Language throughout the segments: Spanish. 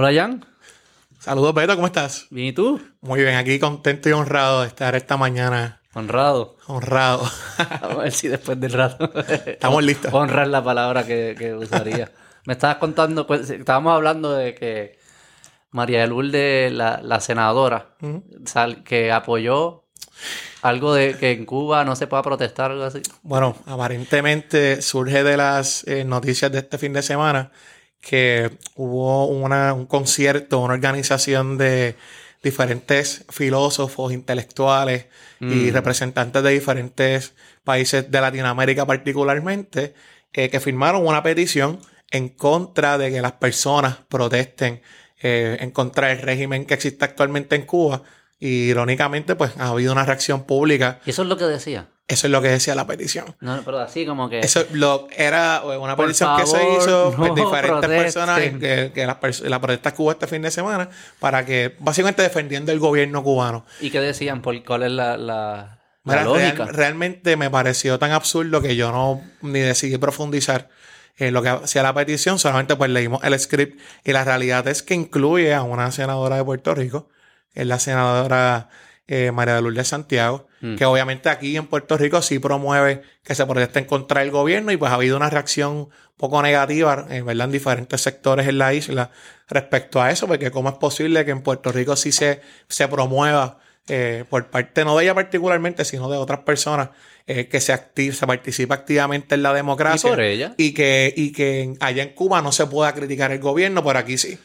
Hola, Jan. Saludos, Beto, ¿cómo estás? Bien, ¿y tú? Muy bien, aquí contento y honrado de estar esta mañana. Honrado. Honrado. A ver si después del rato. Estamos listos. Honrar la palabra que, que usaría. Me estabas contando, pues, estábamos hablando de que María de Lourdes, la, la senadora, sal- que apoyó algo de que en Cuba no se pueda protestar, algo así. Bueno, aparentemente surge de las eh, noticias de este fin de semana que hubo una- un concierto, una organización de diferentes filósofos, intelectuales y representantes de diferentes países de Latinoamérica particularmente, eh, que firmaron una petición en contra de que las personas protesten eh, en contra del régimen que existe actualmente en Cuba. Y irónicamente, pues ha habido una reacción pública. Y eso es lo que decía. Eso es lo que decía la petición. No, pero así como que... Eso lo, era una Por petición que se hizo no diferentes protesten. personas que, que la, la protesta Cuba este fin de semana para que básicamente defendiendo el gobierno cubano. ¿Y qué decían? ¿Por cuál es la, la, la Mira, real- lógica? realmente me pareció tan absurdo que yo no ni decidí profundizar en lo que hacía la petición, solamente pues leímos el script y la realidad es que incluye a una senadora de Puerto Rico, que es la senadora eh, María de Lourdes Santiago, Mm. que obviamente aquí en Puerto Rico sí promueve que se protesten contra el gobierno y pues ha habido una reacción poco negativa en, ¿verdad? en diferentes sectores en la isla respecto a eso, porque cómo es posible que en Puerto Rico sí se, se promueva eh, por parte, no de ella particularmente, sino de otras personas, eh, que se, acti- se participa activamente en la democracia. ¿Y por ella? Y que, y que allá en Cuba no se pueda criticar el gobierno, pero aquí sí.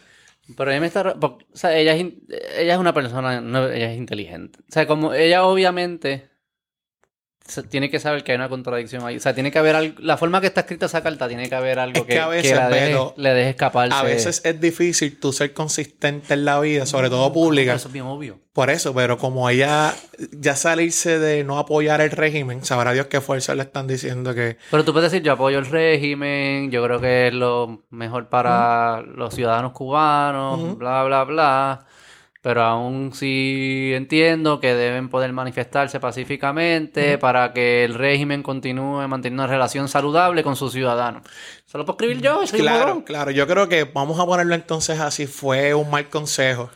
Pero ella me está... porque, o sea, ella es, ella es una persona... no, ella es inteligente. O sea, como ella obviamente... Tiene que saber que hay una contradicción ahí. O sea, tiene que haber algo... La forma que está escrita esa carta tiene que haber algo Es que, que a veces, la deje, Beto, le deje escaparse. A veces es difícil tú ser consistente en la vida, sobre todo pública. Eso es bien obvio. Por eso, pero como ella ya salirse de no apoyar el régimen, sabrá Dios qué fuerza le están diciendo que Pero tú puedes decir, yo apoyo el régimen, yo creo que es lo mejor para los ciudadanos cubanos, bla, bla, bla. Pero aún sí entiendo que deben poder manifestarse pacíficamente para que el régimen continúe manteniendo una relación saludable con sus ciudadanos. ¿Se lo puedo escribir yo? Soy Claro, claro. Yo creo que vamos a ponerlo entonces así. Fue un mal consejo.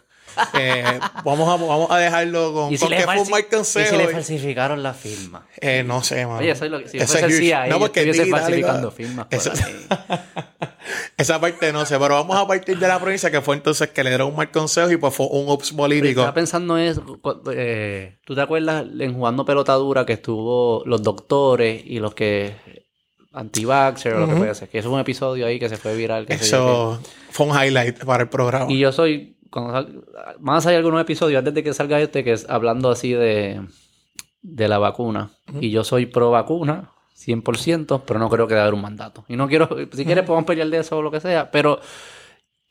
Eh, vamos, a, vamos a dejarlo con, ¿Y si, con le que fue un mal y si consejo. le falsificaron la firma? Eh, no sé, mano. Oye, eso es lo que... Si Eso fuese es el. CIA, No, porque es estuviese falsificando firmas por Eso- ahí. Esa parte no sé, pero vamos a partir de la provincia que fue entonces que le dieron un mal consejo y pues fue un ups político. Estaba pensando eso. cu- eh, ¿Tú te acuerdas en jugando pelota dura que estuvo los doctores y los que anti-vaxxer o lo que puede ser? Que eso fue un episodio ahí que se fue viral. yo Eso fue un highlight para el programa. Y yo soy. Cuando sal- a salir algunos episodios antes de que salga este, que es hablando así de, de la vacuna. Y yo soy pro vacuna, 100%, pero no creo que debe haber un mandato. Y no quiero. Si quieres, podemos pelear de eso o lo que sea, pero.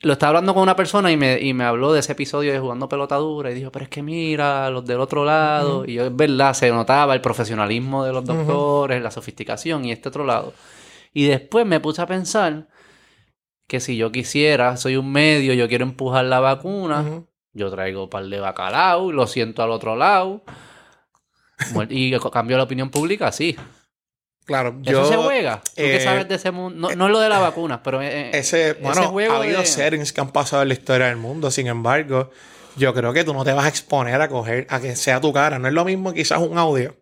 Lo estaba hablando con una persona y me, y me habló de ese episodio de jugando pelota dura y dijo, pero es que mira, los del otro lado. Y yo, es verdad, se notaba el profesionalismo de los doctores, la sofisticación y este otro lado. Y después me puse a pensar que si yo quisiera, soy un medio, yo quiero empujar la vacuna, yo traigo un par de bacalao, lo siento al otro lado. Y cambio la opinión pública, sí. Claro, Eso yo. se juega. ¿Tú qué eh, sabes de ese mundo? No, no es lo de la vacuna, pero... eh, Ese, bueno, juego ha habido de- settings que han pasado en la historia del mundo. Sin embargo, yo creo que tú no te vas a exponer a coger, a que sea tu cara. No es lo mismo quizás un audio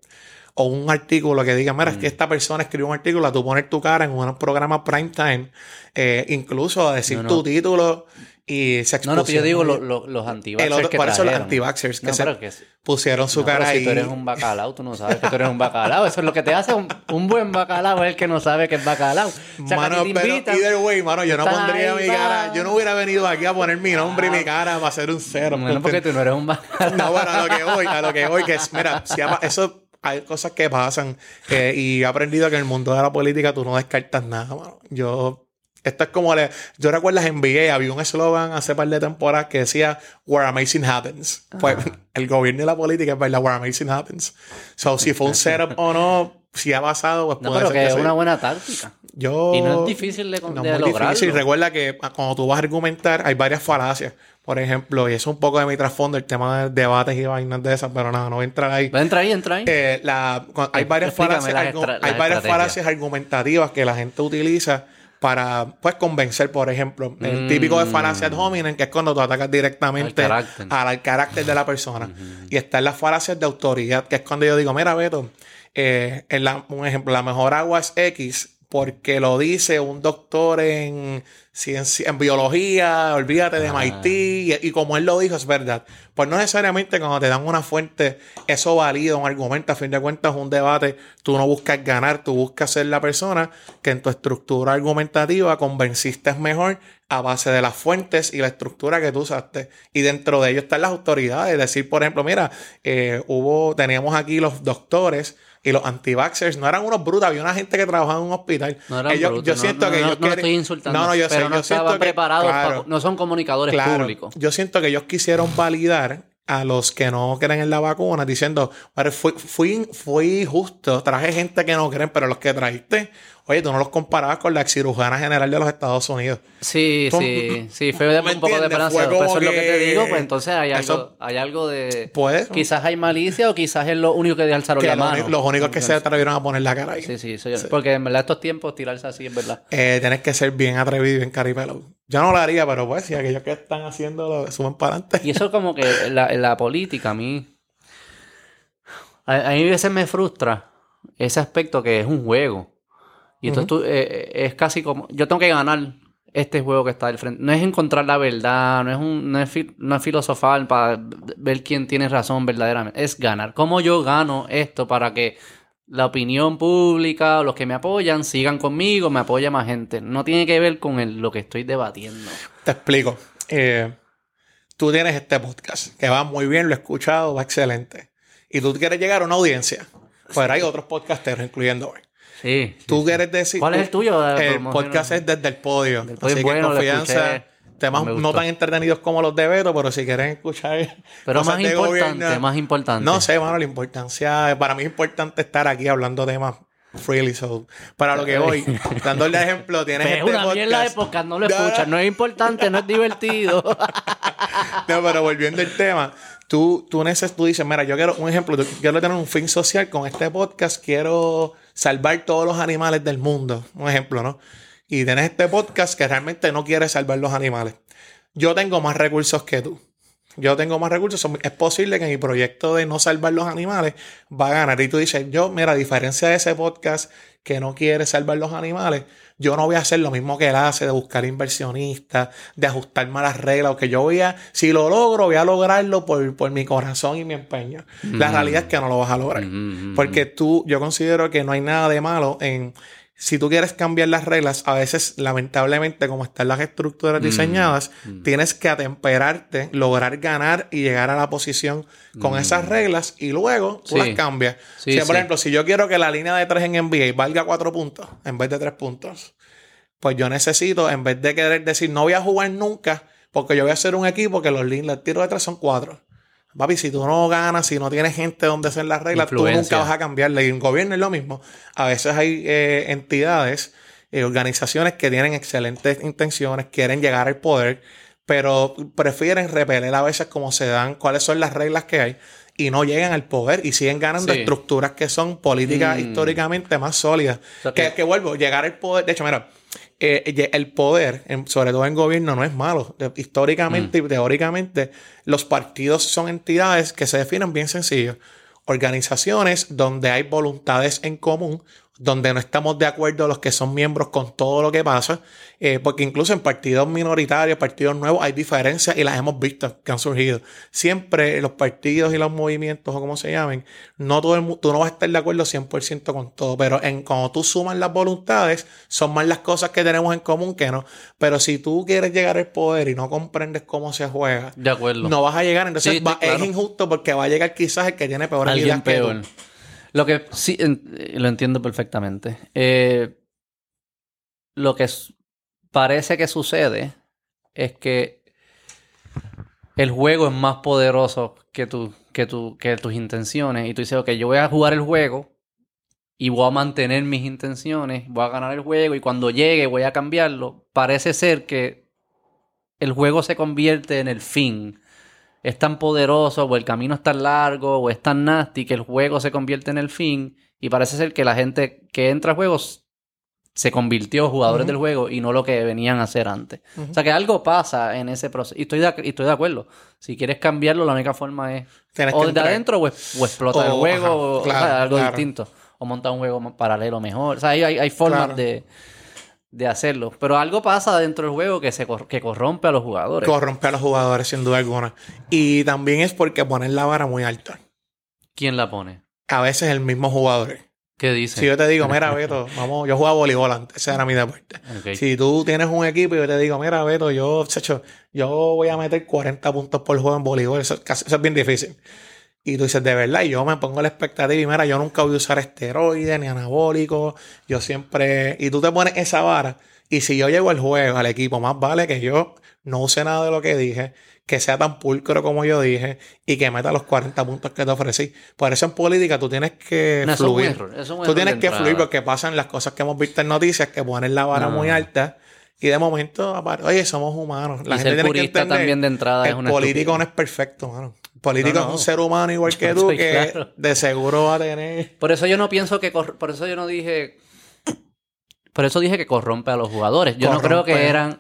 o un artículo que diga, mira, es Mm. que esta persona escribió un artículo, a tú poner tu cara en un programa prime time, eh, incluso a decir No, no. tu título y se No, no, pero yo digo expusieron- lo- lo- los antivaxxers que eso los trajeron. antivaxxers que No, se que- pusieron su no, cara si ahí. tú eres un bacalao, tú no sabes que tú eres un bacalao. Eso es lo que te hace un, un buen bacalao, es el que no sabe que es bacalao. O sea, Mano, pero invitan, either way, mano, yo no pondría mi cara. Yo no hubiera venido aquí a poner mi nombre y mi cara para hacer un cero. Bueno, porque tú no eres un bacalao. No, bueno, a lo que voy, a lo que voy, que es, mira, si ama- eso hay cosas que pasan eh, y he aprendido que en el mundo de la política tú no descartas nada, mano. Yo, esto es como, le, yo recuerdo en NBA, había un eslogan hace par de temporadas que decía, Where Amazing Happens. Pues el gobierno y la política es verdad, Where Amazing Happens. So, si fue un setup o no, si ha pasado, pues No, puede pero ser que es sí. una buena táctica. Yo, Y no es difícil de, no de es muy lograrlo. difícil. Recuerda que ah, cuando tú vas a argumentar, hay varias falacias. Por ejemplo, y eso es un poco de mi trasfondo, el tema de debates y vainas de esas, pero nada, no voy a entrar ahí. Entra ahí, entra ahí. Eh, la- hay varias, Explícame falacias, las hay las varias falacias argumentativas que la gente utiliza para pues convencer, por ejemplo. El típico de falacia ad hominem, que es cuando tú atacas directamente Al carácter. al carácter de la persona. Y están las falacias de autoridad, que es cuando yo digo, mira, Beto, eh, en la- un ejemplo, la mejor agua es X porque lo dice un doctor en, ciencia, en biología, olvídate de Ah. MIT, y, y como él lo dijo, es verdad. Pues no necesariamente cuando te dan una fuente, eso valida un argumento, a fin de cuentas, un debate, tú no buscas ganar, tú buscas ser la persona que en tu estructura argumentativa convenciste mejor a base de las fuentes y la estructura que tú usaste. Y dentro de ello están las autoridades. Decir, por ejemplo, mira, eh, hubo, teníamos aquí los doctores y los anti-vaxxers. No eran unos brutos, había una gente que trabajaba en un hospital. No eran Ellos- brutos, yo no, siento no, que no, ellos no quieren- estoy insultando. No, no, yo sé, pero no yo siento estaban que- preparados, claro. no son comunicadores Claro. públicos. Yo siento que ellos quisieron validar a los que no creen en la vacuna diciendo, "Vale, fui, fui, fui justo, traje gente que no creen, pero los que trajiste, oye, tú no los comparabas con la cirujana general de los Estados Unidos. Sí, sí, sí, fue de ¿me un poco de esperanza. Pues eso es lo que te digo, pues entonces hay algo, Eso- hay algo de... Pues, Quizás hay malicia o quizás es lo único que alzaron que la lo mano. los únicos que se atrevieron a poner la cara ahí. Sí, sí, yo- porque en verdad estos tiempos tirarse así es verdad. Eh, tienes que ser bien atrevido y bien caripelo. Yo no lo haría, pero pues, si aquellos que están haciendo lo suben para adelante. Y eso como que la, la política a mí... A, a mí a veces me frustra ese aspecto que es un juego. Y entonces tú, eh, eh, es casi como... Yo tengo que ganar este juego que está del frente. No es encontrar la verdad, no es, un, no es, no es filosofar para ver quién tiene razón verdaderamente. Es ganar. ¿Cómo yo gano esto para que la opinión pública o los que me apoyan sigan conmigo, me apoya más gente? No tiene que ver con el- lo que estoy debatiendo. Te explico. Eh, tú tienes este podcast que va muy bien, lo he escuchado, va excelente. Y tú quieres llegar a una audiencia. Pues hay otros podcasteros, incluyendo hoy. Sí. Tú sí. quieres decir. ¿Cuál es el tuyo? El podcast es desde el podio. Del podio así que confianza. Temas no tan entretenidos como los de Beto, pero si quieren escuchar. Pero cosas más de importante, gobierno- más importante. No sé, mano, la importancia. Para mí es importante estar aquí hablando temas freely. So, para lo que voy, dándole ejemplo, tienes Pero es este una mierda de podcast. no lo escuchas. No es importante, no es divertido. No, pero volviendo al tema, tú, tú, neces tú dices, mira, yo quiero, un ejemplo, yo quiero tener un fin social con este podcast, quiero salvar todos los animales del mundo, un ejemplo, ¿no? Y tienes este podcast que realmente no quiere salvar los animales. Yo tengo más recursos que tú. Yo tengo más recursos. Es posible que mi proyecto de no salvar los animales va a ganar. Y tú dices, yo, mira, a diferencia de ese podcast que no quiere salvar los animales, yo no voy a hacer lo mismo que él hace de buscar inversionistas, de ajustar malas reglas, o que yo voy a, si lo logro, voy a lograrlo por, por mi corazón y mi empeño. La realidad es que no lo vas a lograr. Mm, Porque tú, yo considero que no hay nada de malo en, si tú quieres cambiar las reglas, a veces, lamentablemente, como están las estructuras diseñadas, tienes que atemperarte, lograr ganar y llegar a la posición con esas reglas y luego tú Sí. las cambias. Sí, Si, por sí. ejemplo, si yo quiero que la línea de 3 en NBA valga 4 puntos en vez de 3 puntos, pues yo necesito, en vez de querer decir no voy a jugar nunca, porque yo voy a hacer un equipo que los, los tiros de 3 son 4. Papi, si tú no ganas, si no tienes gente donde hacer las reglas, tú nunca vas a cambiarle. Y en gobierno es lo mismo. A veces hay eh, entidades, eh, organizaciones que tienen excelentes intenciones, quieren llegar al poder, pero prefieren repeler a veces como se dan, cuáles son las reglas que hay, y no llegan al poder y siguen ganando Sí. estructuras que son políticas Mm. históricamente más sólidas. sea que- que vuelvo, llegar al poder. De hecho, mira, eh, el poder, en- sobre todo en gobierno, no es malo. Históricamente Mm. y teóricamente, los partidos son entidades que se definen bien sencillo. Organizaciones donde hay voluntades en común, donde no estamos de acuerdo los que son miembros con todo lo que pasa, eh, porque incluso en partidos minoritarios, partidos nuevos, hay diferencias y las hemos visto que han surgido. Siempre los partidos y los movimientos, o como se llamen, no todo el tú no vas a estar de acuerdo 100% con todo, pero en, cuando tú sumas las voluntades, son más las cosas que tenemos en común que no. Pero si tú quieres llegar al poder y no comprendes cómo se juega, De acuerdo. no vas a llegar. Entonces Sí, va- claro. es injusto porque va a llegar quizás el que tiene peores Alguien ideas que tú. Lo que sí, eh, lo entiendo perfectamente. Eh, lo que parece que sucede es que el juego es más poderoso que, tu, que, tu, que tus intenciones. Y tú dices, ok, yo voy a jugar el juego y voy a mantener mis intenciones, voy a ganar el juego y cuando llegue voy a cambiarlo. Parece ser que el juego se convierte en el fin es tan poderoso, o el camino es tan largo, o es tan nasty que el juego se convierte en el fin. Y parece ser que la gente que entra a juegos se convirtió jugadores del juego y no lo que venían a hacer antes. O sea que algo pasa en ese proceso. Y estoy de, y estoy de acuerdo. Si quieres cambiarlo, la única forma es o desde adentro o, explota el juego o, algo distinto. O montar un juego paralelo mejor. O sea, hay, hay formas de, de, hacerlo. Pero algo pasa dentro del juego que, se que corrompe a los jugadores. Corrompe a los jugadores, sin duda alguna. Y también es porque ponen la vara muy alta. ¿Quién la pone? A veces el mismo jugador. ¿Qué dice? Si yo te digo, mira, Beto, vamos, yo jugaba voleibol antes, ese era mi deporte. Si tú tienes un equipo y yo te digo, mira, Beto, yo, yo voy a meter 40 puntos por juego en voleibol, eso, es bien difícil. Y tú dices, de verdad, y yo me pongo la expectativa y mira, yo nunca voy a usar esteroides ni anabólicos, yo siempre... Y tú te pones esa vara y si yo llego al juego, al equipo, más vale que yo no use nada de lo que dije que sea tan pulcro como yo dije y que meta los 40 puntos que te ofrecí. Por eso en política tú tienes que fluir. tú tienes que fluir porque pasan las cosas que hemos visto en noticias que ponen la vara muy alta. Y de momento, oye, somos humanos. La gente tiene que también de entrada el político no es perfecto, mano. Político es un ser humano igual que tú, que de seguro va a tener. Por eso yo no pienso que. Por eso yo no dije. Por eso dije que corrompe a los jugadores. Yo no creo que eran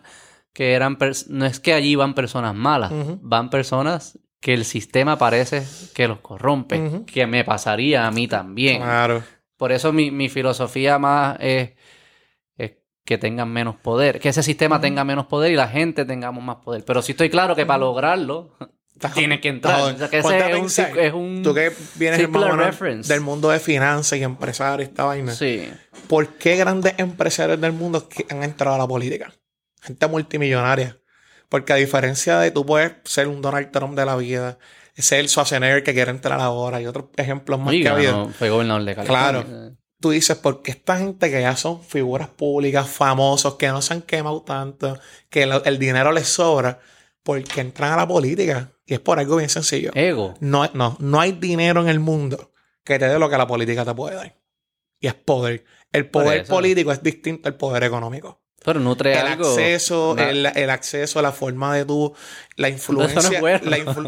que eran, no es que allí van personas malas, van personas que el sistema parece que los corrompe, que me pasaría a mí también. Claro. Por eso mi, filosofía más es, que tengan menos poder, que ese sistema tenga menos poder y la gente tengamos más poder. Pero sí estoy claro que para lograrlo tiene que entrar. o sea, que ese es un, Tú que vienes del mundo de finanzas y empresarios y esta vaina. Sí. ¿Por qué grandes empresarios del mundo han entrado a la política? gente multimillonaria. Porque a diferencia de tú puedes ser un Donald Trump de la vida, ser el Schwarzenegger que quiere entrar ahora y otros ejemplos más que ha habido. fue gobernador de California. Claro. Tú dices, porque esta gente que ya son figuras públicas, famosos, que no se han quemado tanto, que el, dinero les sobra, porque entran a la política. Y es por algo bien sencillo. Ego. No, no, no hay dinero en el mundo que te dé lo que la política te puede dar. Y es poder. El poder político es distinto al poder económico. Pero nutre el Acceso, el, acceso a la forma de tu... La influencia...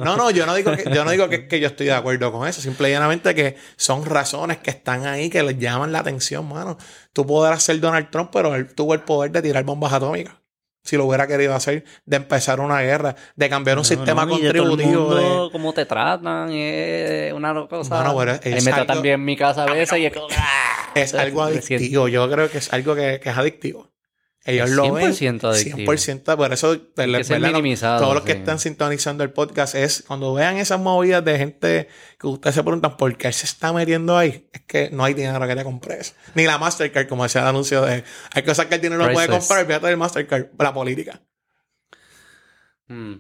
No, no, yo no digo, que, yo, no digo que, yo estoy de acuerdo con eso. Simplemente que son razones que están ahí que les llaman la atención, mano. Tú podrás ser Donald Trump, pero él tuvo el poder de tirar bombas atómicas. Si lo hubiera querido hacer, de empezar una guerra, de cambiar un sistema contributivo. De Cómo te tratan, es una cosa. Bueno, pero es, me tratan bien en mi casa a veces y es. Es algo adictivo. Yo creo que es algo que, que es adictivo. Ellos lo ven 100%, por eso todos los que están sintonizando el podcast es cuando vean esas movidas de gente que ustedes se preguntan por qué se está metiendo ahí, es que no hay dinero que te compres. Ni la Mastercard, como decía el anuncio de hay cosas que el dinero no puede comprar, fíjate del Mastercard, la política. Hmm.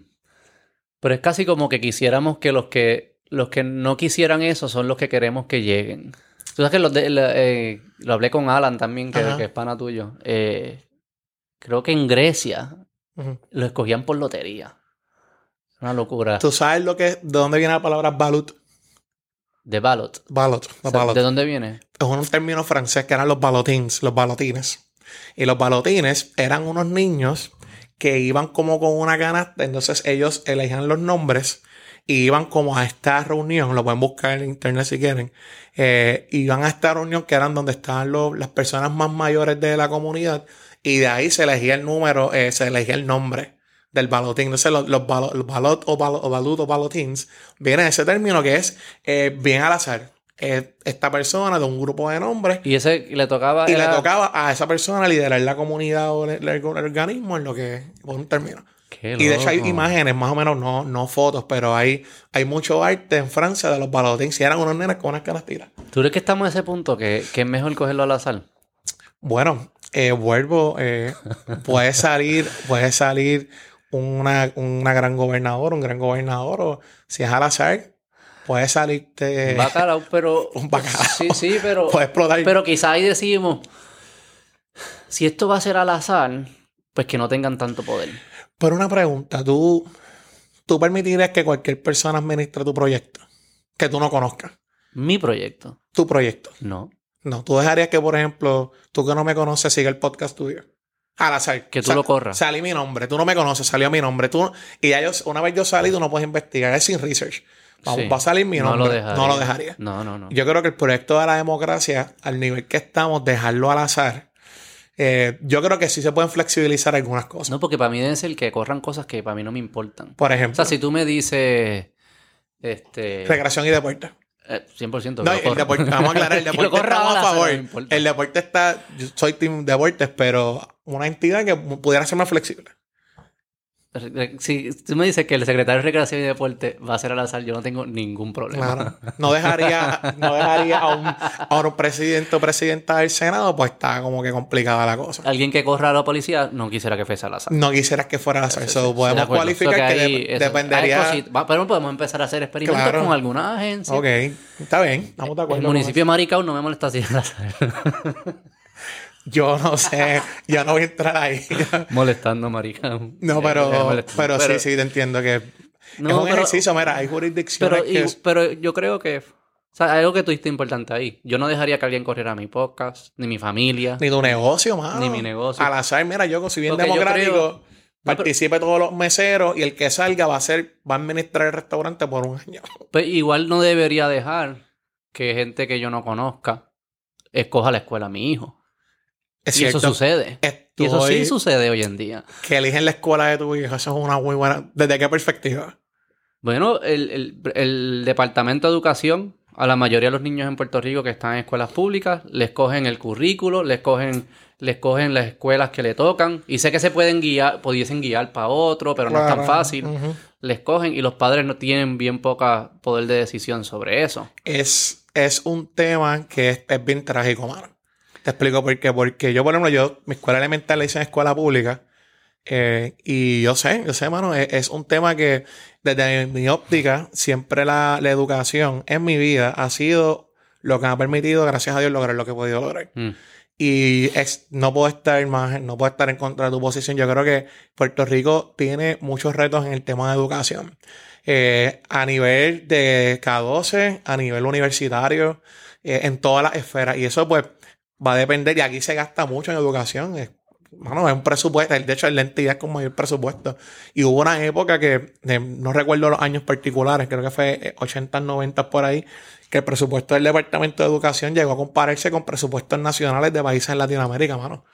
Pero es casi como que quisiéramos que los que los que no quisieran eso son los que queremos que lleguen. Tú sabes que lo, eh, lo hablé con Alan también, que, que es pana tuyo. Eh, creo que en Grecia lo escogían por lotería. Una locura. ¿Tú sabes lo que, de dónde viene la palabra balut? De ballot. Ballot, ¿De dónde viene? Es un término francés que eran los balotines, los balotines. Y los balotines eran unos niños que iban como con una canasta, entonces ellos elegían los nombres y iban como a esta reunión, lo pueden buscar en internet si quieren, eh, iban a esta reunión que eran donde estaban las personas más mayores de la comunidad y de ahí se elegía el número, eh, se elegía el nombre del balotín. Entonces, los, los, balot, o, balut o balotins viene ese término que es eh, bien al azar. esta persona de un grupo de nombres. Y ese le tocaba. Y le tocaba a esa persona liderar la comunidad o el, organismo en lo que por un término. y de hecho hay imágenes, más o menos, no, no fotos, pero hay, hay mucho arte en Francia de los balotines. Y eran unos nenes con unas canastiras. ¿Tú crees que estamos en ese punto que, que es mejor cogerlo al azar? Bueno, eh, vuelvo, eh, puede salir, puede salir una, gran gobernadora, un gran gobernador, o si es al azar, puede salirte. Bacalao, pero. Un bacalao. Sí, sí, pero. Puede explotar. Pero quizá ahí decimos. Si esto va a ser al azar, pues que no tengan tanto poder. Pero una pregunta, ¿tú, tú permitirías que cualquier persona administre tu proyecto? Que tú no conozcas. Mi proyecto. Tu proyecto. No. No, tú dejarías que, por ejemplo, tú que no me conoces, siga el podcast tuyo. Al azar. Que tú lo corras. Salí mi nombre. Tú no me conoces, salió mi nombre. Tú, y ya yo, una vez yo salí, tú no puedes investigar. Es sin research. Vamos, Va a salir mi nombre. No lo, dejaría. No No, no, Yo creo que el proyecto de la democracia, al nivel que estamos, dejarlo al azar, Eh, yo creo que sí se pueden flexibilizar algunas cosas. No, porque para mí debe ser que corran cosas que para mí no me importan. Por O ejemplo, sea, si tú me dices. Este. recreación y deporte. Eh, 100%. No, que lo el deporte, vamos a aclarar, el deporte estamos a favor. no. El deporte está, yo soy team deportes, pero una entidad que pudiera ser más flexible. Si tú me dices que el secretario de Recreación y Deporte va a ser al azar, yo no tengo ningún problema. Claro. No dejaría, no dejaría a un, a un presidente o presidenta del Senado, pues está como que complicada la cosa. Alguien que corra a la policía no quisiera que fuese al azar. No quisieras que fuera a hacer Sí, eso. de Podemos cualificar So que, ahí, de- eso, dependería. Va- Pero podemos empezar a hacer experimentos Claro. con alguna agencia. Ok, está bien, estamos de acuerdo. El municipio de Maricao no me molesta si es al azar. eso. Yo no sé, yo no voy a entrar ahí. Molestando a Maricao. No, Eh, pero, eh, pero, sí, sí, te entiendo que No, es un pero- ejercicio. Mira, hay jurisdicciones Pero, que. y- es- pero yo creo que... O sea, hay algo que tuviste importante ahí. Yo no dejaría que alguien corriera mi podcast, ni mi familia. Ni tu negocio, mano. Ni mi negocio. Al azar, mira, yo soy bien democrático. creo- pero- Participe todos los meseros y el que salga va a ser, va a administrar el restaurante por un año. Pues igual no debería dejar que gente que yo no conozca escoja la escuela a mi hijo. Es y eso sucede. Y eso sí sucede hoy en día. Que eligen la escuela de tu hijo, eso es una muy buena. ¿Desde qué perspectiva? Bueno, el, el- el Departamento de Educación, a la mayoría de los niños en Puerto Rico que están en escuelas públicas, les cogen el currículo, les cogen, les cogen las escuelas que le tocan. Y sé que se pueden guiar, pudiesen guiar para otro, pero no es tan fácil. Les cogen y los padres no tienen bien poca poder de decisión sobre eso. es, es un tema que es, es bien trágico, mano. Te explico por qué. Porque yo, por ejemplo, yo, mi escuela elemental la hice en escuela pública. eh, y yo sé, yo sé, mano, es, es un tema que desde mi, mi óptica, siempre la, la educación en mi vida ha sido lo que me ha permitido, gracias a Dios, lograr lo que he podido lograr. Mm. Y es, no puedo estar más, no puedo estar en contra de tu posición. Yo creo que Puerto Rico tiene muchos retos en el tema de educación. Eh, a nivel de K12, a nivel universitario, eh, en todas las esferas. Y eso pues va a depender, y aquí se gasta mucho en educación. Es, mano, es un presupuesto, de hecho es la entidad con mayor presupuesto. Y hubo una época que, eh, no recuerdo los años particulares, creo que fue eh, 80, 90 por ahí, que el presupuesto del Departamento de Educación llegó a compararse con presupuestos nacionales de países en Latinoamérica, mano.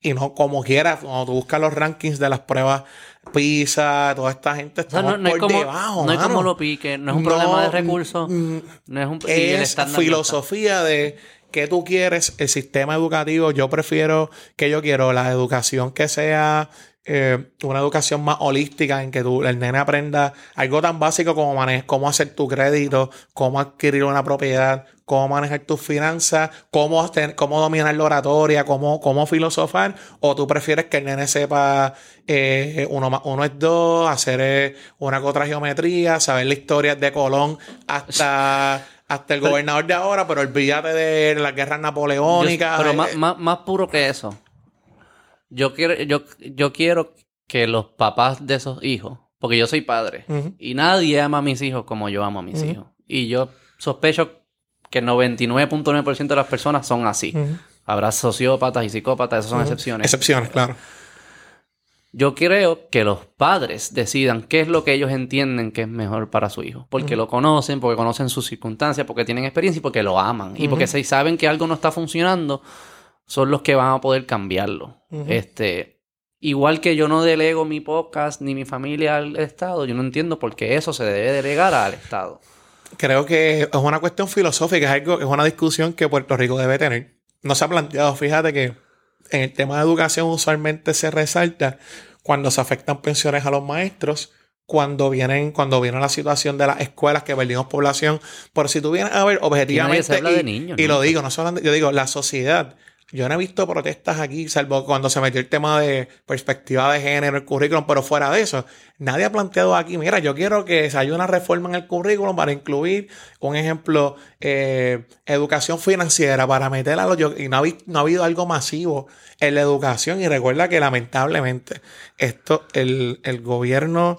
Y no como quieras, cuando tú buscas los rankings de las pruebas PISA, toda esta gente O sea, estamos no, no hay por como, debajo, no mano. como lo pique, no es un No, problema de recursos, mm, no es un es filosofía de qué tú quieres, el sistema educativo. Yo prefiero que yo quiero la educación que sea eh, una educación más holística en que tú, el nene aprenda algo tan básico como mane- cómo hacer tu crédito, cómo adquirir una propiedad, cómo manejar tus finanzas, cómo, cómo dominar la oratoria, cómo, cómo filosofar, o tú prefieres que el nene sepa eh, uno más uno es dos, hacer eh, una que otra geometría, saber la historia de Colón hasta, hasta el gobernador de ahora, pero olvídate de las guerras Yo- napoleónicas. pero eh, más, más, más puro que eso. Yo quiero, yo, yo quiero que los papás de esos hijos, porque yo soy padre, y nadie ama a mis hijos como yo amo a mis hijos. Y yo sospecho que el 99.9% de las personas son así. Habrá sociópatas y psicópatas, esas son excepciones. Excepciones, claro. Yo creo que los padres decidan qué es lo que ellos entienden que es mejor para su hijo. Porque lo conocen, porque conocen sus circunstancias, porque tienen experiencia y porque lo aman. Y porque si saben que algo no está funcionando, son los que van a poder cambiarlo. Este, igual que yo no delego mi podcast ni mi familia al Estado, yo no entiendo por qué eso se debe delegar al Estado. Creo que es una cuestión filosófica, es algo, es una discusión que Puerto Rico debe tener. No se ha planteado, fíjate que en el tema de educación usualmente se resalta cuando se afectan pensiones a los maestros, cuando vienen, cuando viene la situación de las escuelas que perdimos población. Pero si tú vienes a ver objetivamente, y, de niños, y ¿no? lo digo, no solamente, yo digo, la sociedad. Yo no he visto protestas aquí, salvo cuando se metió el tema de perspectiva de género, el currículum, pero fuera de eso, nadie ha planteado aquí, mira, yo quiero que se haya una reforma en el currículum para incluir, un ejemplo, eh, educación financiera, para meter a los... yo- Y no ha, no ha habido algo masivo en la educación. Y recuerda que lamentablemente esto, el, el gobierno...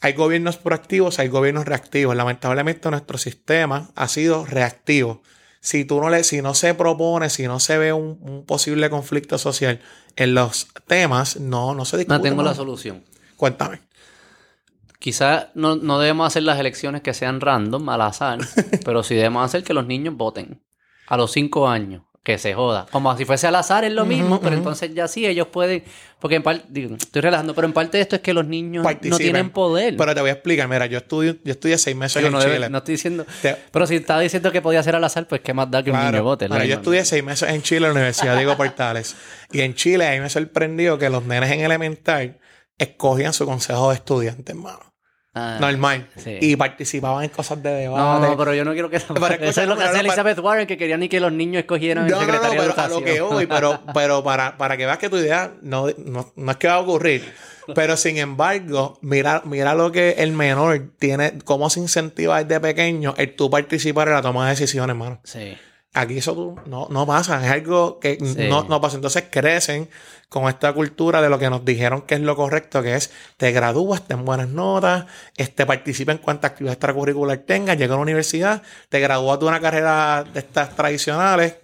Hay gobiernos proactivos, hay gobiernos reactivos. Lamentablemente nuestro sistema ha sido reactivo. Si tú no le, si no se propone, si no se ve un, un posible conflicto social en los temas, no, no se discute. No tengo la solución. Cuéntame. Quizás no, no debemos hacer las elecciones que sean random, al azar, pero sí debemos hacer que los niños voten a los cinco años. Que se joda. Como si fuese al azar, es lo mismo, pero entonces ya sí, ellos pueden. Porque en parte, estoy relajando, pero en parte de esto es que los niños no tienen poder. Pero te voy a explicar, mira, yo estudio, yo estudié seis meses en Chile. no estoy diciendo. Pero si estaba diciendo que podía ser al azar, pues qué más da que un niño vote. Mira, yo estudié seis meses en Chile, en la Universidad Diego Portales. y en Chile a mí me sorprendió que los nenes en elemental escogían su consejo de estudiante, hermano. Ah, normal. Y participaban en cosas de debate. No, pero yo no quiero que eso. Eso es lo que hace Elizabeth Warren, que quería ni que los niños escogieran el secretario no, no, pero a lo que voy, pero, pero para, para que veas que tu idea no, no, es que va a ocurrir. Pero sin embargo, mira, mira lo que el menor tiene, cómo se incentiva desde pequeño el tú participar en la toma de decisiones, hermano. Sí. Aquí eso no, no pasa, es algo que no, no pasa. Entonces crecen con esta cultura de lo que nos dijeron que es lo correcto, que es te gradúas, ten buenas notas, este, participa en cuantas actividades extracurriculares tengas, llega a la universidad, te gradúas de una carrera de estas tradicionales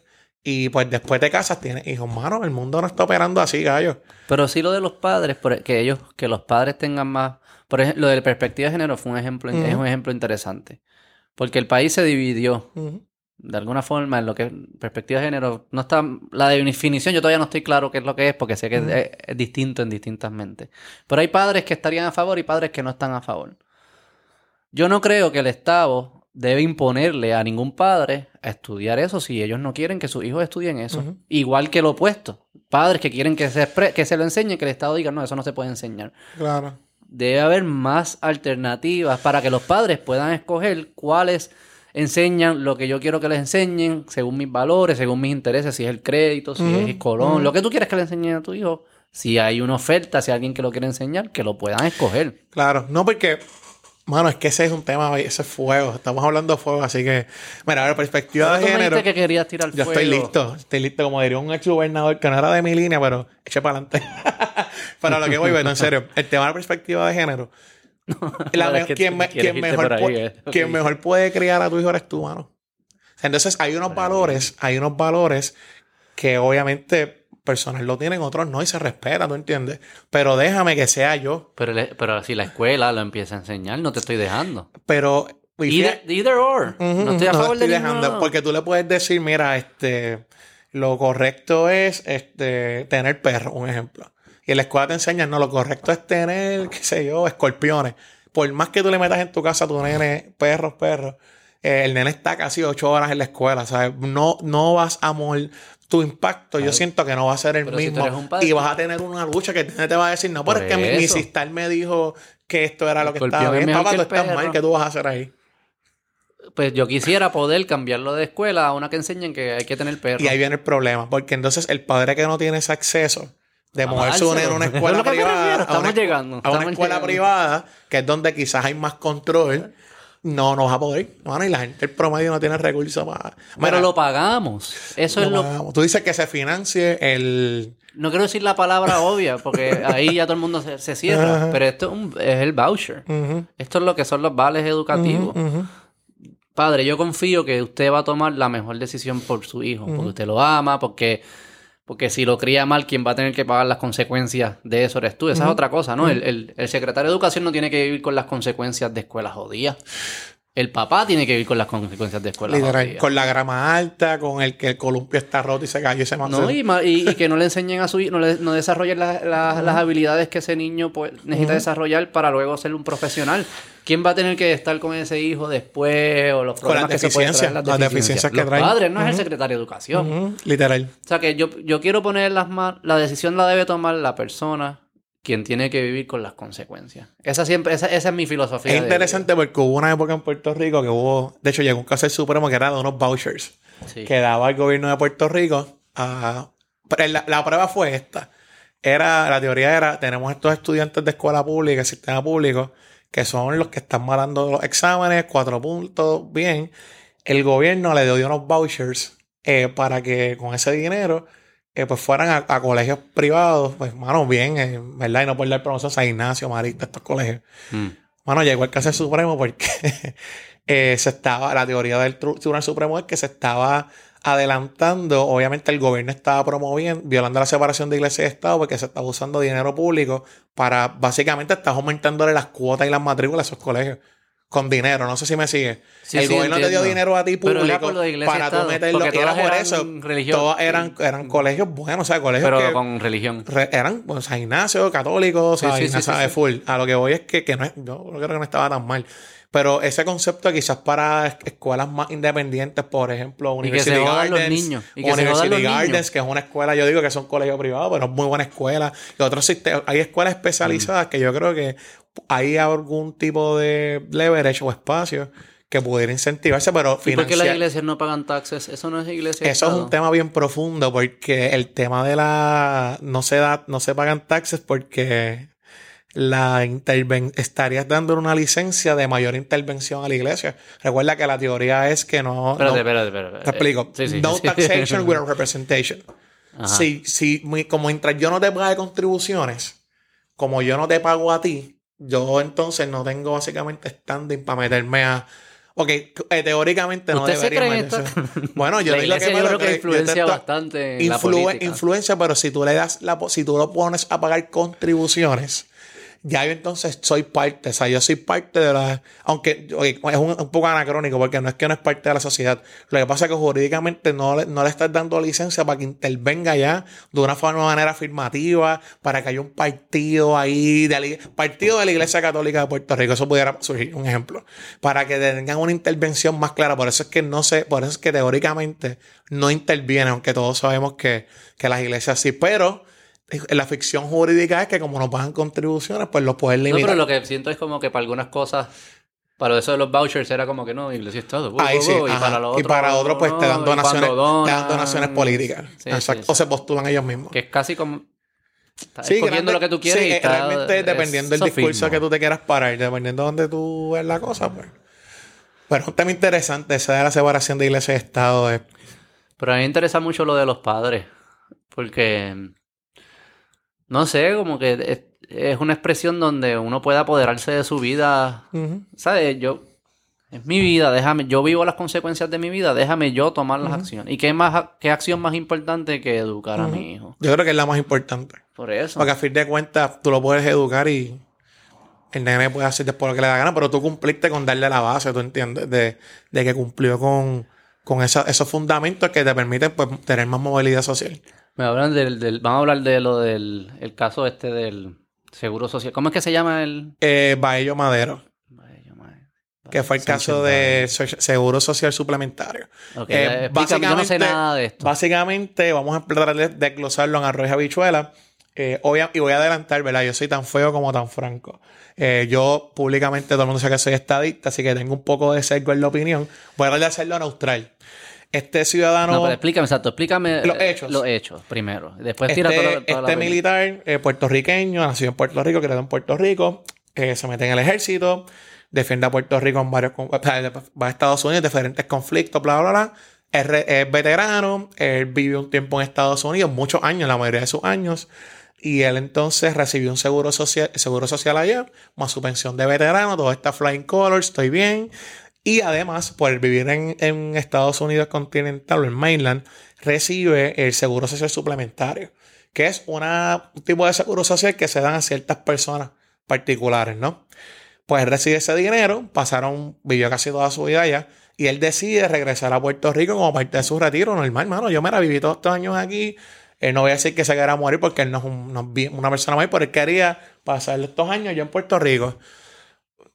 y pues después te casas, tienes hijos. Mano, el mundo no está operando así, gallo. Pero sí lo de los padres, e, que ellos, que los padres tengan más... Por ejemplo, lo de la perspectiva de género fue un ejemplo, es un ejemplo interesante. Porque el país se dividió de alguna forma, en lo que es perspectiva de género, no está la definición, yo todavía no estoy claro qué es lo que es, porque sé que es, distinto en distintas mentes. Pero hay padres que estarían a favor y padres que no están a favor. Yo no creo que el Estado debe imponerle a ningún padre a estudiar eso si ellos no quieren que sus hijos estudien eso. Igual que lo opuesto. Padres que quieren que se, que se lo enseñe, que el Estado diga, no, eso no se puede enseñar. Claro. Debe haber más alternativas para que los padres puedan escoger cuáles enseñan lo que yo quiero que les enseñen, según mis valores, según mis intereses, si es el crédito, si es el colón, lo que tú quieres que le enseñen a tu hijo. Si hay una oferta, si hay alguien que lo quiere enseñar, que lo puedan escoger. Claro, no porque, mano, es que ese es un tema, ese es fuego. Estamos hablando de fuego, así que, mira, a ver, perspectiva de género. que querías tirar yo estoy listo, estoy listo, como diría un ex gobernador que no era de mi línea, pero eche para adelante. para lo que voy, pero en serio, el tema de perspectiva de género quien, mejor, puede, criar a tu hijo eres tú, mano. Entonces hay unos valores, hay unos valores que obviamente personas lo tienen, otros no, y se respeta, ¿tú entiendes? Pero déjame que sea yo. Pero, pero si la escuela lo empieza a enseñar, no te estoy dejando. Pero... Either, or. no estoy a favor de dejando, Porque tú le puedes decir, mira, este... Lo correcto es este, tener perro, un ejemplo. Y en la escuela te enseñan, no, lo correcto es tener, qué sé yo, escorpiones. Por más que tú le metas en tu casa a tu nene, perros, perros, eh, el nene está casi ocho horas en la escuela, ¿sabes? No, no vas a morir. Tu impacto, yo siento que no va a ser el mismo. y vas a tener una lucha que te va a decir, no, pero es que mi, mi sistar me dijo que esto era lo que estaba bien. Papá, tú estás mal, ¿qué tú vas a hacer ahí? Pues yo quisiera poder cambiarlo de escuela a una que enseñen que hay que tener perros. Y ahí viene el problema, porque entonces el padre que no tiene ese acceso de moverse en una escuela privada. Estamos a una, llegando. a una escuela privada, que es donde quizás hay más control. No, no vas a poder. No, y la gente, el promedio no tiene recursos para. Pero lo pagamos. Eso es lo. Tú dices que se financie el. No quiero decir la palabra obvia, porque ahí ya todo el mundo se, cierra. Pero esto es, el voucher. Esto es lo que son los vales educativos. Padre, yo confío que usted va a tomar la mejor decisión por su hijo, porque usted lo ama, porque porque si lo cría mal, quien va a tener que pagar las consecuencias de eso eres tú. Esa es otra cosa, ¿no? el, el, secretario de Educación no tiene que vivir con las consecuencias de escuelas jodidas. El papá tiene que vivir con las consecuencias de escuelas jodidas. Con la grama alta, con el que el columpio está roto y se cayó y se mandó. No, y, y, que no le enseñen a su hijo, no, le, no desarrollen las habilidades que ese niño pues, necesita desarrollar para luego ser un profesional. ¿Quién va a tener que estar con ese hijo después? O los problemas que se pueden traer, las, deficiencias, que traen. padres, no es el secretario de Educación. Literal. O sea que yo, yo quiero poner las manos... La decisión la debe tomar la persona quien tiene que vivir con las consecuencias. Esa siempre, esa, esa es mi filosofía. Es interesante porque hubo una época en Puerto Rico que hubo, de hecho llegó un caso del Supremo que era de unos vouchers que daba el gobierno de Puerto Rico a... La, la, prueba fue esta. Era, la teoría era, tenemos estos estudiantes de escuela pública, sistema público, que son los que están mandando los exámenes, cuatro puntos, bien. El gobierno le dio unos vouchers eh, para que con ese dinero eh, pues fueran a, colegios privados, pues, mano, bien, eh, ¿verdad? Y no por dar promoción a Ignacio, Marita, estos colegios. Mm. Mano, llegó el caso Supremo porque se estaba, la teoría del Tribunal Supremo es que se estaba adelantando, obviamente el gobierno estaba promoviendo, violando la separación de iglesia y Estado porque se estaba usando dinero público para, básicamente, estar aumentándole las cuotas y las matrículas a esos colegios. Con dinero. No sé si me sigue. Sí, el sí, gobierno te dio entiendo. dinero a ti público para tú meterlo. Y era por eso. religión. Todas eran, eran colegios buenos, o sea, colegios Pero que con religión. re- eran, pues, San Ignacio, católicos, sí, sí, Ignacio full. A lo que voy es que, que no es, yo creo que no estaba tan mal. Pero ese concepto quizás para es- escuelas más independientes, por ejemplo, Y que se University jodan los Gardens, niños. Y que se University los niños. Gardens, que es una escuela, yo digo que es un colegio privado, pero es muy buena escuela. Y otros sistemas, hay escuelas especializadas Mm. que yo creo que hay algún tipo de leverage o espacio que pudiera incentivarse, pero ¿Y por qué las financiar- iglesias no pagan taxes? Eso no es iglesia. eso es un tema bien profundo porque el tema de la no se da, no se pagan taxes porque la interven estarías dando una licencia de mayor intervención a la iglesia. Recuerda que la teoría es que no, Espérate, no- espérate, espérate. te explico. Sí, sí. no sí. taxation without representation. Ajá. Si, si como mientras yo no te pague contribuciones, como yo no te pago a ti, yo entonces no tengo básicamente standing para meterme a. Ok, eh, teóricamente no ¿Usted se debería meterse. Bueno, yo la que yo creo que te influencia bastante en la Influe- política. influencia, pero si tú le das la si tú lo pones a pagar contribuciones, ya yo entonces soy parte, o sea, yo soy parte de la, aunque es un, un poco anacrónico porque no es que no es parte de la sociedad, lo que pasa es que jurídicamente no le, no le estás dando licencia para que intervenga ya de una forma manera afirmativa, para que haya un partido ahí, de la, partido de la Iglesia Católica de Puerto Rico, eso pudiera surgir un ejemplo, para que tengan una intervención más clara, por eso es que no sé, por eso es que teóricamente no interviene, aunque todos sabemos que, que las iglesias sí, pero la ficción jurídica es que como no pagan contribuciones, pues los pueden No, limitar. pero lo que siento es como que para algunas cosas, para eso de los vouchers era como que no, iglesia Estado. uh, Ahí uh, sí, uh, y para lo otro. y para otro, pues te dan no, donaciones, cuando te dan donan, donaciones políticas. Sí, Exacto. sí, O se postulan ellos mismos. Que es casi como. Estás Sí, escogiendo lo que tú quieres sí, y eh, está- realmente es dependiendo del discurso que tú te quieras parar, dependiendo de dónde tú ves la cosa, pues. Pero es un tema interesante, esa de la separación de iglesia y Estado. es- Pero a mí me interesa mucho lo de los padres. Porque. No sé, como que es, es una expresión donde uno puede apoderarse de su vida. ¿Sabes? Yo. Es mi vida, déjame. Yo vivo las consecuencias de mi vida, déjame yo tomar las acciones. ¿Y qué, más, qué acción más importante que educar a mi hijo? Yo creo que es la más importante. Por eso. Porque a fin de cuentas tú lo puedes educar y el nene puede hacer después lo que le da gana, pero tú cumpliste con darle la base, tú entiendes, de, de que cumplió con, con esa- esos fundamentos que te permiten pues, tener más movilidad social. Me hablan del, del- vamos a hablar de lo del el caso este del seguro social. ¿Cómo es que se llama el? Eh, Baello Madero, Ay, yo, madre. que fue el Sánchez caso de so- seguro social suplementario. Ok, Eh, explícame, yo no sé nada de esto. Básicamente, vamos a tratar de desglosarlo en arroz y habichuela. Eh, obvia- y voy a adelantar, ¿verdad? Yo soy tan feo como tan franco. Eh, yo públicamente todo el mundo sabe que soy estadista, así que tengo un poco de sesgo en la opinión. Voy a tratar de hacerlo neutral. Este ciudadano, No, pero explícame, exacto, explícame Los eh, hechos. Los hechos primero. Después este, tira toda la este militar eh, puertorriqueño, nacido en Puerto Rico, creado en Puerto Rico, eh, se mete en el ejército, defiende a Puerto Rico en varios, va a Estados Unidos, diferentes conflictos, bla, bla, bla. Es, es veterano, él vivió un tiempo en Estados Unidos, muchos años, la mayoría de sus años, y él entonces recibió un seguro social, seguro social allá, más su pensión de veterano, todo está flying colors, estoy bien. Y además, por vivir en, en Estados Unidos continental o en mainland, recibe el seguro social suplementario, que es un tipo de seguro social que se dan a ciertas personas particulares, ¿no? Pues él recibe ese dinero, pasaron, vivió casi toda su vida allá, y él decide regresar a Puerto Rico como parte de su retiro normal, mano. Yo me la viví todos estos años aquí. Eh, no voy a decir que se quería morir porque él no es una persona mayor, pero él quería pasar estos años yo en Puerto Rico.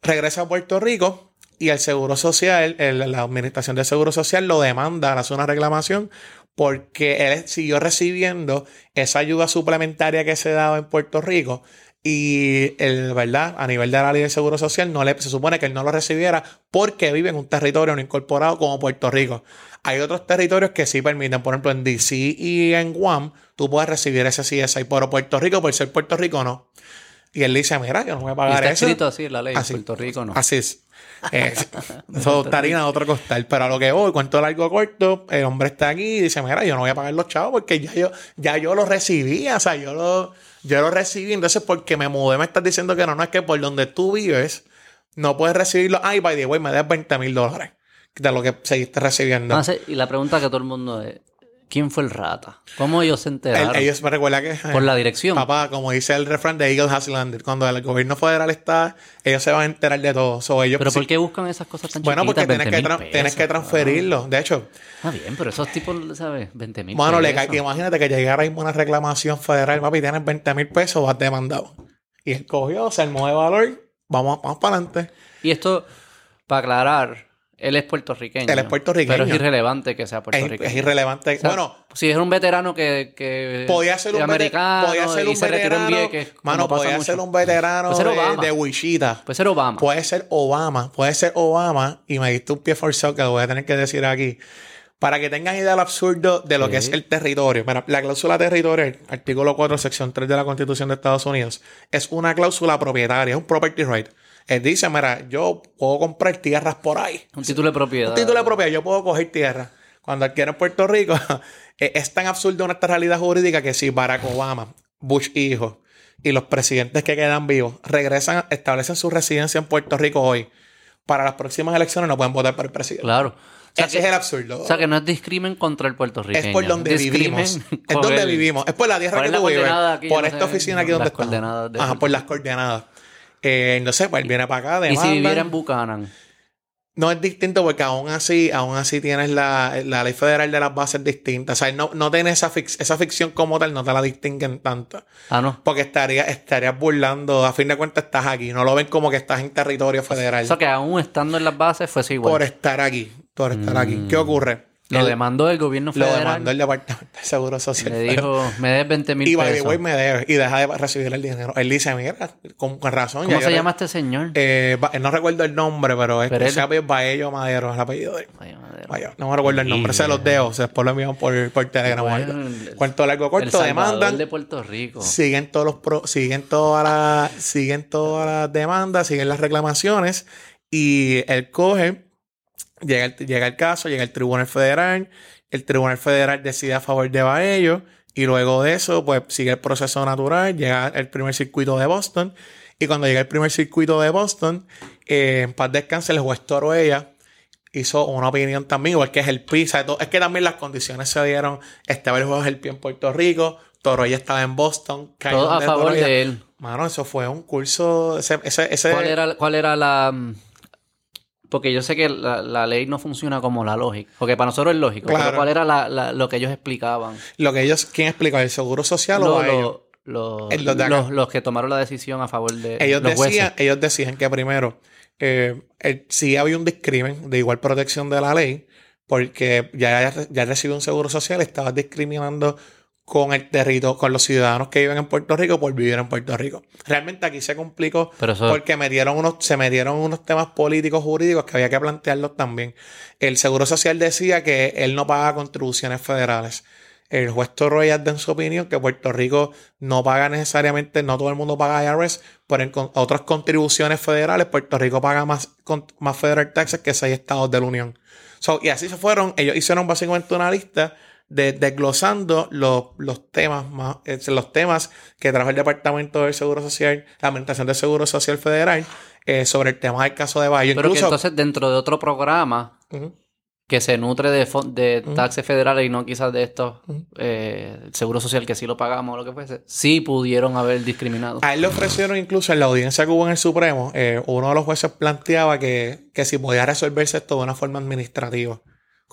Regresa a Puerto Rico y el Seguro Social, la Administración del Seguro Social lo demanda, hace una reclamación porque él siguió recibiendo esa ayuda suplementaria que se daba en Puerto Rico y el, ¿verdad? A nivel de la ley del Seguro Social no se supone que él no lo recibiera porque vive en un territorio no incorporado como Puerto Rico. Hay otros territorios que sí permiten, por ejemplo en DC y en Guam, tú puedes recibir ese CSI, pero Puerto Rico, por ser Puerto Rico, no. Y él dice, mira, yo no voy a Y pagar está eso. escrito así la ley, Así. en Puerto Rico no. Así es. Eh, eso de otro costal. Pero a lo que voy, cuento largo corto, el hombre está aquí y dice, mira, yo no voy a pagar los chavos porque ya yo, ya yo lo recibí. O sea, yo lo, yo lo recibí. Entonces, porque me mudé, me estás diciendo que no, no es que por donde tú vives, no puedes recibirlo. Ay, by the way, me das 20 mil dólares de lo que seguiste recibiendo. Ah, sí, y la pregunta que todo el mundo es, ¿Quién fue el rata? ¿Cómo ellos se El- enteraron? ellos me recuerda que... Por la dirección. Papá, como dice el refrán de Eagle Has Landed, cuando el gobierno federal está, ellos se van a enterar de todo. So, ellos, Pero sí- ¿por qué buscan esas cosas tan Bueno, porque chiquitas? tienes que, 20 tra- mil tienes que pesos, transferirlo. De hecho, Ah, bien, pero esos tipos, ¿sabes? 20 mil le pesos. que imagínate que llegara ahí una reclamación federal, papi, tienes 20 mil pesos, vas demandado. Y él cogió, se armó de valor, vamos, vamos para adelante. Y esto, para aclarar, él es puertorriqueño. Él es puertorriqueño. Pero es irrelevante que sea puertorriqueño. es irrelevante. O sea, bueno, si es un veterano que, que podía ser un, americano podía ser y un se retiró en veterano. Vieques, mano, podía mucho. ser un veterano Puede ser de, Obama. de Wichita. Puede ser Obama. Puede ser Obama. Puede ser Obama. Y me diste un pie forzado que lo voy a tener que decir aquí. Para que tengan idea del absurdo de lo que es el territorio. Mira, la cláusula territorial, artículo 4, sección 3 de la Constitución de Estados Unidos, es una cláusula propietaria, es un property right. Él dice, mira, yo puedo comprar tierras por ahí. un título de propiedad. Un título de propiedad, yo puedo coger tierra. Cuando en Puerto Rico, eh, es tan absurdo nuestra realidad jurídica que si Barack Obama, Bush hijo y los presidentes que quedan vivos regresan, establecen su residencia en Puerto Rico hoy, para las próximas elecciones no pueden votar por el presidente. Claro. O sea, Ese que, es el absurdo. o sea, que no es discrimen contra el puertorriqueño. es por donde Discrimen vivimos. Es donde el- vivimos. Es por la tierra ¿Cuál que tú vives. aquí? Por no esta sé. oficina aquí donde Las estamos. Ajá, por las coordenadas. Eh, no sé, pues él viene para acá, Y si viviera en Buchanan. No es distinto porque aún así, aún así tienes la, la ley federal de las bases distintas. O sea, no, no tienes esa, esa ficción como tal, no te la distinguen tanto. Ah, no. Porque estaría, estarías burlando, a fin de cuentas estás aquí. No lo ven como que estás en territorio federal. O sea, que aún estando en las bases fuese igual. por estar aquí. Por estar aquí. ¿Qué ocurre? Lo demandó el gobierno lo federal. demandó el Departamento de Seguro Social. Le dijo, me des 20 mil y by pesos. me debe. Y deja de recibir el dinero. Él dice, mira, con, con razón. ¿Cómo se llama este señor? Eh, no recuerdo el nombre, pero es que se llama Baello Madero, es el apellido de él. Vaya, no me recuerdo el nombre, se los dejo, se después lo envían por, por Telegram. o Bueno, algo. el- Cuento largo corto, demandan, de Puerto Rico. siguen todos los pro- siguen todas las, siguen todas las demandas, siguen las reclamaciones, y él coge, llega el, llega el caso, llega el Tribunal Federal, el Tribunal Federal decide a favor de Baello, y luego de eso, pues sigue el proceso natural, llega el primer circuito de Boston, y cuando llega el primer circuito de Boston, eh, en paz descanse, el juez Toroella hizo una opinión también, igual que es el PISA. Es que también las condiciones se dieron. Estaba el juego del pie en Puerto Rico, Torolla estaba en Boston. Todo a favor Torolla. de él. Mano, eso fue un curso. Ese, ese, ese- ¿Cuál era, cuál era la...? Porque yo sé que la, la ley no funciona como la lógica. Porque para nosotros es lógico. Claro. Pero ¿cuál era la- la- lo que ellos explicaban? Lo que ellos, ¿quién explicó? ¿El seguro social o a lo- los acá. los, los que tomaron la decisión a favor de Ellos los decían, jueces. ellos decían que primero, eh, el- sí había un discrimen de igual protección de la ley, porque ya, ya recibió un seguro social, estabas discriminando con el territorio, con los ciudadanos que viven en Puerto Rico por vivir en Puerto Rico. Realmente aquí se complicó Pero eso- porque metieron unos, se metieron unos temas políticos jurídicos que había que plantearlos también. El seguro social decía que él no paga contribuciones federales. El juez Torroya da en su opinión que Puerto Rico no paga necesariamente, no todo el mundo paga IRS, pero en con- otras contribuciones federales, Puerto Rico paga más, con- más federal taxes que seis estados de la Unión. So, y así se fueron, ellos hicieron básicamente una lista de, desglosando los, los temas más, eh, los temas que trajo el Departamento del Seguro Social, la Administración del Seguro Social Federal, eh, sobre el tema del caso de Bayo. Pero que entonces dentro de otro programa que se nutre de, de Ujú. taxes federales y no quizás de estos eh, el seguro social que sí lo pagamos o lo que fuese, sí pudieron haber discriminado. A él le ofrecieron incluso en la audiencia que hubo en el Supremo, eh, uno de los jueces planteaba que, que si podía resolverse esto de una forma administrativa.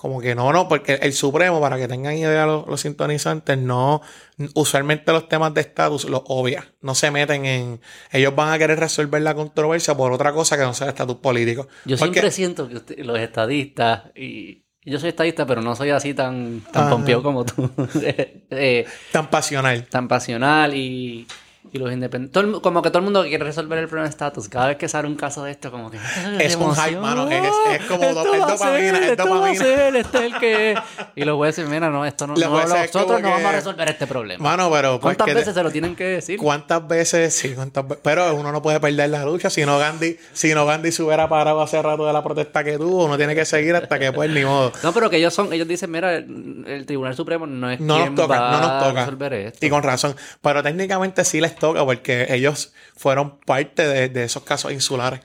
Como que no, no, porque el Supremo, para que tengan idea los, los sintonizantes, no, usualmente los temas de estatus los obvia, no se meten en, ellos van a querer resolver la controversia por otra cosa que no sea el estatus político. Yo Porque- siempre siento que usted- los estadistas, y yo soy estadista, pero no soy así tan, tan Ajá. pompeado como tú, Eh, tan pasional. tan pasional y, y los independientes. como que todo el mundo quiere resolver el problema de estatus. Cada vez que sale un caso de esto, como que. Es un hype, mano, es- es como Esto do- es dopamina, ser, es esto dopamina. ser, este es el que. Y los jueces, mira, no, esto no. No, nosotros no vamos a resolver este problema. Mano, pero pues ¿Cuántas veces se lo tienen que decir? ¿Cuántas veces? Sí, cuántas ve- Pero uno no puede perder la lucha. Si no Gandhi, si no Gandhi se hubiera parado hace rato de la protesta que tuvo, uno tiene que seguir hasta que pues ni modo. No, pero que ellos son, ellos dicen, mira, el, el Tribunal Supremo no es No quien nos toca, va no nos toca. resolver esto. Y con razón. Pero técnicamente sí les toca porque ellos fueron parte de, de esos casos insulares.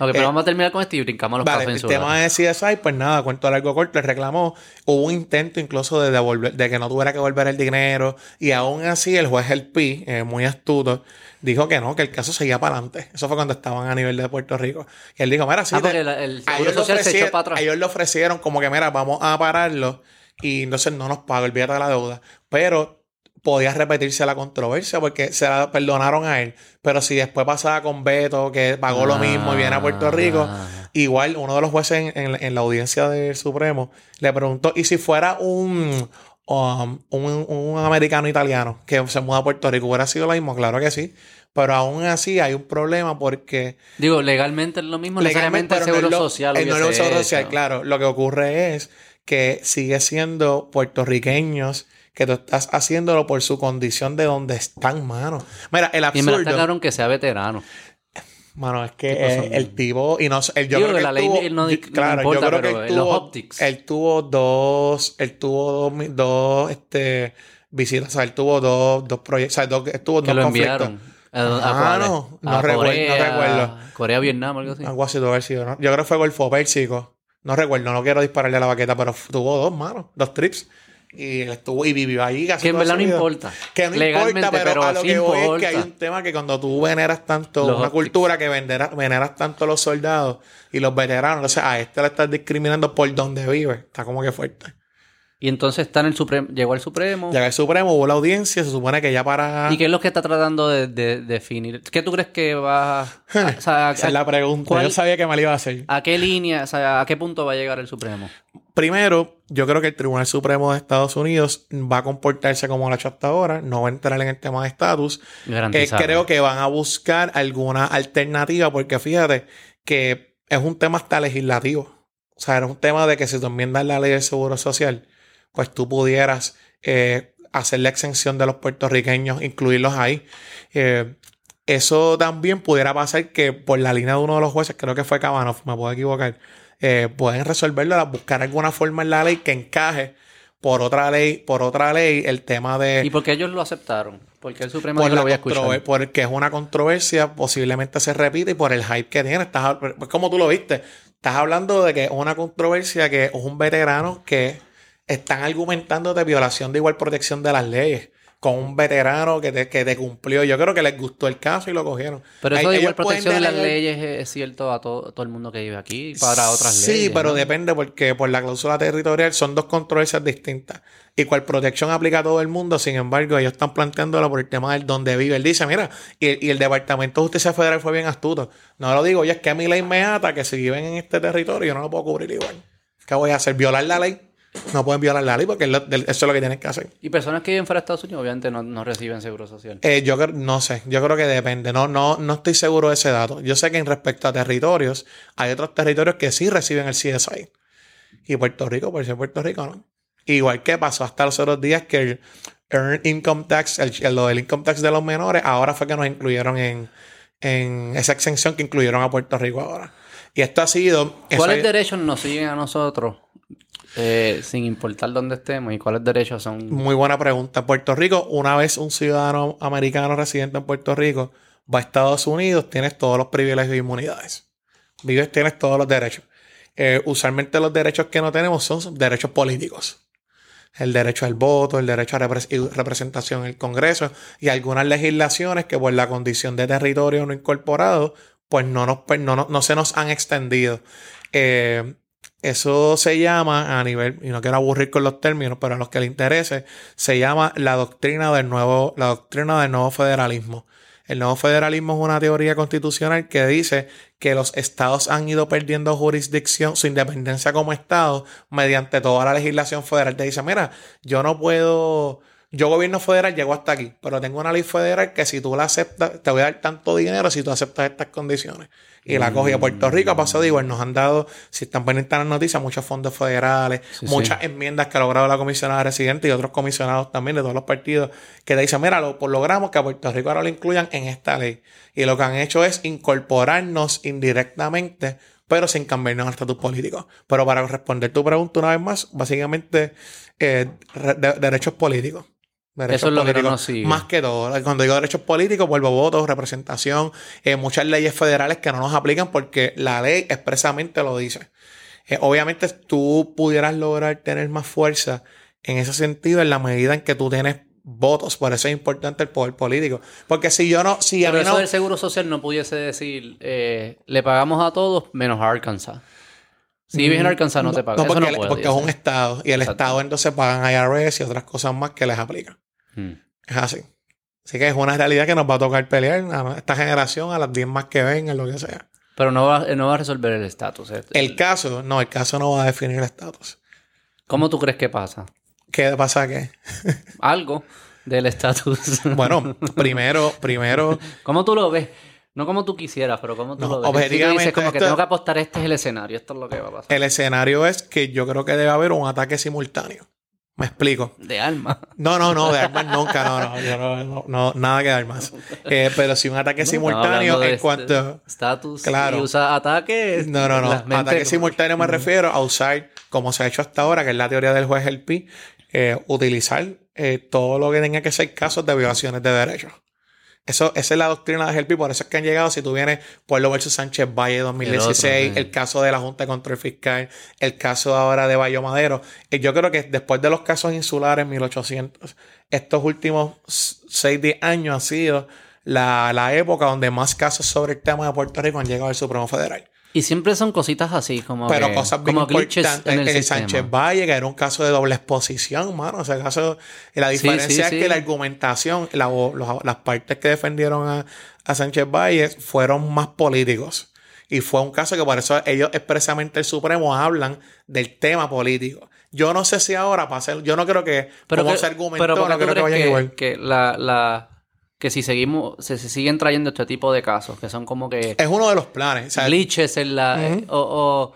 Ok, pero Eh, vamos a terminar con esto y brincamos los Vale, casos el tema insulares. de CSI, pues nada, cuento largo corto, le reclamó. Hubo un intento incluso de devolver, de que no tuviera que volver el dinero. Y aún así, el juez El Pi, eh, muy astuto, dijo que no, que el caso seguía para adelante. Eso fue cuando estaban a nivel de Puerto Rico. Y él dijo, mira, sí, Ah, te- el a Seguro ellos le Social se echó para atrás. a ellos le ofrecieron como que, mira, vamos a pararlo y entonces no nos paga, olvídate de la deuda. Pero podía repetirse la controversia porque se la perdonaron a él. Pero si después pasaba con Beto, que pagó lo mismo y viene a Puerto Rico, Ah. igual uno de los jueces en, en- en la audiencia del Supremo le preguntó, ¿y si fuera un, um, un, un americano italiano que se muda a Puerto Rico, hubiera sido lo mismo? Claro que sí. Pero aún así hay un problema porque Digo, legalmente es lo mismo, Legalmente, el pero no seguro es lo- social. eh, no es seguro social, claro. Lo que ocurre es que sigue siendo puertorriqueños que tú estás haciéndolo por su condición de donde están, mano. Mira, el Y me absurdo. claro que sea veterano. Mano, es que eh, el tipo, y no sé, el- yo Digo creo que que la él ley tuvo- no- yo- no claro, importa, yo creo que pero él en los tuvo, optics. él tuvo dos, él tuvo dos, dos, este, visitas, o sea, él tuvo dos, dos proyectos, o sea, dos, estuvo Que dos lo conflictos. enviaron. ¿A, Ah, no, no A recuerdo, no Corea, recuerdo. Corea, Vietnam, algo así. Algo así tuvo que haber sido, ¿no? Yo creo que fue Golfo Pérsico. No recuerdo, no quiero dispararle a la baqueta, pero tuvo dos, manos, dos trips. Y estuvo y vivió allí casi Que en verdad no importa. Que no Legalmente, importa, pero, pero a lo sí que voy es que hay un tema que cuando tú veneras tanto, Los una cultura que venera- veneras tanto a los soldados y los veteranos, entonces a este le estás discriminando por donde vive. Está como que fuerte. Y entonces está en el Supremo, llegó al Supremo. Llega el Supremo, hubo la audiencia, se supone que ya para... ¿Y qué es lo que está tratando de, de definir? ¿Qué tú crees que va a, o sea, a- Esa es la pregunta. ¿cuál- Yo sabía que me la iba a hacer. a qué línea, o sea, a qué punto va a llegar el Supremo? Primero, yo creo que el Tribunal Supremo de Estados Unidos va a comportarse como lo ha hecho hasta ahora, no va a entrar en el tema de estatus. Eh, creo que van a buscar alguna alternativa porque fíjate que es un tema hasta legislativo. O sea, era un tema de que si tú enmiendas la ley del Seguro Social, pues tú pudieras eh, hacer la exención de los puertorriqueños, incluirlos ahí. Eh, eso también pudiera pasar que por la línea de uno de los jueces, creo que fue Kavanaugh, me puedo equivocar, eh, pueden resolverlo, buscar alguna forma en la ley que encaje por otra ley, por otra ley, el tema de ¿Y por qué ellos lo aceptaron? Porque el Supremo por lo voy a escuchar. porque es una controversia, posiblemente se repite y por el hype que tiene. Estás, pues como tú lo viste, estás hablando de que es una controversia que es un veterano que están argumentando de violación de igual protección de las leyes con un veterano que te, que te cumplió. Yo creo que les gustó el caso y lo cogieron. Pero eso Ahí- de igual protección de las leyes es, cierto a todo, todo el mundo que vive aquí para otras Sí, leyes. pero ¿no? depende porque por la cláusula territorial son dos controversias distintas. Y cual protección aplica a todo el mundo, sin embargo, ellos están planteándolo por el tema del donde vive. Él dice, mira, y, y el Departamento de Justicia Federal fue bien astuto. No lo digo, oye, es que a mi ley me ata que si viven en este territorio yo no lo puedo cubrir igual. ¿Qué voy a hacer? ¿Violar la ley? No pueden violar la ley porque es lo- eso es lo que tienen que hacer. Y personas que viven fuera de Estados Unidos obviamente no, no reciben seguro social. Eh, yo creo- no sé, yo creo que depende, no, no, no estoy seguro de ese dato. Yo sé que en respecto a territorios, hay otros territorios que sí reciben el CSI. Y Puerto Rico, por ser Puerto Rico, ¿no? Igual que pasó hasta los otros días que el Earned Income Tax, el, el- lo del Income Tax de los menores, ahora fue que nos incluyeron en, en esa exención que incluyeron a Puerto Rico ahora. Y esto ha sido... ¿Cuáles derechos nos siguen a nosotros eh, sin importar dónde estemos? ¿Y cuáles derechos son...? Muy buena pregunta. Puerto Rico, una vez un ciudadano americano residente en Puerto Rico va a Estados Unidos, tienes todos los privilegios y inmunidades. Vives, tienes todos los derechos. Eh, usualmente los derechos que no tenemos son derechos políticos. El derecho al voto, el derecho a representación en el Congreso y algunas legislaciones que por la condición de territorio no incorporado, pues no, nos, pues no, no se nos han extendido. Eh, eso se llama a nivel, y no quiero aburrir con los términos, pero a los que les interese, se llama la doctrina del nuevo, la doctrina del nuevo federalismo. El nuevo federalismo es una teoría constitucional que dice que los estados han ido perdiendo jurisdicción, su independencia como estado, mediante toda la legislación federal. Te dice, mira, yo no puedo, yo gobierno federal llego hasta aquí, pero tengo una ley federal que si tú la aceptas, te voy a dar tanto dinero si tú aceptas estas condiciones. Y la cogí a Puerto Rico, ha pasado igual, nos han dado, si están pendientes de las noticias, muchos fondos federales, Sí, muchas enmiendas que ha logrado la comisionada residente y otros comisionados también de todos los partidos que te dicen, mira, lo, pues logramos que a Puerto Rico ahora lo incluyan en esta ley. Y lo que han hecho es incorporarnos indirectamente, pero sin cambiarnos el estatus político. Pero para responder tu pregunta una vez más, básicamente, eh, re- de- derechos políticos. Derechos Eso es lo que no sigue. Más que todo. Cuando digo derechos políticos, vuelvo votos, representación, eh, muchas leyes federales que no nos aplican porque la ley expresamente lo dice. Eh, obviamente tú pudieras lograr tener más fuerza en ese sentido en la medida en que tú tienes votos. Por eso es importante el poder político. Porque si yo no, si a Pero mí eso no... del seguro social no pudiese decir, eh, le pagamos a todos menos a Arkansas. Si vives en Arkansas no, te pagan. Mm, No, porque, no puede, porque es un estado. Y el Exacto. estado entonces pagan IRS y otras cosas más que les aplican. Mm. Es así. Así que es una realidad que nos va a tocar pelear a esta generación, a las 10 más que vengan, lo que sea. Pero no va, no va a resolver el estatus. eh. El caso, no, el caso no va a definir el estatus. ¿Cómo tú crees que pasa? ¿Qué pasa que? Algo del estatus. Bueno, primero, primero, ¿Cómo tú lo ves? No como tú quisieras, pero como tú No, lo ves. Si tú objetivamente, dices como que tengo que apostar, este es el escenario, esto es lo que va a pasar. el escenario es que yo creo que debe haber un ataque simultáneo. Me explico. De alma. No, no, no, de armas nunca, no, no, yo no, no, no, nada que de armas. Eh, pero si un ataque simultáneo en cuanto... este Status Claro. y usa ataque. No, no, no. Ataque simultáneo me refiero a usar, como se ha hecho hasta ahora, que es la teoría del juez El Pi, eh, utilizar eh, todo lo que tenga que ser casos de violaciones de derechos. Eso, esa es la doctrina de Helpi, por eso es que han llegado, si tú vienes Pueblo versus Sánchez Valle 2016, el, El caso de la Junta de Control Fiscal, el caso ahora de Bayo Madero. Eh, Yo creo que después de los casos insulares en 1800, estos últimos 6-10 años han sido la, la época donde más casos sobre el tema de Puerto Rico han llegado al Supremo Federal. Y siempre son cositas así, como. Pero que- cosas bien como importantes. en el El. Sánchez Valle, que era un caso de doble exposición, mano. O sea, el caso, la diferencia sí, es sí. que la argumentación, la- los- las partes que defendieron a, a Sánchez Valle fueron más políticos. Y fue un caso que por eso ellos expresamente el Supremo hablan del tema político. Yo no sé si ahora pasa, yo no creo que Pero como que- se argumentó, pero ¿por qué no creo que que, igual. que la, la- que si seguimos, se, se siguen trayendo este tipo de casos, que son como que Es uno de los planes. o sea, glitches en la. Ujú. o, o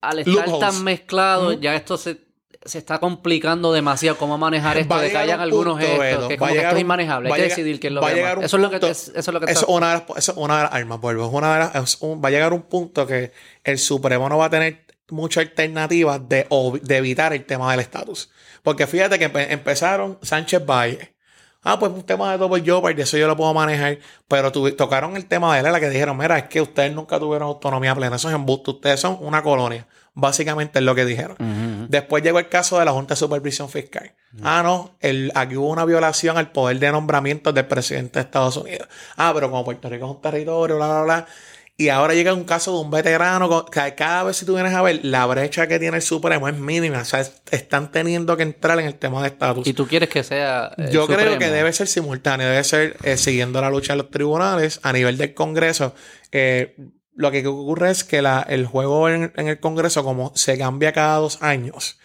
al estar Loopholes. tan mezclado, ya esto se, se está complicando demasiado cómo manejar esto, de que hayan algunos punto, gestos, que como que esto es inmanejable, hay a que llegar- decidir es lo va a que Eso es lo que eso es lo que Eso está- es una de las, eso es una de las armas, vuelvo. Es una de las, es un- va a llegar un punto que el Supremo no va a tener muchas alternativas de, de evitar el tema del estatus. Porque fíjate que empe- empezaron Sánchez Valle. Ah, pues un tema de double jeopardy, eso yo lo puedo manejar. Pero tocaron el tema de Lela que dijeron, mira, es que ustedes nunca tuvieron autonomía plena. Eso es embuste. Ustedes son una colonia. Básicamente es lo que dijeron. Después llegó el caso de la Junta de Supervisión Fiscal. Ah, no, el, aquí hubo una violación al poder de nombramiento del presidente de Estados Unidos. Ah, pero como Puerto Rico es un territorio, bla, bla, bla. Y ahora llega un caso de un veterano. con- que Cada vez si tú vienes a ver, la brecha que tiene el Supremo es mínima. O sea, es- están teniendo que entrar en el tema de estatus. Y tú quieres que sea. eh, Yo creo que debe ser simultáneo, debe ser eh, siguiendo la lucha en los tribunales a nivel del Congreso. Eh, lo que ocurre es que la- el juego en, en el Congreso, como se cambia cada dos años,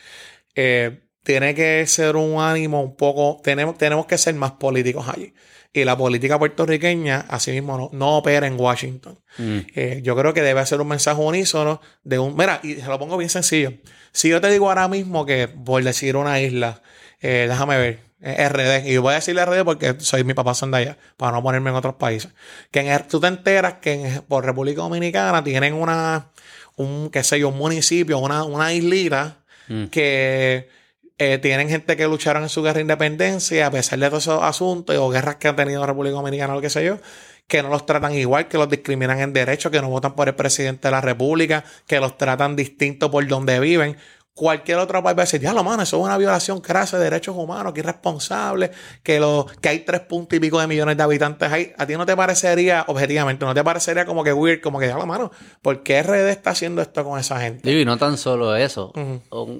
eh, tiene que ser un ánimo un poco, tenemos, tenemos que ser más políticos allí. Y la política puertorriqueña, asimismo, no, no opera en Washington. Mm. Eh, yo creo que debe ser un mensaje unísono de un... Mira, y se lo pongo bien sencillo. Si yo te digo ahora mismo que, por decir una isla, eh, déjame ver, eh, RD, y voy a decirle RD porque soy mi papá son de allá, para no ponerme en otros países, que en, tú te enteras que en- por República Dominicana tienen una, un, qué sé yo, un municipio, una, una islita Mm. que eh, tienen gente que lucharon en su guerra de independencia, a pesar de todos esos asuntos o guerras que ha tenido República Dominicana o lo que sé yo, que no los tratan igual, que los discriminan en derechos, que no votan por el presidente de la República, que los tratan distinto por donde viven. Cualquier otro país va a decir, ya lo mano, eso es una violación crasa de derechos humanos, que irresponsable, que, lo, que hay tres puntos y pico de millones de habitantes ahí. ¿A ti no te parecería, objetivamente, no te parecería como que weird, como que ya lo mano? ¿Por qué RD está haciendo esto con esa gente? Y no tan solo eso.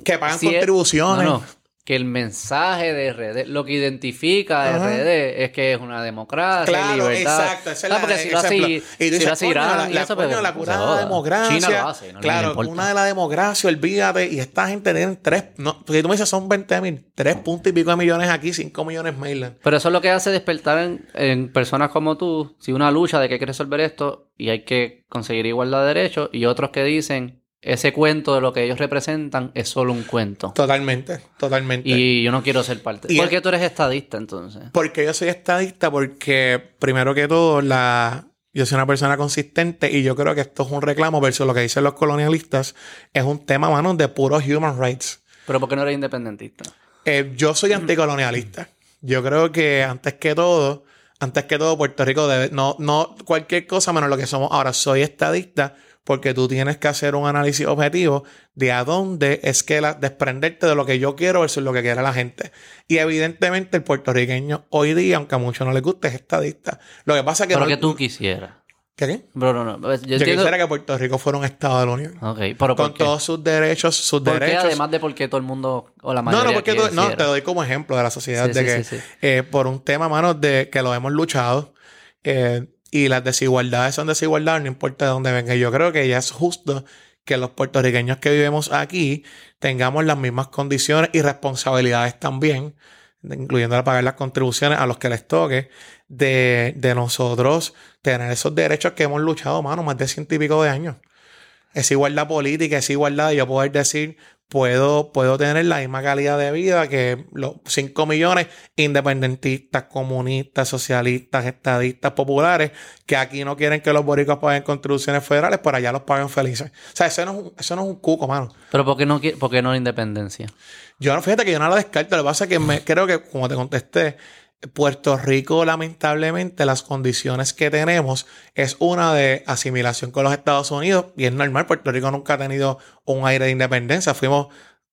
Que pagan si es- contribuciones. no, no, que el mensaje de RD, lo que identifica a Ajá. RD es que es una democracia, Claro, libertad. exacto. Esa es Ah, la, porque si lo hace, Y tú dices, Irán la, curada joda. democracia. China lo hace, no le claro, una de la democracia, olvídate. Y esta gente tiene tres, no, porque tú me dices son 20 mil, tres puntos y pico de millones aquí, 5 millones mainland. Pero eso es lo que hace despertar en, en personas como tú, si una lucha de que hay que resolver esto y hay que conseguir igualdad de derechos, y otros que dicen ese cuento de lo que ellos representan es solo un cuento. Totalmente, totalmente. Y yo no quiero ser parte. Y- ¿Por qué tú eres estadista entonces? Porque yo soy estadista, porque primero que todo, la, yo soy una persona consistente y yo creo que esto es un reclamo versus lo que dicen los colonialistas. Es un tema, mano, de puros human rights. Pero ¿por qué no eres independentista? Eh, yo soy anticolonialista. Yo creo que antes que todo, antes que todo, Puerto Rico debe, no, no cualquier cosa menos lo que somos ahora. Soy estadista porque tú tienes que hacer un análisis objetivo de a dónde es que la, desprenderte de lo que yo quiero versus lo que quiere la gente. Y evidentemente el puertorriqueño hoy día, aunque a muchos no les guste, es estadista. Lo que pasa es que... Pero no- que tú quisieras. ¿Qué? qué? No, no. Yo, Yo entiendo- quisiera que Puerto Rico fuera un estado de la Unión. Ok, pero ¿por Con qué? todos sus derechos, sus ¿Por qué? derechos. Además de porque todo el mundo o la No, mayoría no, porque tú- no, te doy como ejemplo de la sociedad Sí, de sí, que sí, sí. eh, por un tema, mano, de que lo hemos luchado eh, y las desigualdades son desigualdades, no importa de dónde venga. Yo creo que ya es justo que los puertorriqueños que vivimos aquí tengamos las mismas condiciones y responsabilidades también, incluyendo pagar las contribuciones a los que les toque, de, de nosotros tener esos derechos que hemos luchado, mano, más de ciento y pico de años. Esa igualdad política, esa igualdad de yo poder decir, puedo, puedo tener la misma calidad de vida que los 5 millones independentistas, comunistas, socialistas, estadistas, populares, que aquí no quieren que los boricos paguen contribuciones federales, por allá los paguen felices. O sea, eso no es un, eso no es un cuco, mano. Pero ¿por qué no, por qué no la independencia? Yo no, fíjate que yo no la descarto. Lo que pasa es que me, creo que, como te contesté, Puerto Rico, lamentablemente, las condiciones que tenemos es una de asimilación con los Estados Unidos y es normal. Puerto Rico nunca ha tenido un aire de independencia. Fuimos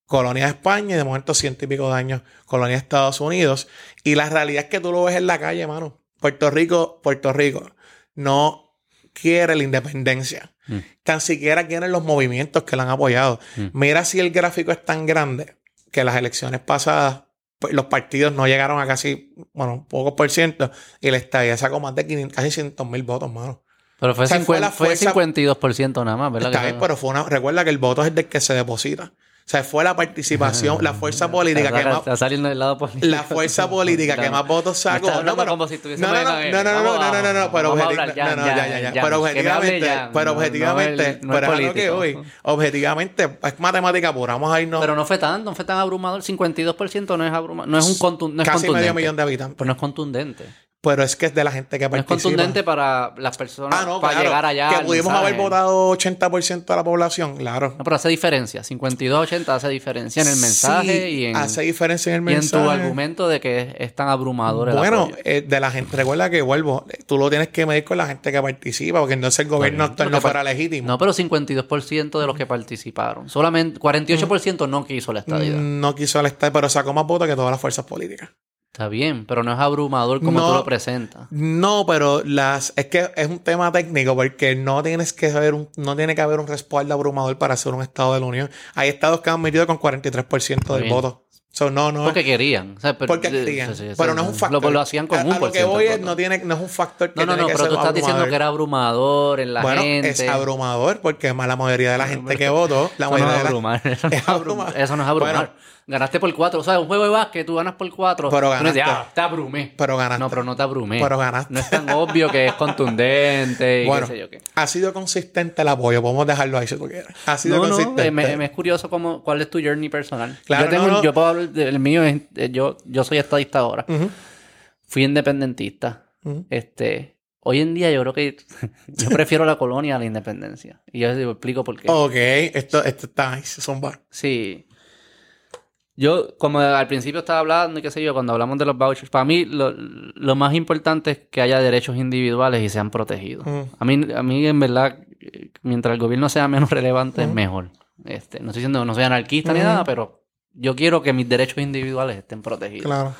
colonia de España y de momento ciento y pico de años colonia de Estados Unidos. Y la realidad es que tú lo ves en la calle, mano. Puerto Rico, Puerto Rico no quiere la independencia. Mm. Tan siquiera quieren los movimientos que la han apoyado. Mm. Mira si el gráfico es tan grande que las elecciones pasadas los partidos no llegaron a casi, bueno, pocos por ciento y el estadía sacó más de 500, casi 100 mil votos, mano. Pero fue, O sea, fue 50 la fue fuerza- 52% nada más, ¿verdad? Está bien, fue- pero fue una, recuerda que el voto es del que se deposita. O sea, fue la participación, la fuerza política que más, está saliendo del lado político. la fuerza política que más votos sacó. no, no, no, no, no, no, no, no, no, no, pero vamos a objeti- hablar, ya, no, no, ya, ya, ya, ya. ya. Pero objetivamente, pero objetivamente, pero es lo que hoy, objetivamente, es matemática pura, vamos a irnos Pero no fue tan, no fue tan abrumador. 52% no es abrumador. No es un contu- no es casi contundente. medio millón de habitantes. Pero no es contundente. Pero es que es de la gente que No es participa. contundente para las personas Ah, no, para claro. llegar allá. Que pudimos mensaje. haber votado 80% de la población, claro. No, pero hace diferencia. 52-80 hace diferencia en el mensaje Sí, y en, hace diferencia en el y en mensaje. tu argumento de que es tan abrumador el Bueno, apoyo. eh, de la gente, recuerda que vuelvo, tú lo tienes que medir con la gente que participa, porque entonces el gobierno actual no fuera legítimo. No, pero 52% de los que participaron. Solamente 48% no quiso la estadidad. Mm, No quiso al Estado, pero sacó más votos que todas las fuerzas políticas. Está bien, pero no es abrumador como No. tú lo presentas. No, pero las es que es un tema técnico porque no tienes que saber un, no tiene que haber un respaldo abrumador para ser un estado de la Unión. Hay estados que han metido con 43% del voto. So, no, no. Porque querían. O sea, pero, porque querían. sí, sí, pero no es un factor. Lo, lo hacían con a, un a lo que voy es, no tiene, no es un factor que No, no, tiene no, que pero ser tú estás diciendo abrumador. que era abrumador en la bueno, gente. es abrumador porque más la mayoría de la gente que votó, la Eso no mayoría es de la- abrumar. Eso no Es es abrumar. abrumar. Eso no es abrumar. Bueno. Ganaste por cuatro. O sea, un juego de básquet, tú ganas por cuatro. Pero no dices, ganaste. ah, te abrumé. Pero ganaste. No, pero no te abrumé. Pero ganaste. No es tan obvio que es contundente y Bueno, qué sé yo qué. ha sido consistente el apoyo. Podemos dejarlo ahí si tú quieres. Ha sido No, no, consistente. eh, me, me es curioso cómo, cuál es tu journey personal. Claro, yo, tengo, no, no. yo puedo hablar del mío, es- eh, yo, yo soy estadista ahora. Fui independentista. Este, hoy en día yo creo que yo prefiero la colonia a la independencia. Y yo te explico por qué. Ok, esto, esto está nice. Son bar. Sí. Yo, como al principio estaba hablando y qué sé yo, cuando hablamos de los vouchers, para mí lo, lo más importante es que haya derechos individuales y sean protegidos. Mm. A mí, a mí en verdad, mientras el gobierno sea menos relevante, es mejor. Este, no estoy diciendo, no soy anarquista ni nada, pero yo quiero que mis derechos individuales estén protegidos. Claro.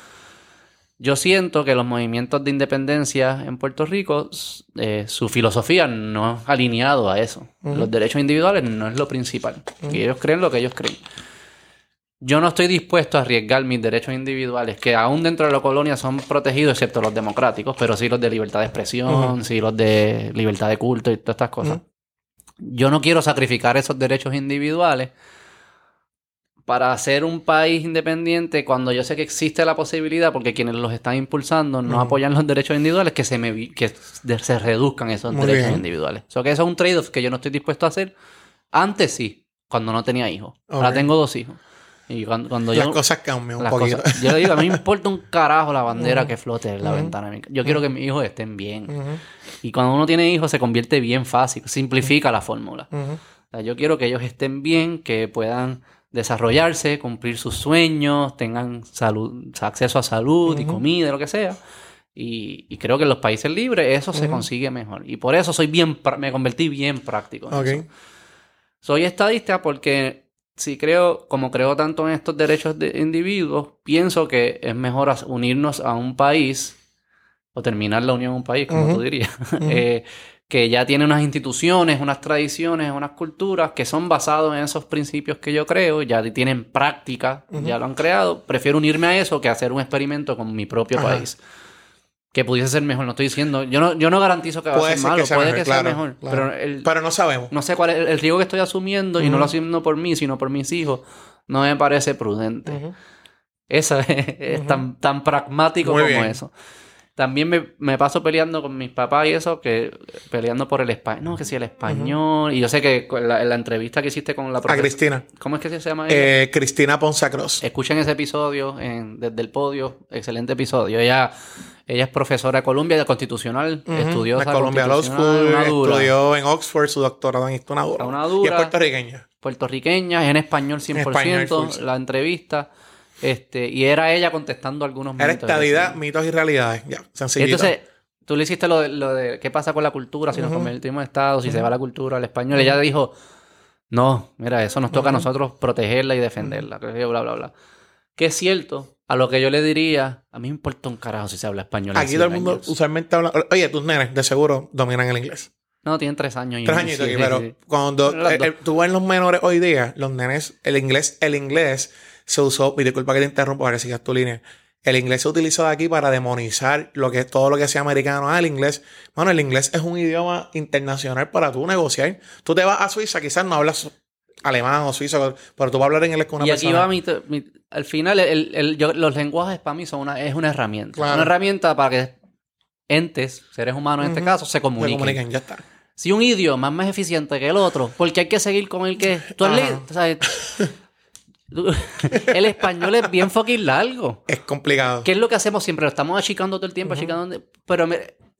Yo siento que los movimientos de independencia en Puerto Rico, eh, su filosofía no es alineado a eso. Los derechos individuales no es lo principal. Que ellos creen lo que ellos creen. Yo no estoy dispuesto a arriesgar mis derechos individuales, que aún dentro de la colonia son protegidos, excepto los democráticos, pero sí los de libertad de expresión, sí los de libertad de culto y todas estas cosas. Yo no quiero sacrificar esos derechos individuales para hacer un país independiente cuando yo sé que existe la posibilidad, porque quienes los están impulsando no apoyan los derechos individuales, que se, me, que se reduzcan esos Muy derechos bien. individuales. O sea, que eso es un trade-off que yo no estoy dispuesto a hacer. Antes sí, cuando no tenía hijos. Ahora tengo dos hijos. Y cuando, cuando Las yo... cosas cambian un poquito. cosas- yo le digo, a mí me importa un carajo la bandera que flote en la ventana. de mi ca- Yo quiero que mis hijos estén bien. Y cuando uno tiene hijos se convierte bien fácil, simplifica la fórmula. ujú. O sea, yo quiero que ellos estén bien, que puedan desarrollarse, cumplir sus sueños, tengan salud, acceso a salud y comida, lo que sea. Y, y, creo que en los países libres eso se consigue mejor. Y por eso soy bien, me convertí bien práctico. En eso. Soy estadista porque si creo, como creo tanto en estos derechos de individuos, pienso que es mejor unirnos a un país o terminar la unión en un país, como tú dirías, eh, que ya tiene unas instituciones, unas tradiciones, unas culturas que son basados en esos principios que yo creo, ya tienen práctica, ya lo han creado. Prefiero unirme a eso que hacer un experimento con mi propio país. Que pudiese ser mejor, no estoy diciendo. Yo no, yo no garantizo que va a ser malo, puede que sea mejor. Pero, no sabemos. No sé cuál es el, riesgo que estoy asumiendo, y no lo asumiendo por mí, sino por mis hijos, no me parece prudente. Eso es, tan, tan pragmático como eso. También me, paso peleando con mis papás y eso, que peleando por el español. No, que si el español. Y yo sé que en la, entrevista que hiciste con la profesora. A Cristina. ¿Cómo es que se llama ella? Eh, Cristina Ponce Cross. Escuchen ese episodio en, desde el podio. Excelente episodio. Ella, ella es profesora de Columbia de Constitucional. Estudió en Columbia Law School. Estudió en Oxford su doctorado en Historia Una dura. Y es puertorriqueña. Puertorriqueña, es en español 100%. la entrevista. Este, y era ella contestando algunos mitos. Era estadidad, mitos y realidades. Ya, sencillito. Entonces, tú le hiciste lo de, lo de qué pasa con la cultura si nos convertimos en Estado, si se va la cultura al español. Ella dijo, no, mira, eso nos toca a nosotros protegerla y defenderla. Bla, bla, bla. Que es cierto. A lo que yo le diría, a mí me importa un carajo si se habla español. Aquí todo el mundo usualmente habla. Oye, tus nenes de seguro dominan el inglés. No, tienen tres años. Tres años, pero cuando eh, eh, tú ves los menores hoy día, los nenes, el inglés, el inglés se usó, y disculpa que te interrumpa para que sigas tu línea. El inglés se utilizó aquí para demonizar lo que todo lo que sea americano. Ah, el inglés. Bueno, el inglés es un idioma internacional para tú negociar. Tú te vas a Suiza, quizás no hablas alemán o suizo, pero tú vas a hablar en inglés con una persona. Y aquí va mi, al final, el, los lenguajes para mí son una, es una herramienta. Una herramienta para que entes, seres humanos en este caso, se comuniquen. Se comuniquen, ya está. Si un idioma es más eficiente que el otro, porque hay que seguir con el que tú has leído. el español es bien fucking largo. Es complicado. ¿Qué es lo que hacemos siempre? Lo estamos achicando todo el tiempo, achicando. Pero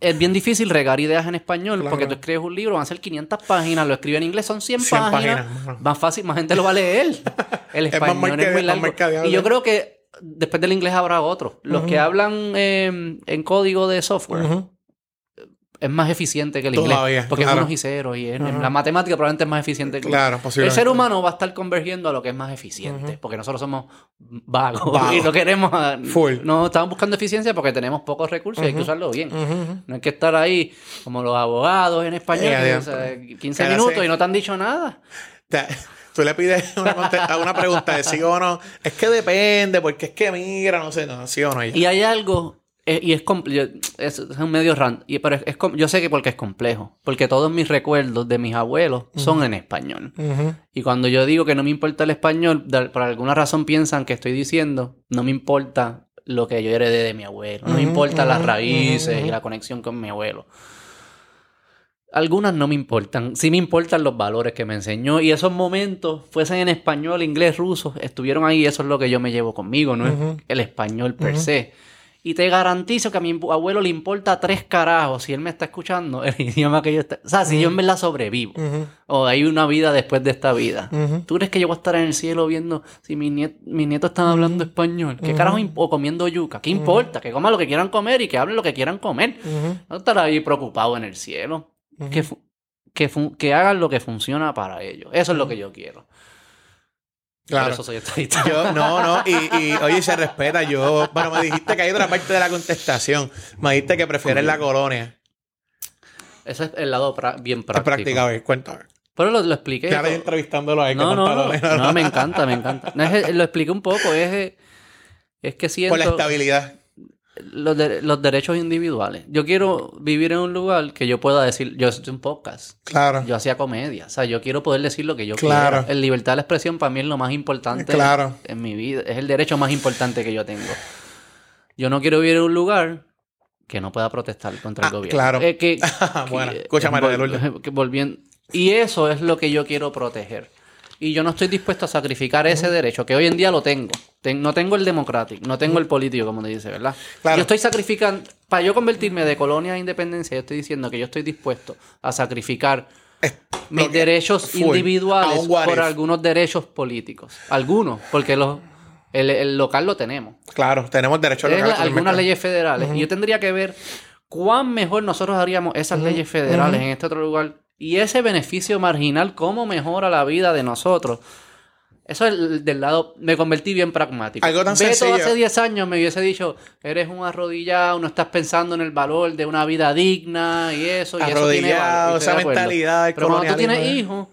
es bien difícil regar ideas en español porque tú escribes un libro, van a ser 500 páginas, lo escribes en inglés, son 100, páginas. Más fácil, más gente lo va a leer. El español es, muy largo. y yo creo que después del inglés habrá otro. Los que hablan eh, en código de software es más eficiente que el inglés. Porque es unos y ceros. Y la matemática probablemente es más eficiente que claro, El ser humano va a estar convergiendo a lo que es más eficiente. Porque nosotros somos vagos. Y no queremos. Full. No estamos buscando eficiencia porque tenemos pocos recursos y hay que usarlo bien. No hay que estar ahí como los abogados en español. 15 minutos y no te han dicho nada. Tú le pides una, una pregunta de sí o no. Es que depende, porque es que mira, no sé, no, sí o no. Y hay algo eh, y es, es, es, un medio random. Y, pero es, yo sé que porque es complejo. Porque todos mis recuerdos de mis abuelos son en español. Y cuando yo digo que no me importa el español, por alguna razón piensan que estoy diciendo, no me importa lo que yo heredé de mi abuelo. No me importan las raíces y la conexión con mi abuelo. Algunas no me importan. Sí me importan los valores que me enseñó. Y esos momentos, fuesen en español, inglés, ruso, estuvieron ahí. Eso es lo que yo me llevo conmigo. No es el español per se. Y te garantizo que a mi abuelo le importa tres carajos si él me está escuchando el idioma que yo está. O sea, si yo en verdad sobrevivo. O hay una vida después de esta vida. ¿Tú crees que yo voy a estar en el cielo viendo si mis, nietos están hablando español? ¿Qué carajo? O comiendo yuca. ¿Qué importa? Que coman lo que quieran comer y que hablen lo que quieran comer. No estar ahí preocupado en el cielo. Que, que, que hagan lo que funciona para ellos. Eso es lo que yo quiero. Claro. eso soy estadista. Yo, no, no, y, oye, se respeta. Yo, bueno, me dijiste que hay otra parte de la contestación. Me dijiste que prefieres la colonia. Ese es el lado bien práctico. práctica, a ver, cuéntame. Pero lo, lo expliqué. Ya entrevistándolo a él. No, no, no, no, me encanta, me encanta. lo expliqué un poco. Es, es que siento... Por la estabilidad los, los, derechos individuales. Yo quiero vivir en un lugar que yo pueda decir, yo soy un podcast. Claro. Yo hacía comedia. O sea, yo quiero poder decir lo que yo claro. quiero. El libertad de la expresión para mí es lo más importante claro. en, mi vida. Es el derecho más importante que yo tengo. Yo no quiero vivir en un lugar que no pueda protestar contra el ah, gobierno. Claro. Eh, que, bueno, escúchame, que volviendo. Y eso es lo que yo quiero proteger. Y yo no estoy dispuesto a sacrificar ese derecho, que hoy en día lo tengo. No tengo el democrático, no tengo el político, como te dice, ¿verdad? Yo estoy sacrificando, para yo convertirme de colonia a independencia, yo estoy diciendo que yo estoy dispuesto a sacrificar mis derechos individuales por algunos derechos políticos. Algunos, porque los, el, local lo tenemos. Claro, tenemos derechos locales. algunas leyes federales. Y yo tendría que ver cuán mejor nosotros haríamos esas leyes federales en este otro lugar y ese beneficio marginal, cómo mejora la vida de nosotros. Eso es del lado, me convertí bien pragmático. Algo tan Beto hace 10 años me hubiese dicho, eres un arrodillado, no estás pensando en el valor de una vida digna y eso. Y eso tiene valor, esa mentalidad. Pero cuando tú tienes hijos,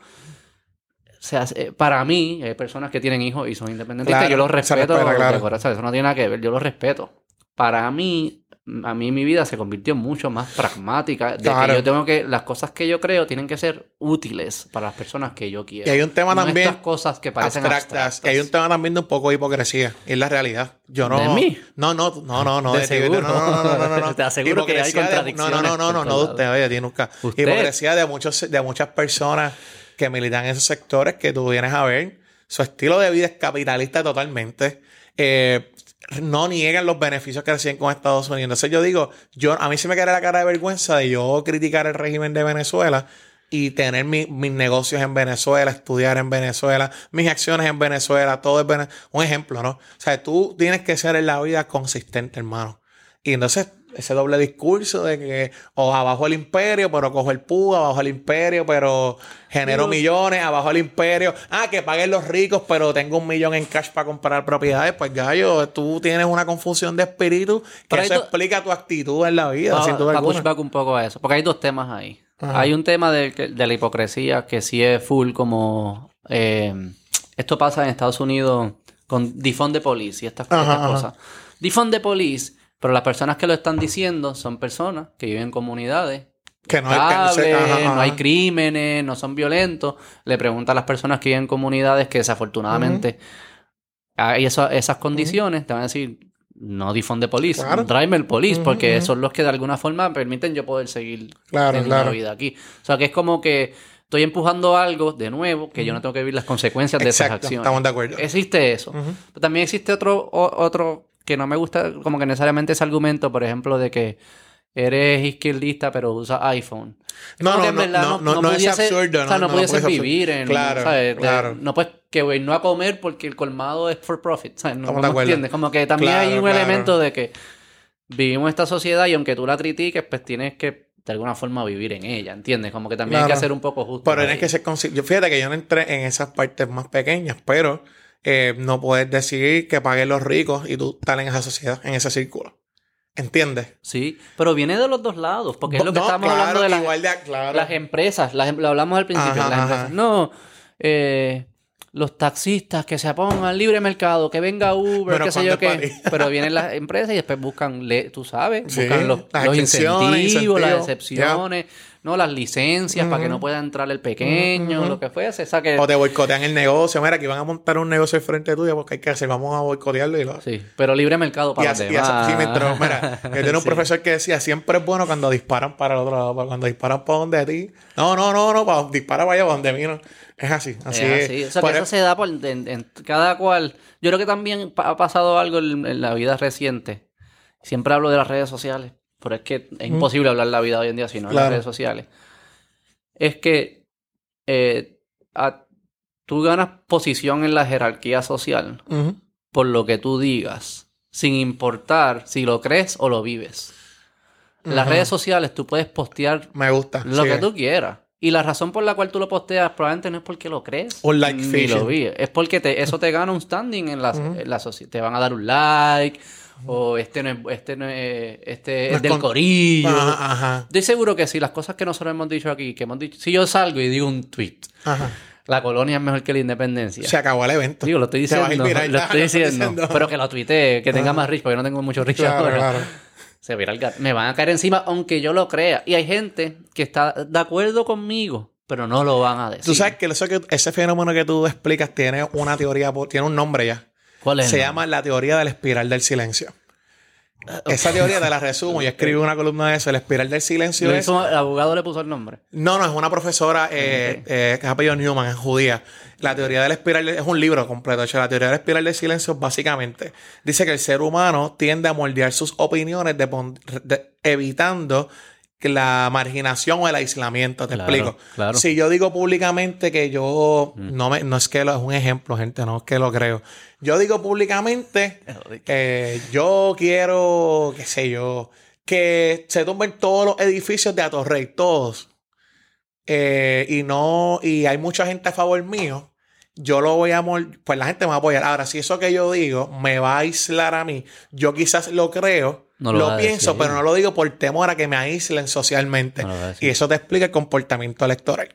o sea, eh, para mí, hay personas que tienen hijos y son independentistas, yo los respeto. Eso no tiene nada que ver, yo los respeto. Para mí, a mí mi vida se convirtió mucho más pragmática. De que yo tengo que, las cosas que yo creo tienen que ser útiles para las personas que yo quiero. Y hay un tema también. Estas cosas que parecen abstractas. Y hay un tema también de un poco de hipocresía. Es la realidad. Yo no. ¿De mí? No, no, no, no, no. De, seguro. No, no, no, no, no, Te aseguro que hay contradicciones. no, no, no, no, no, de usted, oye, nunca. Hipocresía de, muchos, de muchas personas que militan en esos sectores que tú vienes a ver. Su estilo de vida es capitalista totalmente. Eh, no niegan los beneficios que reciben con Estados Unidos. Entonces yo digo, yo, a mí se me cae la cara de vergüenza de yo criticar el régimen de Venezuela y tener mis negocios en Venezuela, estudiar en Venezuela, mis acciones en Venezuela, todo es Venezuela. Un ejemplo, ¿no? O sea, tú tienes que ser en la vida consistente, hermano. Y entonces ese doble discurso de que o abajo el imperio, pero cojo el PUA, abajo el imperio, pero genero millones, abajo el imperio. Ah, que paguen los ricos, pero tengo un millón en cash para comprar propiedades. Pues gallo, tú tienes una confusión de espíritu que eso explica tu actitud en la vida. sin duda pushback un poco a eso, porque hay dos temas ahí. Hay un tema de, la hipocresía que sí es full como... Eh, esto pasa en Estados Unidos con defund de police y estas, cosas. Defund de police pero las personas que lo están diciendo son personas que viven en comunidades. Que no hay, no hay crímenes, no son violentos. Le pregunta a las personas que viven en comunidades que desafortunadamente hay esas condiciones. Te van a decir, no difunde police, drive el police, porque son los que de alguna forma permiten yo poder seguir claro, la vida aquí. O sea, que es como que estoy empujando algo de nuevo que yo no tengo que vivir las consecuencias de esas acciones. Estamos de acuerdo. Existe eso. Pero también existe otro, otro que no me gusta como que necesariamente ese argumento, por ejemplo, de que eres izquierdista pero usas iPhone. No, no, no, no, no, no, es absurdo. O sea, no, puedes vivir en... Claro, claro. no puedes que no a comer porque el colmado es for profit. ¿sabes? No, no entiendes. Como que también hay un elemento de que vivimos esta sociedad y aunque tú la critiques, pues tienes que de alguna forma vivir en ella, ¿entiendes? Como que también hay que hacer un poco justo. Pero tienes que ser Yo fíjate que yo no entré en esas partes más pequeñas, pero eh, no puedes decidir que paguen los ricos y tú estás en esa sociedad, en ese círculo. ¿Entiendes? Sí, pero viene de los dos lados, porque es lo que estamos hablando de, las empresas, las, em, lo hablamos al principio, No, eh, los taxistas que se opongan al libre mercado, que venga Uber, qué sé yo qué. Pero vienen las empresas y después buscan, tú sabes, buscan los, incentivos, las excepciones. ¿No? Las licencias para que no pueda entrar el pequeño, lo que fuese. O, o te boicotean el negocio. Mira, aquí van a montar un negocio al frente tuyo porque hay que hacer, vamos a boicotearlo y lo... Sí, pero libre mercado para y así, sí, mientras, mira, yo tenía un profesor que decía, siempre es bueno cuando disparan para el otro lado, cuando disparan para donde ti. No, no, no, no, para, dispara para allá, para donde mí no. Es así, así es. Así. O sea, que eso se da por, en, cada cual. Yo creo que también ha pasado algo en la vida reciente. Siempre hablo de las redes sociales pero es que es imposible hablar la vida hoy en día si no en las redes sociales, es que eh, tú ganas posición en la jerarquía social por lo que tú digas, sin importar si lo crees o lo vives. En las redes sociales tú puedes postear Me gusta, lo que tú quieras. Y la razón por la cual tú lo posteas probablemente no es porque lo crees. O like ni lo vives. Es porque eso te gana un standing en la, en la sociedad. Te van a dar un like o este no es, este no es, este es, del corillo. Estoy seguro que si las cosas que nosotros hemos dicho aquí, que hemos dicho, si yo salgo y digo un tweet, la colonia es mejor que la independencia. Se acabó el evento. Digo, lo estoy diciendo. lo estoy diciendo, pero que lo tuitee, que tenga más rich, porque yo no tengo mucho rich ahora. Se vira el Me van a caer encima, aunque yo lo crea. Y hay gente que está de acuerdo conmigo, pero no lo van a decir. Tú sabes que, eso que ese fenómeno que tú explicas tiene una teoría, tiene un nombre ya. ¿Cuál es? Se llama la teoría de la espiral del silencio. Esa teoría te la resumo. y escribí una columna de eso. El espiral del silencio es... ¿El abogado le puso el nombre? No, no. Es una profesora eh, eh, que es apellido Newman, es judía. La teoría de la espiral... Es un libro completo. De hecho, la teoría de la espiral del silencio básicamente dice que el ser humano tiende a moldear sus opiniones evitando la marginación o el aislamiento, te Claro, explico. claro. Si yo digo públicamente que yo no me, no es que lo, es un ejemplo, gente, no es que lo creo. Yo digo públicamente que yo quiero, qué sé yo, que se tumben todos los edificios de Atorrey, todos. Eh, y no, y hay mucha gente a favor mío. Yo lo voy a pues la gente me va a apoyar. Ahora, si eso que yo digo me va a aislar a mí, yo quizás lo creo, No lo pienso, pero no lo digo por temor a que me aíslen socialmente. No y eso te explica el comportamiento electoral.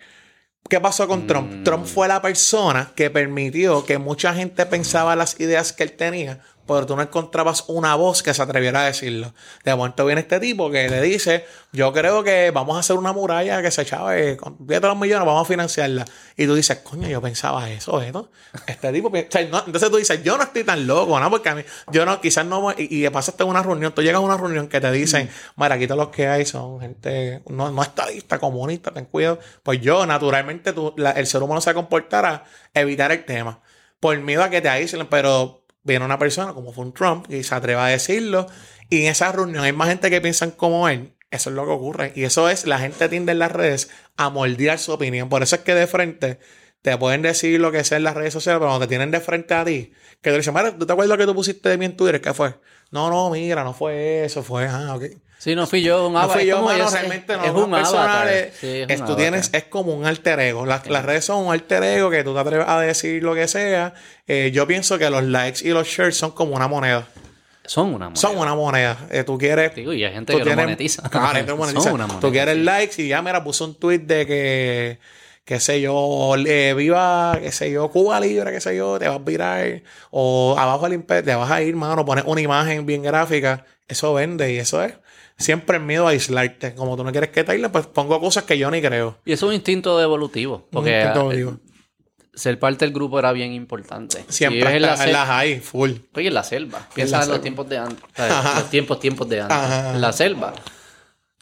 ¿Qué pasó con Trump? Mm. Trump fue la persona que permitió que mucha gente pensaba las ideas que él tenía, pero tú no encontrabas una voz que se atreviera a decirlo. De momento viene este tipo que le dice, yo creo que vamos a hacer una muralla que se chave, con fíjate los millones, vamos a financiarla. Y tú dices, coño, yo pensaba eso, ¿no? Este tipo, pi- o sea, no- entonces tú dices, yo no estoy tan loco, ¿no? Porque a mí, yo no, quizás no, y, de en una reunión, tú llegas a una reunión que te dicen, mira, aquí todos los que hay son gente no, no estadista, comunista, ten cuidado. Pues yo, naturalmente, tú, la- el ser humano se va a comportar a evitar el tema. Por miedo a que te aíslen, pero viene una persona como fue un Trump y se atreve a decirlo. Y en esa reunión hay más gente que piensan como él. Eso es lo que ocurre. Y eso es, la gente tiende en las redes a moldear su opinión. Por eso es que de frente te pueden decir lo que sea en las redes sociales, pero cuando te tienen de frente a ti, que te dicen, mira, ¿tú te acuerdas lo que tú pusiste de mí en Twitter? ¿Qué fue? No, no, mira, no fue eso, fue, ah, ok. Sí, no fui yo, un No fui Es yo, mano, realmente no. Es un avatar. Sí, es es, tú tienes, es como un alter ego. Las, las redes son un alter ego que tú te atreves a decir lo que sea. Eh, yo pienso que los likes y los shares son como una moneda. Son una moneda. Son una moneda. Eh, tú quieres. Digo, y hay gente que lo tienes- monetiza. Claro, gente lo monetiza. Son una moneda. Tú quieres sí. likes y ya, mira, puso un tweet de que, qué sé yo, eh, viva, qué sé yo, Cuba libre, qué sé yo, te vas a virar. O abajo del imperio, te vas a ir, mano, pones una imagen bien gráfica. Eso vende y eso es. Siempre el miedo a aislarte. Como tú no quieres que te aíslen, pues pongo cosas que yo ni creo. Y es un instinto evolutivo. Porque instinto eh, evolutivo. ser parte del grupo era bien importante. Siempre vives en la sel- las hay, full. Estoy en la selva. Piensa en los selva. tiempos de antes. Los tiempos, tiempos de antes. Ajá. En la selva.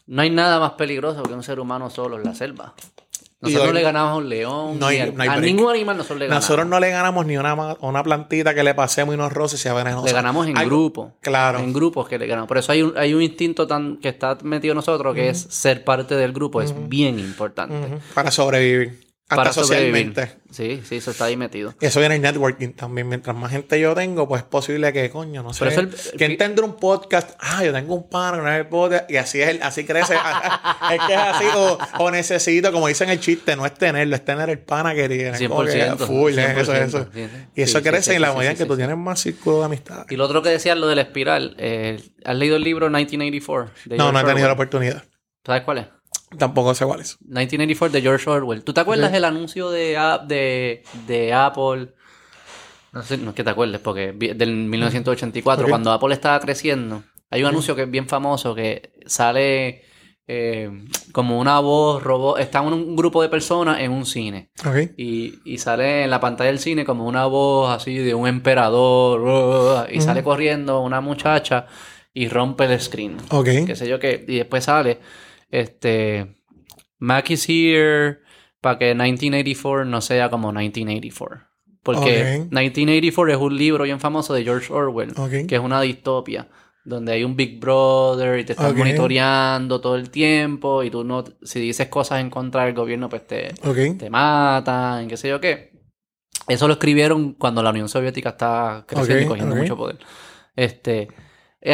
No hay nada más peligroso que un ser humano solo en la selva. Nosotros hoy- le ganamos a un león. No hay- a, no hay ningún animal nosotros le ganamos. Nosotros no le ganamos ni una, una plantita que le pasemos y nos roce y sea venenosa. Le ganamos en Algo- grupo. Claro. En grupos que le ganamos. Por eso hay un, hay un instinto tan que está metido en nosotros que es ser parte del grupo. Es bien importante. Para sobrevivir. Hasta Para sobrevivir. socialmente. Sí, sí, eso está ahí metido. Y eso viene en networking también. Mientras más gente yo tengo, pues es posible que, coño, no sé. Eso el- ¿Quién tendrá un podcast? Ah, yo tengo un pan, una vez podcast. Y así es, el- así crece. es que es así. O, o necesito, como dicen el chiste, no es tenerlo, es tener el pana que tiene. 100%, Full, ¿eh? eso, 100%, eso. sí, sí. Y eso Sí, crece sí, en la medida en que tú tienes más círculo de amistad. Y lo otro que decías, lo de la espiral. eh, ¿Has leído el libro 1984? de No, no he George tenido la oportunidad. ¿Sabes cuál es? Tampoco sé cuál es. 1984 de George Orwell. ¿Tú te acuerdas del anuncio de, de, de Apple? No sé, no es que te acuerdes, porque del 1984, Ok. cuando Apple estaba creciendo, hay un anuncio que es bien famoso que sale eh, como una voz robot. Está un, un grupo de personas en un cine. Y, y sale en la pantalla del cine como una voz así de un emperador. uh, Y sale corriendo una muchacha y rompe el screen Ok. qué sé yo qué. Y después sale, este, Mac is here para que 1984 no sea como 1984. Porque Ok. 1984 es un libro bien famoso de George Orwell, que es una distopia, donde hay un Big Brother y te están monitoreando todo el tiempo y tú no, si dices cosas en contra del gobierno, pues te, te matan, qué sé yo qué. Eso lo escribieron cuando la Unión Soviética estaba creciendo y cogiendo mucho poder. Este,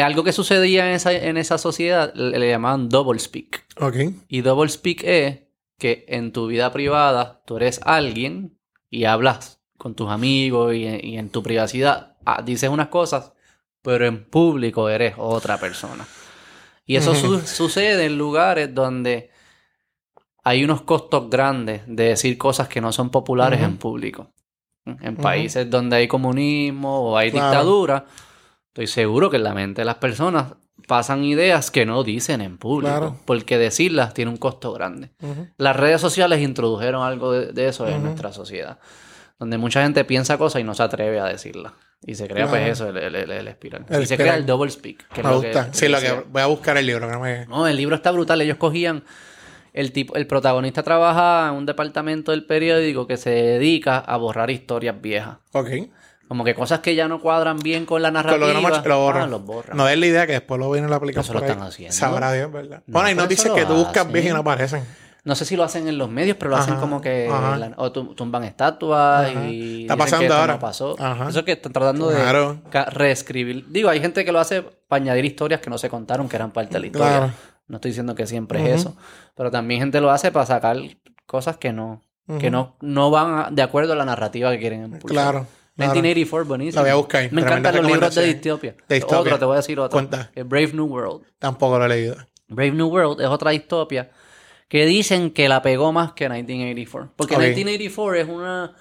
algo que sucedía en esa, en esa sociedad le, le llamaban double speak. Ok. Y double speak es que en tu vida privada tú eres alguien y hablas con tus amigos y, y en tu privacidad ah, dices unas cosas, pero en público eres otra persona. Y eso su- sucede en lugares donde hay unos costos grandes de decir cosas que no son populares en público. En países donde hay comunismo o hay Claro. dictadura, estoy seguro que en la mente de las personas pasan ideas que no dicen en público, Claro. porque decirlas tiene un costo grande. Las redes sociales introdujeron algo de, de eso en nuestra sociedad, donde mucha gente piensa cosas y no se atreve a decirlas. Y se crea pues eso, el, el- el- el espiral. Y se crea el double speak. que es Me lo gusta. que- sí, lo que voy a buscar el libro. Que no me... No, el libro está brutal. Ellos cogían. El, tipo, el protagonista trabaja en un departamento del periódico que se dedica a borrar historias viejas. Ok. Como que cosas que ya no cuadran bien con la Con narrativa. lo que no match, lo borran. ah, los borran. No es la idea que después lo viene la aplicación. Eso lo están haciendo. Sabrá Dios, ¿verdad? No, bueno, pero noticias eso que tú buscas bien y no aparecen. No sé si lo hacen en los medios, pero lo hacen como que... la- o tum- tumban estatuas Ajá. y... Está pasando que ahora. No pasó. Ajá. Eso es que están tratando Claro. de reescribir. Digo, hay gente que lo hace para añadir historias que no se contaron, que eran parte de la historia. Claro. No estoy diciendo que siempre es eso. Pero también gente lo hace para sacar cosas que no... Que no, no van a- de acuerdo a la narrativa que quieren impulsar. Claro. Claro. 1984, buenísimo. La voy a buscar. Me encantan los libros de distopia. De distopia. Otro, te voy a decir otro. Cuenta. Brave New World. Tampoco lo he leído. Brave New World es otra distopia que dicen que la pegó más que 1984. Porque Ok. 1984 es una.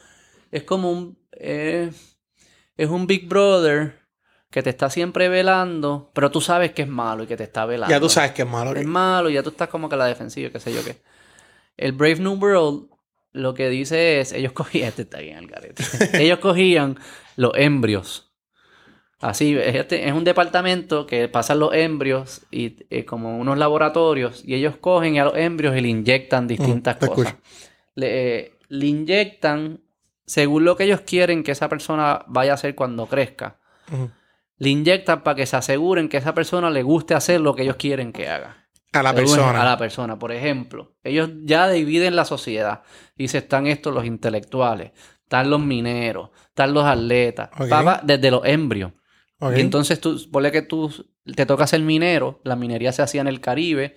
Es como un. eh, es un Big Brother que te está siempre velando, pero tú sabes que es malo y que te está velando. Ya tú sabes que es malo. Es malo y ya tú estás como que a la defensiva, qué sé yo qué. El Brave New World lo que dice es, ellos cogían, este está bien el garete. ellos cogían los embrios. Así, este es un departamento que pasan los embrios y eh, como unos laboratorios y ellos cogen a los embrios y le inyectan distintas Mm, cosas. Le, eh, le inyectan según lo que ellos quieren que esa persona vaya a hacer cuando crezca. Le inyectan para que se aseguren que esa persona le guste hacer lo que ellos quieren que haga. A la persona. A la persona. Por ejemplo, ellos ya dividen la sociedad. Dice, están estos los intelectuales, están los mineros, están los atletas. Papá, desde los embrios. Y entonces tú, ponle que tú te toca ser minero, la minería se hacía en el Caribe,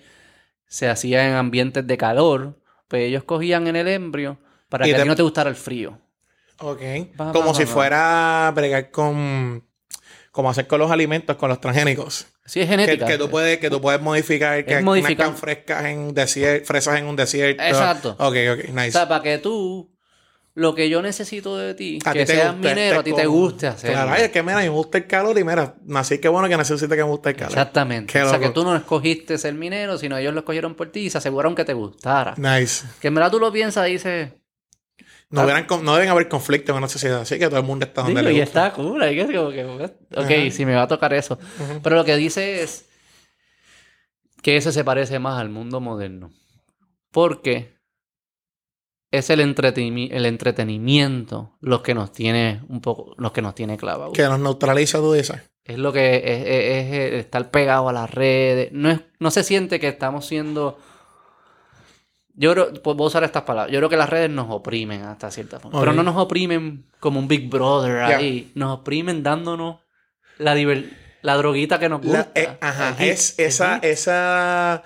se hacía en ambientes de calor, pues ellos cogían en el embrio para Y que a ti no te gustara el frío. Ok. Como si fuera bregar con. Como hacer con los alimentos, con los transgénicos. Sí, es Que, genética. que tú puedes, que tú puedes modificar, que modificar. nazcan frescas en desierto, fresas en un desierto. Exacto. Ok, ok, O nice. sea, para que tú, lo que yo necesito de ti, A que seas guste, minero, a ti te guste hacerlo. Claro, ay, es que mira, me gusta el calor y mira, nací que bueno que necesita que me guste el calor. Exactamente. Qué o sea, loco. que tú no escogiste ser minero, sino ellos lo escogieron por ti y se aseguraron que te gustara. Nice. Que en verdad tú lo piensas y dices... No, hubieran no deben haber conflictos en una sociedad, así que todo el mundo está donde Digo, le y gusta. está cool. que como que, ok, si me va a tocar eso. Pero lo que dice es que ese se parece más al mundo moderno. Porque es el, entreteni- el entretenimiento lo que nos tiene un poco, los que nos tiene clavados. Que nos neutraliza, tú dices. Es lo que es, es- es estar pegado a las redes. No, es, no se siente que estamos siendo. Yo creo, pues voy a usar estas palabras. Yo creo que las redes nos oprimen hasta cierta forma. Pero no nos oprimen como un Big Brother ahí. Nos oprimen dándonos la, la droguita que nos La- gusta. eh, ajá, es esa, esa,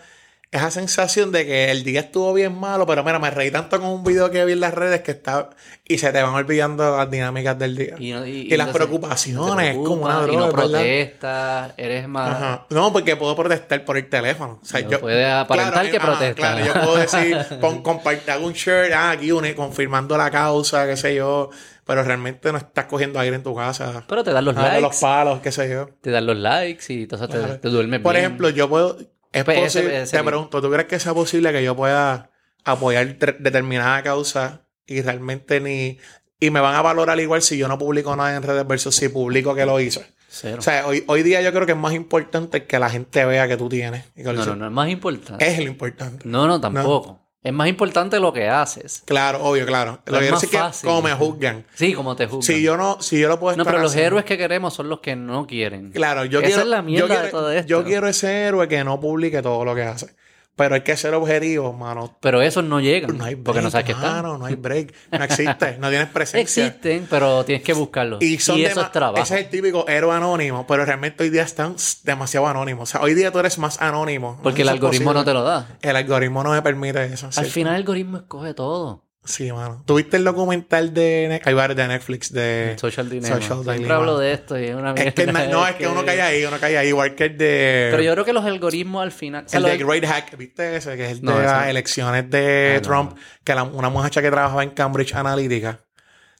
esa sensación de que el día estuvo bien malo, pero mira, me reí tanto con un video que vi en las redes que está y se te van olvidando las dinámicas del día. Y, Y, no- y- y las preocupaciones, es como una droga, Y no protestas, eres más. Ajá. No, porque puedo protestar por el teléfono. O sea, yo, puedes aparentar que protesta. Claro, yo puedo decir, pon, compartir un shirt, ah, aquí une, confirmando la causa, qué sé yo, pero realmente no estás cogiendo aire en tu casa. Pero te dan los dando likes. los palos, qué sé yo. Te dan los likes y entonces te, te duermes Por bien. ejemplo, yo puedo. Es Pues posible- ese- te pregunto, ¿tú crees que sea posible que yo pueda apoyar determinada causa y realmente ni. Y me van a valorar igual si yo no publico nada en redes versus si publico que lo hice? Cero. O sea, hoy, hoy día yo creo que es más importante que la gente vea que tú tienes. y que lo no, no, no es más importante. Es lo importante. No, no, tampoco. Es más importante lo que haces. Claro, obvio, claro. Pero Lo que es decir es que fácil. como me juzgan. Sí, como te juzgan. Si yo no, si yo lo puedo no, estar pero los haciendo- héroes que queremos son los que no quieren. Claro, yo Esa quiero. es la mierda yo quiero, de todo esto. Yo quiero ese héroe que no publique todo lo que hace. Pero hay que ser objetivo, mano. Pero esos no llegan. No hay break, porque no sabes qué están. no hay break. No existe. No tienes presencia. Existen, pero tienes que buscarlos. Y, son eso dema- es trabajo. Ese es el típico héroe anónimo, pero realmente hoy día están demasiado anónimos. O sea, hoy día tú eres más anónimo. Porque el algoritmo no te lo da. El algoritmo no me permite eso. Al sí. final el algoritmo escoge todo. Sí, mano. ¿Tuviste el documental de, Ne- hay varios de Netflix de Social Dilemma. Social Siempre hablo de esto y es una mierda. Es que na- no, es que uno cae ahí, uno cae ahí. Igual que el de. Pero yo creo que los algoritmos al final... o sea, el los- de Great Hack, ¿viste ese? Que es el No, de las no. elecciones de Ah, no. Trump. Que la- una muchacha que trabajaba en Cambridge Analytica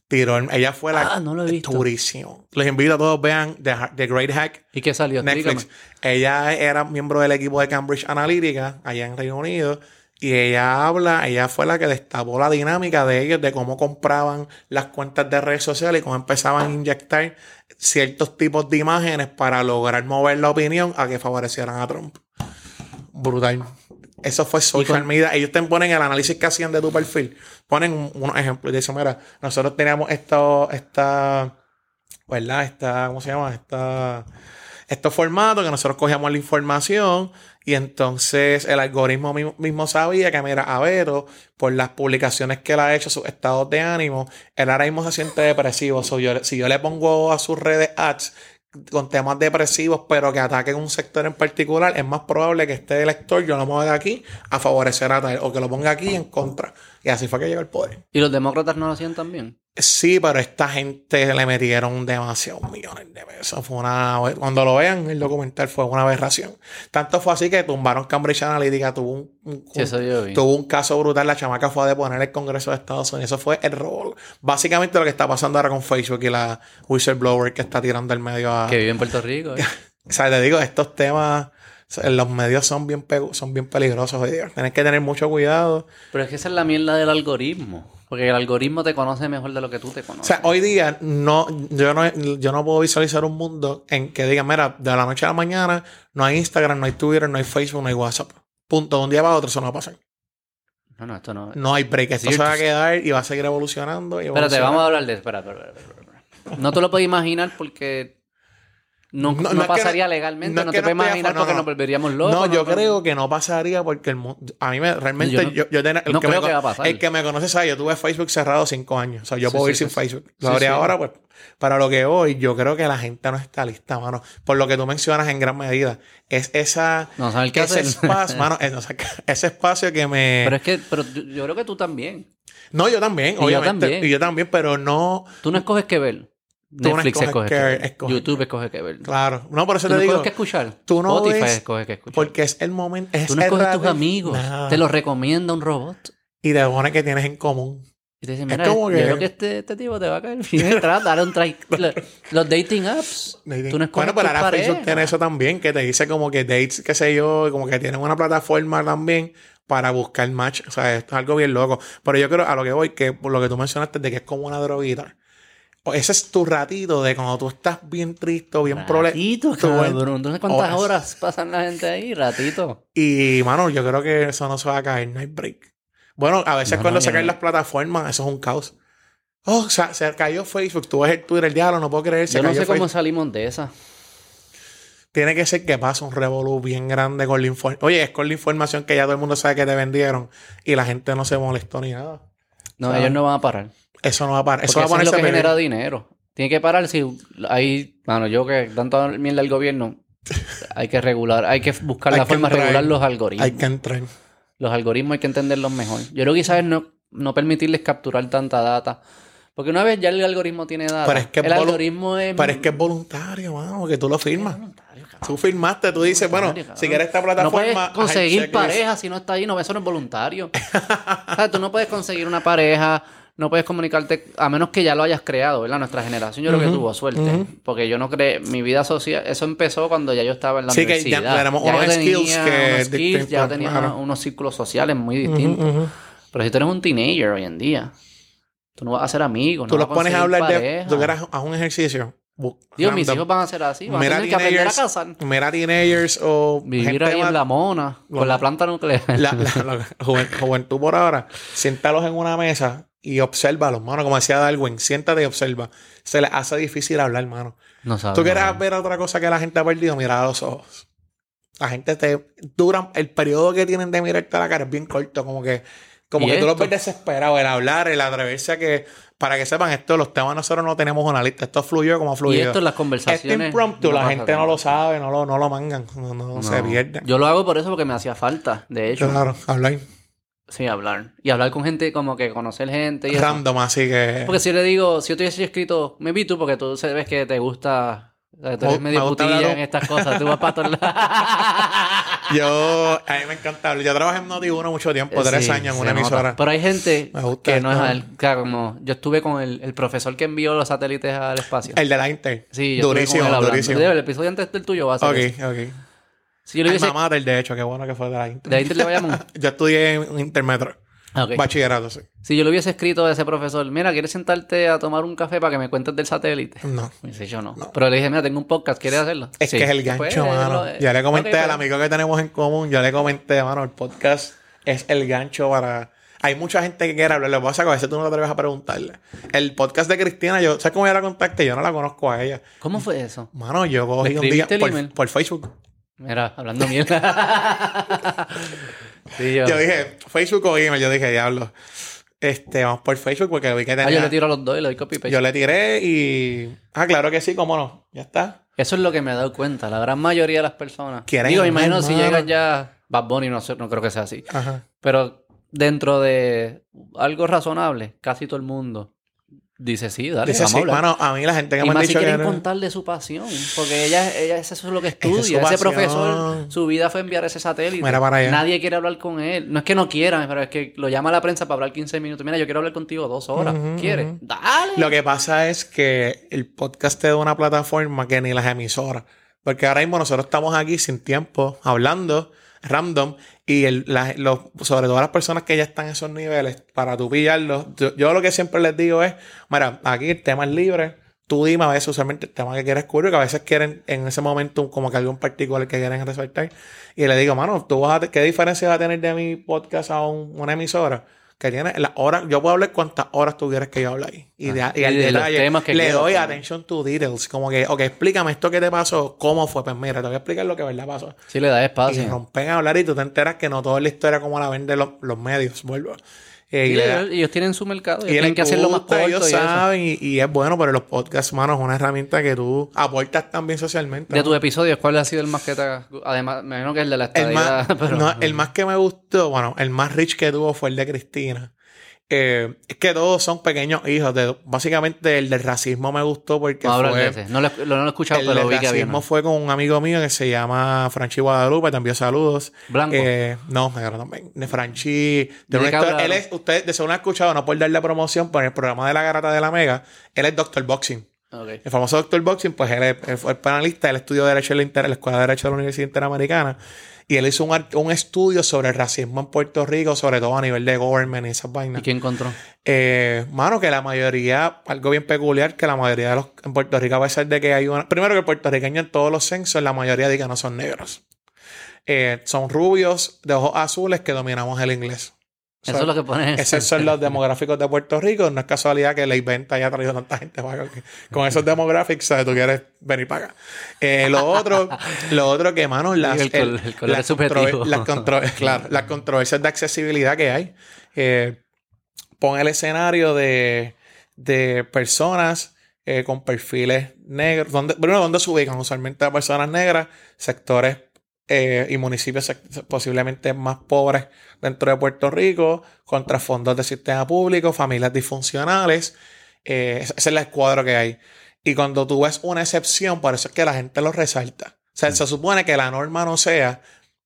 tiró. el- Ella fue la. Ah, no lo he visto. Durísimo. Les invito a todos vean The, Great Hack. ¿Y qué salió? Netflix. Ella era miembro del equipo de Cambridge Analytica allá en Reino Unido. Y ella habla, ella fue la que destapó la dinámica de ellos, de cómo compraban las cuentas de redes sociales y cómo empezaban a inyectar ciertos tipos de imágenes para lograr mover la opinión a que favorecieran a Trump. Brutal. Eso fue social media. Ellos te ponen el análisis que hacían de tu perfil. Ponen un- unos ejemplos. Y dicen, mira, nosotros teníamos esto, esta, ¿verdad? Esta, ¿cómo se llama? Esta, estos formatos que nosotros cogíamos la información y entonces el algoritmo mismo, sabía que, mira, a Vero, por las publicaciones que él ha hecho, sus estados de ánimo, él ahora mismo se siente depresivo. So, yo- si yo le pongo a sus redes ads con temas depresivos, pero que ataquen un sector en particular, es más probable que este elector yo lo de aquí a favorecer a tal, o que lo ponga aquí en contra. Y así fue que llegó el poder. ¿Y los demócratas no lo hacían también? Sí, pero esta gente le metieron demasiados millones de pesos. Fue una. Cuando lo vean, el documental fue una aberración. Tanto fue así que tumbaron Cambridge Analytica, tuvo un, Sí, tuvo un caso brutal. La chamaca fue a deponer el Congreso de Estados Unidos. Eso fue el rol. Básicamente lo que está pasando ahora con Facebook y la whistleblower que está tirando el medio a. Que vive en Puerto Rico. ¿eh? O sea, te digo, estos temas. Los medios son bien, son bien peligrosos hoy día. Tienes que tener mucho cuidado. Pero es que esa es la mierda del algoritmo. Porque el algoritmo te conoce mejor de lo que tú te O conoces. sea, hoy día no, yo no, yo no puedo visualizar un mundo en que diga, mira, de la noche a la mañana no hay Instagram, no hay Twitter, no hay Facebook, no hay WhatsApp. Punto. De un día para otro eso no va a pasar. no, no, esto no. No hay break. Esto Sí, se va a quedar y va a seguir evolucionando. Y Espérate, evolucionando. vamos a hablar de. Espera, espera, espera, espera, espera. No te lo puedes imaginar porque. No, No, no, no es que pasaría legalmente, no no, te puedes imaginar porque no. nos volveríamos locos. No, yo creo que no pasaría porque el mundo. A mí me, realmente. Yo Yo, no- yo, tenía- el que me creo con- que va a pasar. El que me conoce sabe, yo tuve Facebook cerrado cinco años. O sea, yo Sí, puedo sí, ir sí, sin. Facebook. Lo sí. ahora, pues. Para lo que voy, yo creo que la gente no está lista, mano. Por lo que tú mencionas en gran medida. Es esa. No saben qué ese hacer. espacio, mano, es- sea, ese espacio que me. Pero es que pero yo, creo que tú también. no, yo también, obviamente. también. Y yo también, pero no. Tú no escoges qué ver. Netflix escoge ver. escoges YouTube escoge qué ver. Claro. No, por eso Tú te no digo. qué escuchar. tú no Spotify ves- escoge qué escuchar. Porque es el momento. Es Tú no escoges tus amigos. Te los recomienda un robot. Y te pone que tienes en común. Y te dicen, Es mira, como yo que- creo que este, este tipo te va a caer bien. Trata, dale un try. Lo- Los dating apps. Tú no bueno, pero ahora Facebook tiene eso también, que te dice como que dates, qué sé yo, como que tienen una plataforma también para buscar match. O sea, esto es algo bien loco. Pero yo creo a lo que voy, que por lo que tú mencionaste, de que es como una droguita. Ese es tu ratito de cuando tú estás bien triste o bien problemático. Ratito, cabrón. Entonces, ¿cuántas Horas. horas pasan la gente ahí? Ratito. Y, mano, yo creo que eso no se va a caer, no hay break. Bueno, a veces No, cuando no, se caen no. las plataformas, eso es un caos. Oh, o sea, se cayó Facebook, tú ves el Twitter, el diablo, no puedo creer, se Yo no cayó sé cómo salimos de esa. Tiene que ser que pase un revolú bien grande con la información. Oye, es con la información que ya todo el mundo sabe que te vendieron y la gente no se molestó ni nada. No, O sea, ellos no van a parar. Eso no va a parar. Eso va a eso es lo que genera dinero. Tiene que parar si hay... Bueno, yo que tanto mierda del gobierno, hay que regular, hay que buscar Hay la que forma de regular los algoritmos. Hay que entrar. Los algoritmos hay que entenderlos mejor. Yo creo que quizás no, no permitirles capturar tanta data. Porque una vez ya el algoritmo tiene data, Pero es que el es algoritmo es... Pero es que es voluntario, mano, que tú lo firmas. Tú firmaste, tú dices, bueno, si quieres esta No plataforma. puedes haz el conseguir pareja si no está ahí, no, eso no es voluntario. o sea, tú no puedes conseguir una pareja, no puedes comunicarte, a menos que ya lo hayas creado, ¿verdad? Nuestra generación yo creo que tuvo suerte. Porque yo no creo, mi vida social, eso empezó cuando ya yo estaba en la Sí, que ya universidad. tenemos Ya unos yo skills tenía que unos skills, ya tenía claro. unos, unos círculos sociales muy distintos. Pero si tú eres un teenager hoy en día, tú no vas a ser amigos, Tú no los vas a pones a hablar de. pareja. Tú quieras haz un ejercicio. Dios, mis hijos van a ser así, van a tener que aprender a casar. mira teenagers o Vivir gente ahí en la mona, con la planta nuclear. la, la- la juven- juventud por ahora, siéntalos en una mesa y obsérvalos, mano. Como decía Darwin, siéntate y observa. Se les hace difícil hablar, mano. No sabes. Tú quieres ver otra cosa que la gente ha perdido, mira a los ojos. La gente te dura, el periodo que tienen de mirarte a la cara es bien corto, como que, como ¿Y que tú los esto? ves desesperados, el hablar, el atreverse a que, para que sepan esto, los temas nosotros no tenemos una lista, esto fluyó como Y fluyó. esto en las Este conversaciones. impromptu, no la gente no lo sabe, no lo, no lo mangan, no, no se pierde. Yo lo hago por eso porque me hacía falta, de hecho. Claro, hablar Sí, hablar. Y hablar con gente, como que conocer gente y eso. random, así que. Porque si yo le digo, si yo te hubiese escrito, me vi tú porque tú sabes que te gusta, o sea, tú eres Me- medio me putilla hablar en estas cosas, tú vas para todos lados. Yo, a mí me encanta hablar. Yo trabajé en Noti1 mucho tiempo, tres Sí, años en una nota. emisora. Pero hay gente Me gusta que no es claro, como yo estuve con el, el profesor que envió los satélites al espacio. El de la Inter. Sí, yo durísimo, con él durísimo. El episodio antes del tuyo va a ser Ok, ok. Si yo le hubiese... Alma mater, de hecho, qué bueno que fue de la Inter. ¿De ahí te le llamamos? Yo estudié en Intermetro. Ah, ok. Bachillerato, sí. Si yo le hubiese escrito a ese profesor, mira, ¿quieres sentarte a tomar un café para que me cuentes del satélite? No. Me dice, yo no. Pero le dije, mira, tengo un podcast, ¿quieres hacerlo? Es Sí. que es el gancho, Pues, mano. lo- Ya le comenté al amigo que tenemos en común, yo le comenté, mano, el podcast es el gancho para... Hay mucha gente que quiere hablar. Lo que pasa que a veces tú no te atreves a preguntarle. El podcast de Cristina, yo, ¿sabes cómo yo la contacté? Yo no la conozco a ella. ¿Cómo fue eso? Mano, yo cogí un día por, por, Facebook. Mira, hablando mierda. sí, yo. yo dije, Facebook o email, yo dije, diablo. Este, vamos por Facebook porque vi que tenía... Ah, yo le tiro a los dos y le doy copy paste. Yo le tiré y... Ah, claro que sí, cómo no. Ya está. Eso es lo que me he dado cuenta. La gran mayoría de las personas... Quieren Digo, imagino si llegan ya... Bad Bunny no, sé, no creo que sea así. Ajá. Pero dentro de algo razonable, casi todo el mundo Dice, sí, dale, Dice, sí, Mano, a mí la gente que y me ha dicho si quieren contar de su pasión. Porque ella, ella eso es lo que estudia. ese profesor, su vida fue enviar ese satélite. Mira para allá. Nadie quiere hablar con él. No es que no quiera, pero es que lo llama a la prensa para hablar 15 minutos. Mira, yo quiero hablar contigo dos horas. ¿Quieres? Dale. Lo que pasa es que el podcast es una plataforma que ni las emisoras. Porque ahora mismo nosotros estamos aquí sin tiempo, hablando random y el, los, sobre todo las personas que ya están en esos niveles, para tú pillarlos, yo, lo que siempre les digo es, mira, aquí el tema es libre, tú dime a veces usualmente el tema que quieres cubrir, que a veces quieren en ese momento como que algún particular que quieren resaltar, y le digo, mano, ¿tú vas a ¿qué diferencia va a tener de mi podcast a una emisora? Que tiene la hora, yo puedo hablar cuántas horas tú quieres que yo hable ahí. Y, de, ah, y, al detalle, le doy attention to details. Como que, ok, explícame esto que te pasó, cómo fue. Pues mira, te voy a explicar lo que verdad pasó. Sí, le da espacio. Y rompen a hablar y tú te enteras que no toda la historia como la venden los, los medios. Vuelvo. Eh, ellos, tienen su mercado. y tienen que hacerlo más corto. Ellos saben y, es bueno, pero los podcasts, mano, es una herramienta que tú aportas también socialmente. De tus episodios, ¿cuál ha sido el más que te Además, me imagino que el de la estadía. El más, el más que me gustó, bueno, el más rich que tuvo fue el de Cristina. Eh, es que todos son pequeños hijos. De, básicamente el del racismo me gustó porque no, fue... No lo, no lo, he escuchado, pero vi que El racismo fue con un amigo mío que se llama Franchi Guadalupe. Te envío saludos. Blanco. Eh, no, me también. De Franchi... De él es, usted de según ha escuchado, no por darle promoción, pero en el programa de la garata de la Mega, él es Doctor Boxing. El famoso Doctor Boxing, pues él, es, fue el panelista, él estudió Derecho en la, la Escuela de Derecho de la Universidad Interamericana. Y él hizo un, un, estudio sobre el racismo en Puerto Rico, sobre todo a nivel de government y esas vainas. ¿Y qué encontró? Eh, mano, que la mayoría, algo bien peculiar, que la mayoría de los en Puerto Rico, a pesar de que hay una. Primero que el puertorriqueño en todos los censos, la mayoría diga no son negros. Eh, son rubios de ojos azules que dominamos el inglés. Eso es lo que. Esos son los demográficos de Puerto Rico. No es casualidad que la inventa haya traído tanta gente con esos demográficos, ¿sabes? Tú quieres venir para acá. Eh, lo otro, lo otro que, mano, las, el, las, claro, las controversias de accesibilidad que hay. Eh, pon el escenario de, de personas eh, con perfiles negros. Donde, primero, ¿dónde se ubican? Usualmente a personas negras, sectores eh, y municipios posiblemente más pobres dentro de Puerto Rico, contra fondos de sistema público, familias disfuncionales. Eh, ese es el escuadro que hay. Y cuando tú ves una excepción, por eso es que la gente lo resalta. O sea, se supone que la norma no sea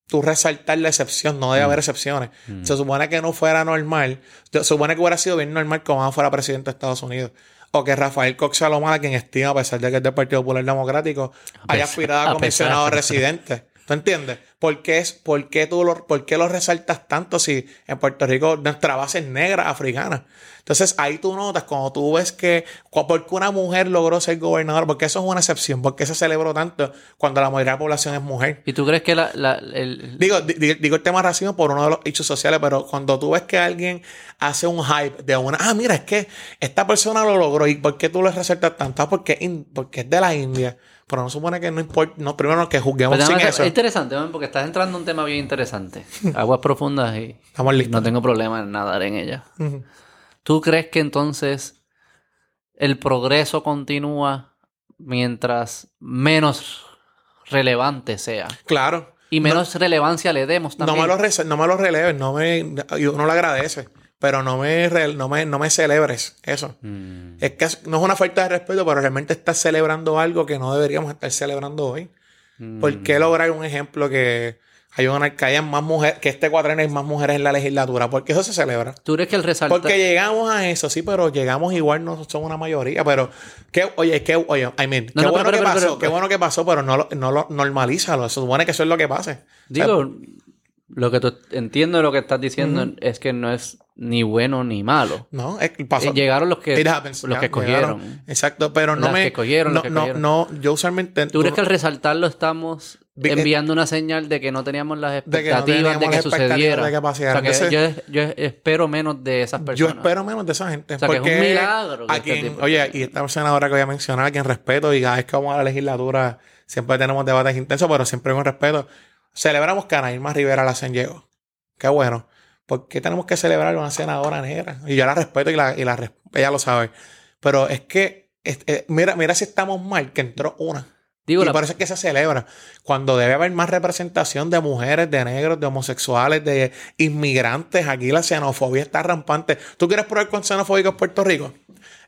tú resaltar la excepción, no debe haber excepciones. Se supone que no fuera normal. Se supone que hubiera sido bien normal como fuera presidente de Estados Unidos. O que Rafael Cox Salomón, quien estima, a pesar de que es del Partido Popular Democrático, haya aspirado a comisionado residente. ¿Tú entiendes? ¿Por qué, es, por, qué tú lo, ¿Por qué lo resaltas tanto si en Puerto Rico nuestra base es negra, africana? Entonces ahí tú notas, cuando tú ves que, ¿por qué una mujer logró ser gobernador? Porque eso es una excepción, porque se celebró tanto cuando la mayoría de la población es mujer. ¿Y tú crees que la, el... Digo, digo el tema racismo por uno de los hechos sociales, pero cuando tú ves que alguien hace un hype de una, ah, mira, es que esta persona lo logró, ¿y por qué tú le resaltas tanto? Ah, porque, porque es de la India. Pero no supone que no importa, no, primero que juzguemos sin eso. Es interesante, porque estás entrando en un tema bien interesante. Aguas profundas y Estamos listos. no tengo problema en nadar en ellas. ¿Tú crees que entonces el progreso continúa mientras menos relevante sea? Claro. Y menos relevancia le demos también. No me lo, no me lo releves, no me, uno lo agradece pero no me, no me, no me celebres eso. Mm. Es que no es una falta de respeto, pero realmente estás celebrando algo que no deberíamos estar celebrando hoy. ¿Por qué mm. lograr un ejemplo que hay una que haya más mujeres, que este cuatrenio hay más mujeres en la legislatura? Porque eso se celebra. ¿Tú crees que el resalta? Porque llegamos a eso, sí, pero llegamos igual, no somos una mayoría, pero que, oye, que, oye, I mean, qué bueno que pasó, qué bueno que pasó, pero no lo, no lo normalízalo. Se supone que eso es lo que pase. Digo, lo que tú entiendo de lo que estás diciendo es que no es ni bueno ni malo. No, es pasó. Eh, llegaron los que, los que escogieron. Exacto, pero no me. Que cogieron, no, no, no, yo usualmente. ¿Tú crees que al resaltarlo estamos eh, enviando una señal de que no teníamos las de que no expectativas de que, las expectativas sucediera. de que o pasara. sea, que Entonces, yo, yo espero menos de esas Yo personas. espero menos de esa gente. O sea, que es un milagro que A este quien, oye, y esta senadora que voy a mencionar, a quien respeto, y cada vez que vamos a la legislatura, siempre tenemos debates intensos, pero siempre con respeto. Celebramos que Ana Irma Rivera la llegó. Qué bueno. ¿Por qué tenemos que celebrar una senadora negra? Y yo la respeto y, la, y la ella lo sabe. Pero es que, es- eh, mira, mira si estamos mal, que entró una. Digo, y la- por eso es que se celebra. Cuando debe haber más representación de mujeres, de negros, de homosexuales, de inmigrantes. Aquí la xenofobia está rampante. ¿Tú quieres probar con xenofóbico en Puerto Rico?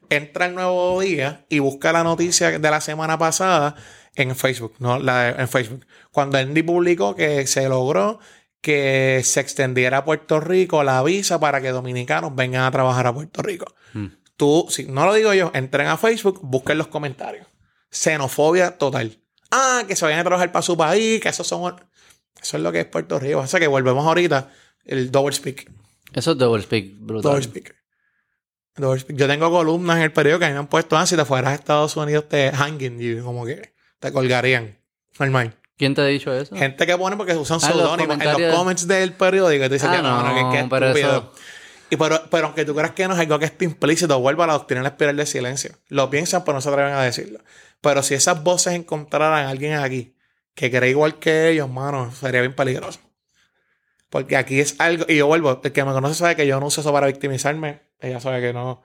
Entra al nuevo día y busca la noticia de la semana pasada en Facebook. No, la de- en Facebook. Cuando Andy publicó que se logró que se extendiera a Puerto Rico la visa para que dominicanos vengan a trabajar a Puerto Rico. Mm. Tú, si no lo digo yo, entren a Facebook, busquen los comentarios. Xenofobia total. Ah, que se vayan a trabajar para su país, que esos son. Eso es lo que es Puerto Rico. O sea que volvemos ahorita, el double speak. Eso es double speak brutal. Double speak. Double speak. Yo tengo columnas en el periódico que a mí me han puesto, ah, si te fueras a Estados Unidos te hanging you, como que te colgarían. Normal. ¿Quién te ha dicho eso? Gente que pone porque usan Ah, los seudónimos en los comments del periódico. Y tú dices Ah, que no, no, que, que no, pero estúpido. eso- Y pero, pero aunque tú creas que no es algo que esté implícito, vuelve a la doctrina la espiral de silencio. Lo piensan, pero no se atreven a decirlo. Pero si esas voces encontraran a alguien aquí que cree igual que ellos, mano, sería bien peligroso. Porque aquí es algo, y yo vuelvo, el que me conoce sabe que yo no uso eso para victimizarme. Ella sabe que no.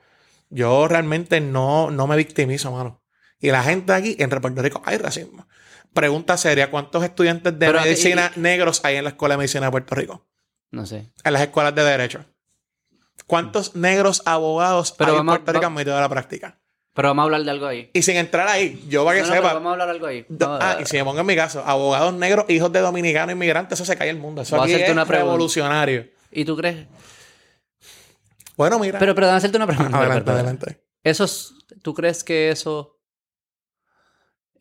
Yo realmente no, no me victimizo, mano. Y la gente aquí, en Puerto Rico, hay racismo. Pregunta seria, ¿cuántos estudiantes de Pero aquí- medicina negros hay en la Escuela de Medicina de Puerto Rico? No sé. En las escuelas de derecho. ¿Cuántos negros abogados Pero hay en Puerto Rico en medio de la práctica? Pero vamos a hablar de algo ahí. Y sin entrar ahí, yo para que No, no, pero sepa. vamos a hablar de algo ahí. Vamos ah, a- y si me pongo en mi caso, abogados negros, hijos de dominicanos inmigrantes, eso se cae el mundo. Eso a aquí es una revolucionario. ¿Y tú crees? Bueno, mira. Pero, pero, déjame hacerte una pregunta. adelante, adelante. Eso es- ¿Tú crees que eso...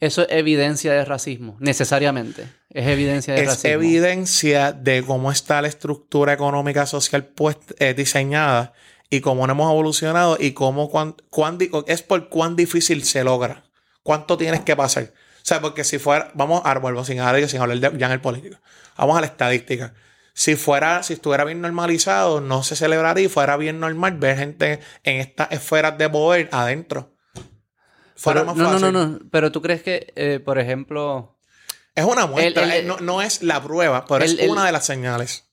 Eso es evidencia de racismo? Necesariamente. Es evidencia de Es racismo. evidencia de cómo está la estructura económica social puest- eh, diseñada y cómo no hemos evolucionado y cómo cuán, cuán es por cuán difícil se logra. ¿Cuánto tienes que pasar? O sea, porque si fuera, vamos a vuelvo sin hablar, sin hablar de, ya en el político. Vamos a la estadística. Si fuera, si estuviera bien normalizado, no se celebraría y fuera bien normal ver gente en estas esferas de poder adentro. Fuera Pero- más no, no, fácil. no, no. Pero tú crees que, eh, por ejemplo... Es una muestra, El- el- eh, no, no es la prueba, pero el- es una de las señales.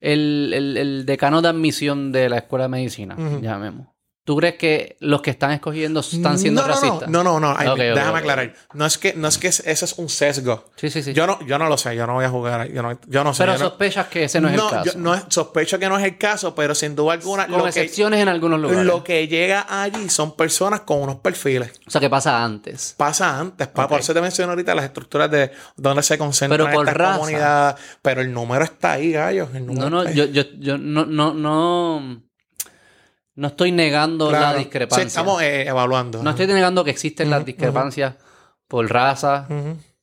El, decano de admisión de la escuela de medicina, llamemos. ¿Tú crees que los que están escogiendo están siendo no, no, racistas? No, no, no. ay, déjame aclarar. No es que, no es que ese es un sesgo. Sí, sí, sí. Yo no, yo no lo sé, yo no voy a jugar. Yo no, yo no sé. pero sospechas que ese no es el caso. yo no es- sospecho que no es el caso, pero sin duda alguna Con lo que, excepciones en algunos lugares. lo que llega allí son personas con unos perfiles. O sea, que pasa antes. Pasa antes. Por eso te menciono ahorita las estructuras de donde se concentran Pero por estas raza. comunidades. Pero el número está ahí, gallos. el número No, no, yo, yo, yo no, no, no, no estoy negando Claro. la Sí, discrepancia. estamos eh, evaluando. No estoy negando que existen las discrepancias por raza,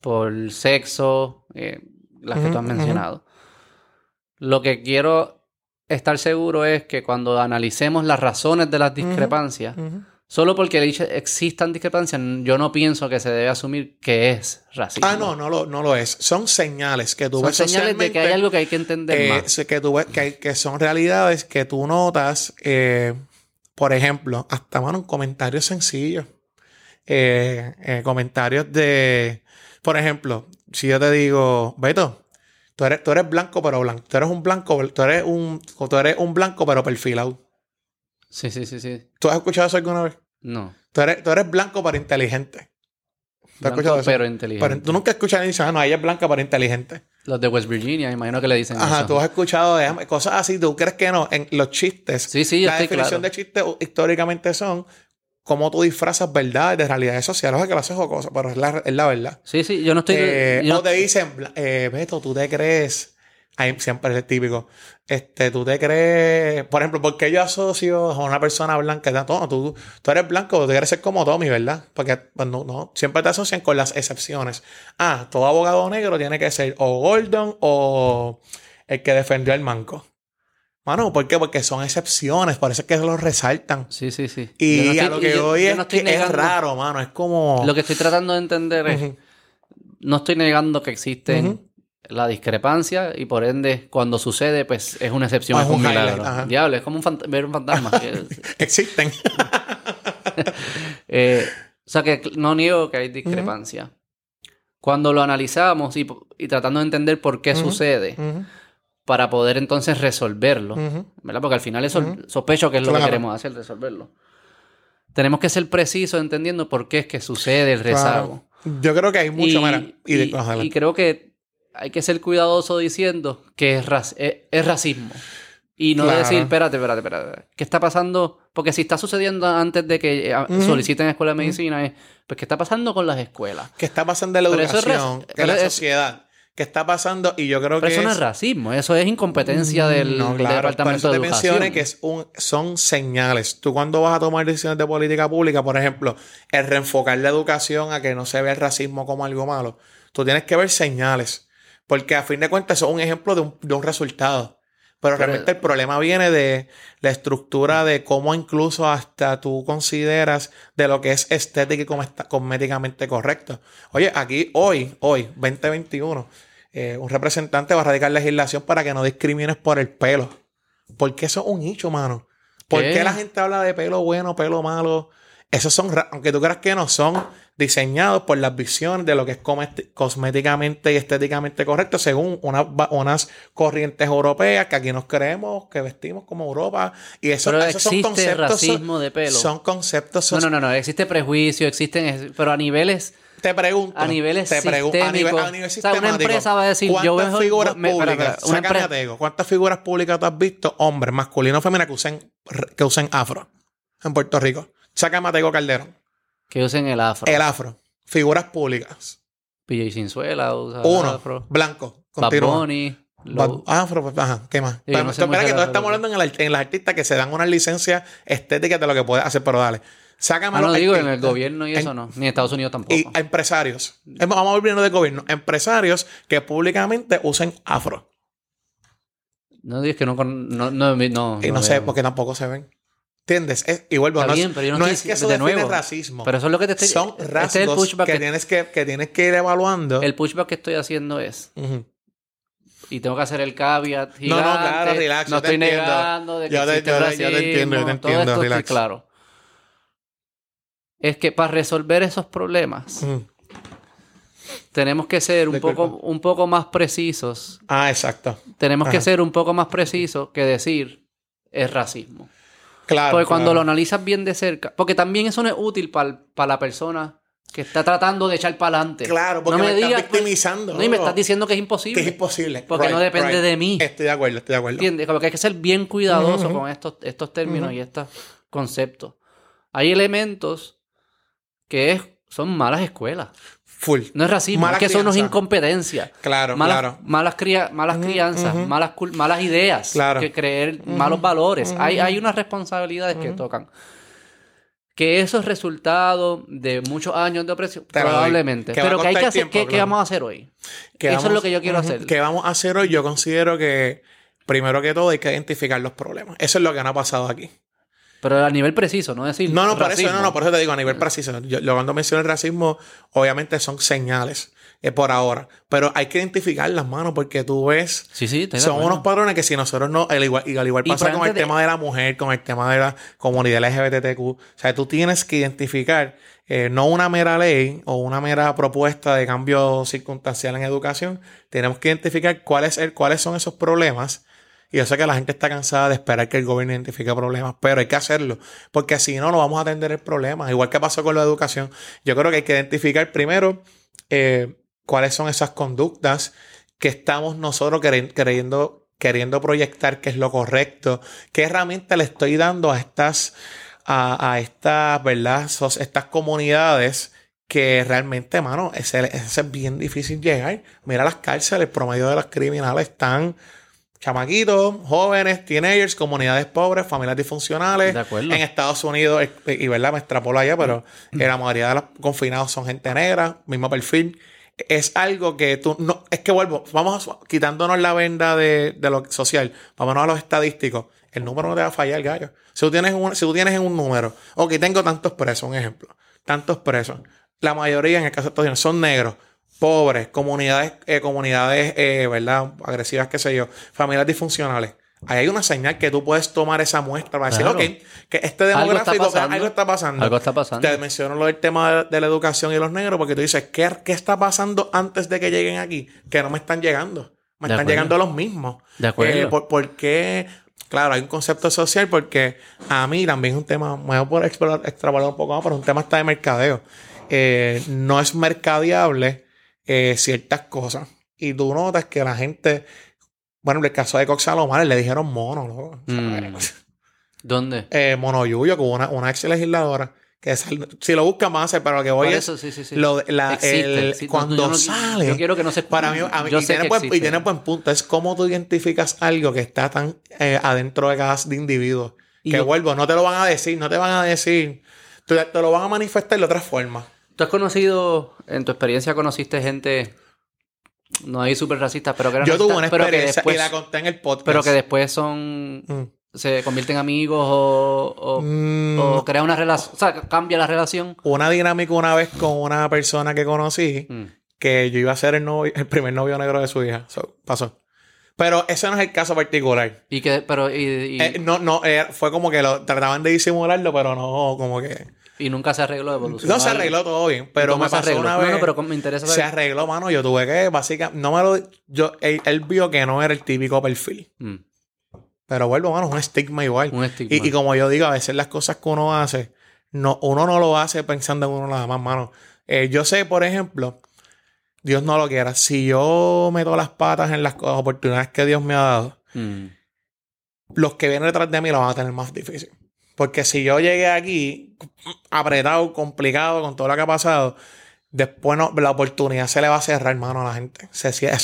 por sexo, eh, las que tú has mencionado. Lo que quiero estar seguro es que cuando analicemos las razones de las discrepancias. Solo porque existan discrepancias, yo no pienso que se debe asumir que es racismo. Ah, no, no lo, no lo es. Son señales que tú Son ves señales de que hay algo que hay que entender eh, más. que, tú ves, que, hay- que son realidades que tú notas, eh, por ejemplo, hasta mano, un comentario sencillo. Eh, eh, comentarios de, por ejemplo, si yo te digo, Beto, tú eres, tú eres blanco pero blanco, tú eres un blanco, tú eres un, tú eres un blanco pero perfilado. Sí, sí, sí, sí. ¿Tú has escuchado eso alguna vez? No. Tú eres, tú eres blanco pero inteligente. ¿Tú has escuchado eso? pero inteligente. Pero tú nunca escuchas a diciendo, ah, no, ella es blanca pero inteligente. Los de West Virginia, imagino que le dicen Ajá, eso. tú has escuchado de- cosas así, tú crees que no. En los chistes, Sí, sí, la definición claro. de chistes históricamente son cómo tú disfrazas verdades de realidades sociales, o sea, que lo haces jocoso, pero es la, es la verdad. Sí, sí, yo no estoy... Eh, yo no- O te dicen, eh, Beto, tú te crees. Ahí siempre es típico. Este, tú te crees. Por ejemplo, porque yo asocio a una persona blanca? No, tú, tú eres blanco, tú quieres ser como Tommy, ¿verdad? Porque pues, no, siempre te asocian con las excepciones. Ah, todo abogado negro tiene que ser o Gordon o el que defendió al manco. Mano, ¿por qué? Porque son excepciones, es que los resaltan. Sí, sí, sí. Y no a lo que hoy es no es raro, mano. Es como. Lo que estoy tratando de entender es... No estoy negando que existen. La discrepancia y por ende, cuando sucede, pues es una excepción, Ah, es es un milagro. Diablo, es como un ver un fantasma. Existen. Eh, o sea que no niego que hay discrepancia. Cuando lo analizamos y, y tratando de entender por qué sucede, para poder entonces resolverlo. ¿verdad? Porque al final eso Ujú. sospecho que es lo Claro. que queremos hacer, resolverlo. Tenemos que ser precisos entendiendo por qué es que sucede el rezago. Claro. Yo creo que hay mucho, y, y creo que hay que ser cuidadoso diciendo que es, rac- es, es racismo. Y no Claro. decir, espérate, espérate, espérate. ¿Qué está pasando? Porque si está sucediendo antes de que eh, soliciten escuela de medicina, es, pues, ¿qué está pasando con las escuelas? ¿Qué está pasando en la es educación? raci- en la es- sociedad? ¿Qué está pasando? Y yo creo Pero que eso no es... es racismo, eso es incompetencia del, No, del claro. Por Departamento eso de te Educación. mencioné que es un, son señales. Tú cuando vas a tomar decisiones de política pública, por ejemplo, el reenfocar la educación a que no se vea el racismo como algo malo, tú tienes que ver señales. Porque a fin de cuentas eso es un ejemplo de un, de un resultado. Pero, Pero- realmente el problema viene de la estructura de cómo incluso hasta tú consideras de lo que es estética y cómo está cosméticamente correcto. Oye, aquí hoy, hoy, 2021, eh, un representante va a radicar legislación para que no discrimines por el pelo. Porque eso es un hecho, mano. ¿Por ¿Qué? qué la gente habla de pelo bueno, pelo malo? Esos son, aunque tú creas que no, son diseñados por las visiones de lo que es cosméticamente y estéticamente correcto, según una- unas corrientes europeas que aquí nos creemos que vestimos como Europa. Y eso, Pero esos son conceptos. racismo de pelo. Son conceptos. No, no, no, no, existe prejuicio, existen, pero a niveles Te pregunto. A niveles te a nivel, a nivel O sea, una sistemático, empresa va a decir, yo ¿cuántas figuras me- públicas? ¿Cuántas figuras públicas tú has visto, hombres, masculinos, femeninos, que usen, que usen afro en Puerto Rico? Sácame a Tego Calderón. que usen el afro. El afro. Figuras públicas. PJ Cinzuela usa Uno. afro. Blanco. Bad Continúa. Bunny. Bad- Low- afro, pues, ajá, ¿qué más? Pero, no sé espera que todos estamos hablando en, el, en las artistas que se dan unas licencias estéticas de lo que puedes hacer, pero dale. Sácame Ah, a no digo en el gobierno y eso no. Ni en Estados Unidos tampoco. Y a empresarios. Vamos volviendo del gobierno. Empresarios que públicamente usen afro. No digas que no, no, no, no, Y no, sé, porque tampoco se ven. ¿Entiendes? Es, y vuelvo, Está no, bien, pero yo no no estoy es que eso de nuevo. racismo. Pero eso es lo que te estoy Son este es el rasgos pushback que, que, tienes que, que tienes que ir evaluando. el pushback que estoy haciendo es y tengo que hacer el caveat No, gigante. no, claro, relax, No estoy entiendo. negando de que Yo te- yo racismo. yo te entiendo, yo te todo entiendo, esto relax. estoy claro. Es que para resolver esos problemas tenemos que ser un poco, un poco más precisos. Ah, exacto. Tenemos que ser un poco más precisos que decir es racismo. Claro. Porque cuando lo analizas bien de cerca, porque también eso no es útil para la persona que está tratando de echar para adelante. Claro, porque no me, estás digas, pues, victimizando. No, y me estás diciendo que es que imposible. es imposible. Porque Right, no depende right. de mí. Estoy de acuerdo, estoy de acuerdo. ¿Entiendes? Como que hay que ser bien cuidadoso con estos, estos términos y estos conceptos. Hay elementos que es, son malas escuelas. Full. No es racismo, Mala es que eso no es crianza. incompetencia. Claro, malas, claro. malas, cría- malas crianzas, malas, malas ideas, Claro. que creer malos valores. Hay, hay unas responsabilidades que tocan. Que eso es resultado de muchos años de opresión, Te probablemente. Que Pero que hay que hacer, tiempo, ¿qué, claro. vamos a hacer hoy? ¿Qué eso es lo que yo quiero hacer. ¿Qué vamos a hacer hoy? Yo considero que, primero que todo, hay que identificar los problemas. Eso es lo que no ha pasado aquí. Pero a nivel preciso, no decir. No, no, por racismo. eso, no, no, por eso te digo, a nivel preciso. Yo, yo cuando menciono el racismo, obviamente son señales eh, por ahora. Pero hay que identificar las manos porque tú ves. Sí, sí, Son unos patrones que si nosotros no, al igual, al igual pasa con el de- tema de la mujer, con el tema de la comunidad LGBTQ, o sea, tú tienes que identificar eh, no una mera ley o una mera propuesta de cambio circunstancial en educación, tenemos que identificar cuál es el, cuáles son esos problemas. Y yo sé que la gente está cansada de esperar que el gobierno identifique problemas, pero hay que hacerlo, porque si no, no vamos a atender el problema. Igual que pasó con la educación, yo creo que hay que identificar primero eh, cuáles son esas conductas que estamos nosotros queri- queriendo, queriendo proyectar que es lo correcto, qué herramienta le estoy dando a estas, a, a estas, ¿verdad? Estas comunidades que realmente, mano, es, es, es bien difícil llegar. Mira las cárceles, el promedio de los criminales están chamaquitos, jóvenes, teenagers, comunidades pobres, familias disfuncionales. De acuerdo. En Estados Unidos, y verdad, me extrapolo allá, pero eh, la mayoría de los confinados son gente negra, mismo perfil. Es algo que tú no, es que vuelvo, vamos a- quitándonos la venda de, de lo social, vámonos a los estadísticos. El número no te va a fallar, gallo. Si tú tienes un, si tú tienes un número, ok, tengo tantos presos, un ejemplo, tantos presos. La mayoría, en el caso de Estados Unidos, son negros. Pobres, comunidades, eh, comunidades, eh, ¿verdad? Agresivas, qué sé yo, familias disfuncionales. Ahí hay una señal que tú puedes tomar esa muestra para decir, ok, que este Algo está demográfico, algo está pasando. Algo está pasando. Te menciono lo del tema de, de la educación y los negros, porque tú dices, ¿qué, qué está pasando antes de que lleguen aquí? Que no me están llegando. Me De están acuerdo. llegando los mismos. De acuerdo. Eh, por, por qué? Claro, hay un concepto social porque a mí también es un tema, me voy a poder explorar- extrapolar un poco más, pero un tema está de mercadeo. Eh, no es mercadeable eh, ciertas cosas. Y tú notas que la gente, bueno, en el caso de Cox Salomar le dijeron mono, ¿no? Mm. ¿Dónde? eh, Mono Yuyo, que hubo una, una ex legisladora, que sal- si lo buscan más, pero lo que voy es eso, sí, sí, sí. lo de- la- Existe, el- existe. cuando Yo no- sale. Yo quiero que no se... Para mí, a mí- yo y, tiene buen, y existe. tiene buen punto. Es cómo tú identificas algo que está tan eh, adentro de cada individuo. Y que yo- vuelvo, no te lo van a decir, no te van a decir. Te, te lo van a manifestar de otra forma. ¿Tú has conocido, en tu experiencia conociste gente, no hay súper racistas, pero que eran Yo tuve una pero que experiencia después- y la conté en el podcast. Pero que después son... Mm. Se convierten en amigos o... o, Mm, o crea una relación... O sea, cambia la relación. Una dinámica una vez con una persona que conocí, Mm. que yo iba a ser el, novio, el primer novio negro de su hija. So, pasó. Pero ese no es el caso particular. Y que... Pero... Y, y- Eh, no, no, eh, fue como que lo trataban de disimularlo, pero no, como que. Y nunca se arregló evolución. No se arregló todo bien, pero ¿Cómo me pasó una vez. no, pero me interesa se arregló, mano. Yo tuve que, básicamente, no me lo. Yo, él, él vio que no era el típico perfil. Mm, Pero vuelvo, mano, es un estigma igual. un estigma. Y, y como yo digo, a veces las cosas que uno hace, no, uno no lo hace pensando en uno nada más, mano. Eh, yo sé, por ejemplo, Dios no lo quiera, si yo meto las patas en las oportunidades que Dios me ha dado, Mm. los que vienen detrás de mí lo van a tener más difícil. Porque si yo llegué aquí apretado, complicado, con todo lo que ha pasado, después no, la oportunidad se le va a cerrar, mano, a la gente.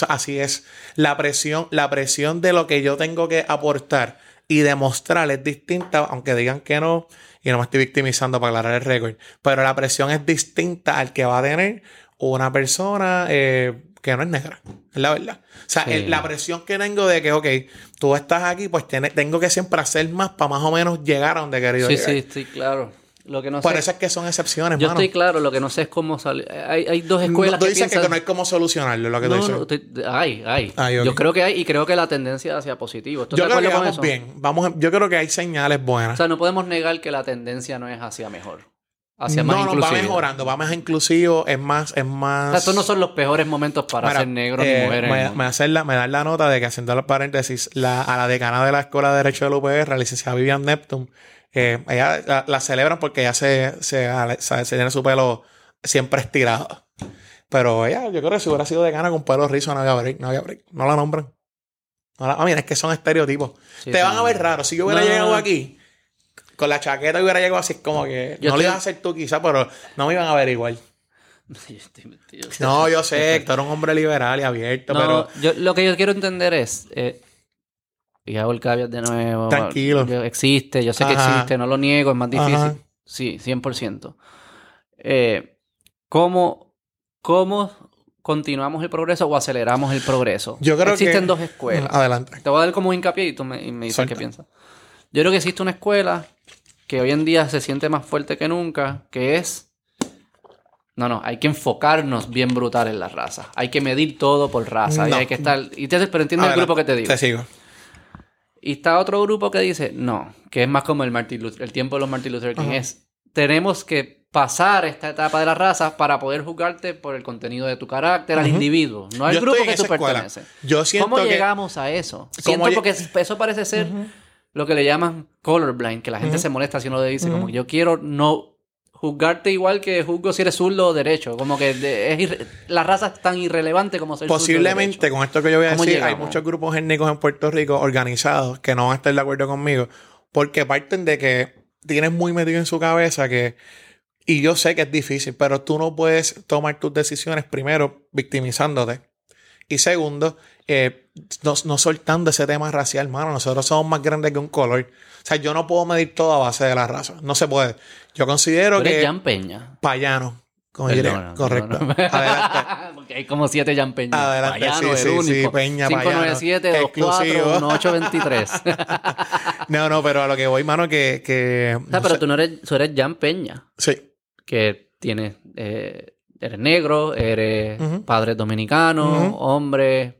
Así es. La presión, la presión de lo que yo tengo que aportar y demostrar es distinta, aunque digan que no, y no me estoy victimizando para aclarar el récord, pero la presión es distinta al que va a tener una persona eh, que no es negra, es la verdad. O sea, Sí. el- la presión que tengo de que, ok, tú estás aquí, pues tiene- tengo que siempre hacer más para más o menos llegar a donde he querido Sí, llegar. sí, estoy claro. Lo que no Por sé... eso es que son excepciones, Yo mano. estoy claro, lo que no sé es cómo salir. Hay, hay dos escuelas tú que dices que piensan... no hay cómo solucionarlo, lo que tú No, dices. no, estoy- hay, hay. Ay, ok. Yo creo que hay y creo que la tendencia hacia positivo. ¿Estás yo creo que vamos eso? bien. Vamos, yo creo que hay señales buenas. O sea, no podemos negar que la tendencia no es hacia mejor. Hacia no, más no, va inclusividad. mejorando, va más inclusivo, es más, es O más. sea, estos no son los peores momentos para Mira, ser negro eh, ni mujer. en el Me, mundo. me, hacen la- me dan la nota de que haciendo los paréntesis, la, a la decana de la Escuela de Derecho del UPR, la licenciada Vivian Neptune, eh, ella la, la celebran porque ella se, se, se, se tiene su pelo siempre estirado. Pero ella, yo creo que si hubiera sido decana con pelo rizo, no había break, no había break. No la nombran. No la- ah, mira, es que son estereotipos. Sí, Te van a ver raro. Si yo hubiera llegado aquí, con la chaqueta hubiera llegado así, como que. Yo no estoy- lo ibas a hacer tú quizá, pero no me iban a ver igual. Estoy- yo. No, yo sé que tú eres un hombre liberal y abierto, No, pero. yo, lo que yo quiero entender es. eh, y hago el caveat de nuevo. Tranquilo. Existe, yo sé que existe, no lo niego, es más difícil. Ajá. Sí, 100%. Eh, ¿cómo, ¿Cómo continuamos el progreso o aceleramos el progreso? Yo creo Existen que- dos escuelas. Adelante. Te voy a dar como un hincapié y tú me, y me dices Suelta. qué piensas. Yo creo que existe una escuela que hoy en día se siente más fuerte que nunca, que es... No, no, hay que enfocarnos bien brutal en la raza. Hay que medir todo por raza. Y No. hay que estar... Y te, pero entiendes el Adelante. grupo que te digo. Te sigo. Y está otro grupo que dice, no, que es más como el, Martin Luther- el tiempo de los Martin Luther King. Ajá. Es, tenemos que pasar esta etapa de la raza para poder juzgarte por el contenido de tu carácter al Ujú. individuo, no al Yo grupo que tú escuela. perteneces. Yo siento ¿Cómo que. llegamos a eso? Siento porque es- eso parece ser lo que le llaman colorblind, que la gente se molesta si uno le dice, como Ujú. que yo quiero no juzgarte igual que juzgo si eres zurdo o derecho. Como que de- es irre- la raza es tan irrelevante como ser zurdo o Posiblemente, con esto que yo voy a ¿Cómo decir, hay muchos grupos étnicos en Puerto Rico organizados que no van a estar de acuerdo conmigo, porque parten de que tienes muy metido en su cabeza que, y yo sé que es difícil, pero tú no puedes tomar tus decisiones primero victimizándote. Y segundo, eh, no, no soltando ese tema racial, mano. Nosotros somos más grandes que un color. O sea, yo no puedo medir todo a base de la raza. No se puede. Yo considero que Jan Peña. payano, como. Perdona, Correcto. no. Adelante. Porque hay como siete Jan Peña. Adelante, Payano, sí, el sí, sí, único. Peña, 597 Exclusivo. 24 1823 No, no, pero a lo que voy, mano, que. que O sea, pero sé. tú no eres, tú eres Jan Peña, Sí. que tiene eh, eres negro, eres Ujú. padre dominicano, Ujú. hombre,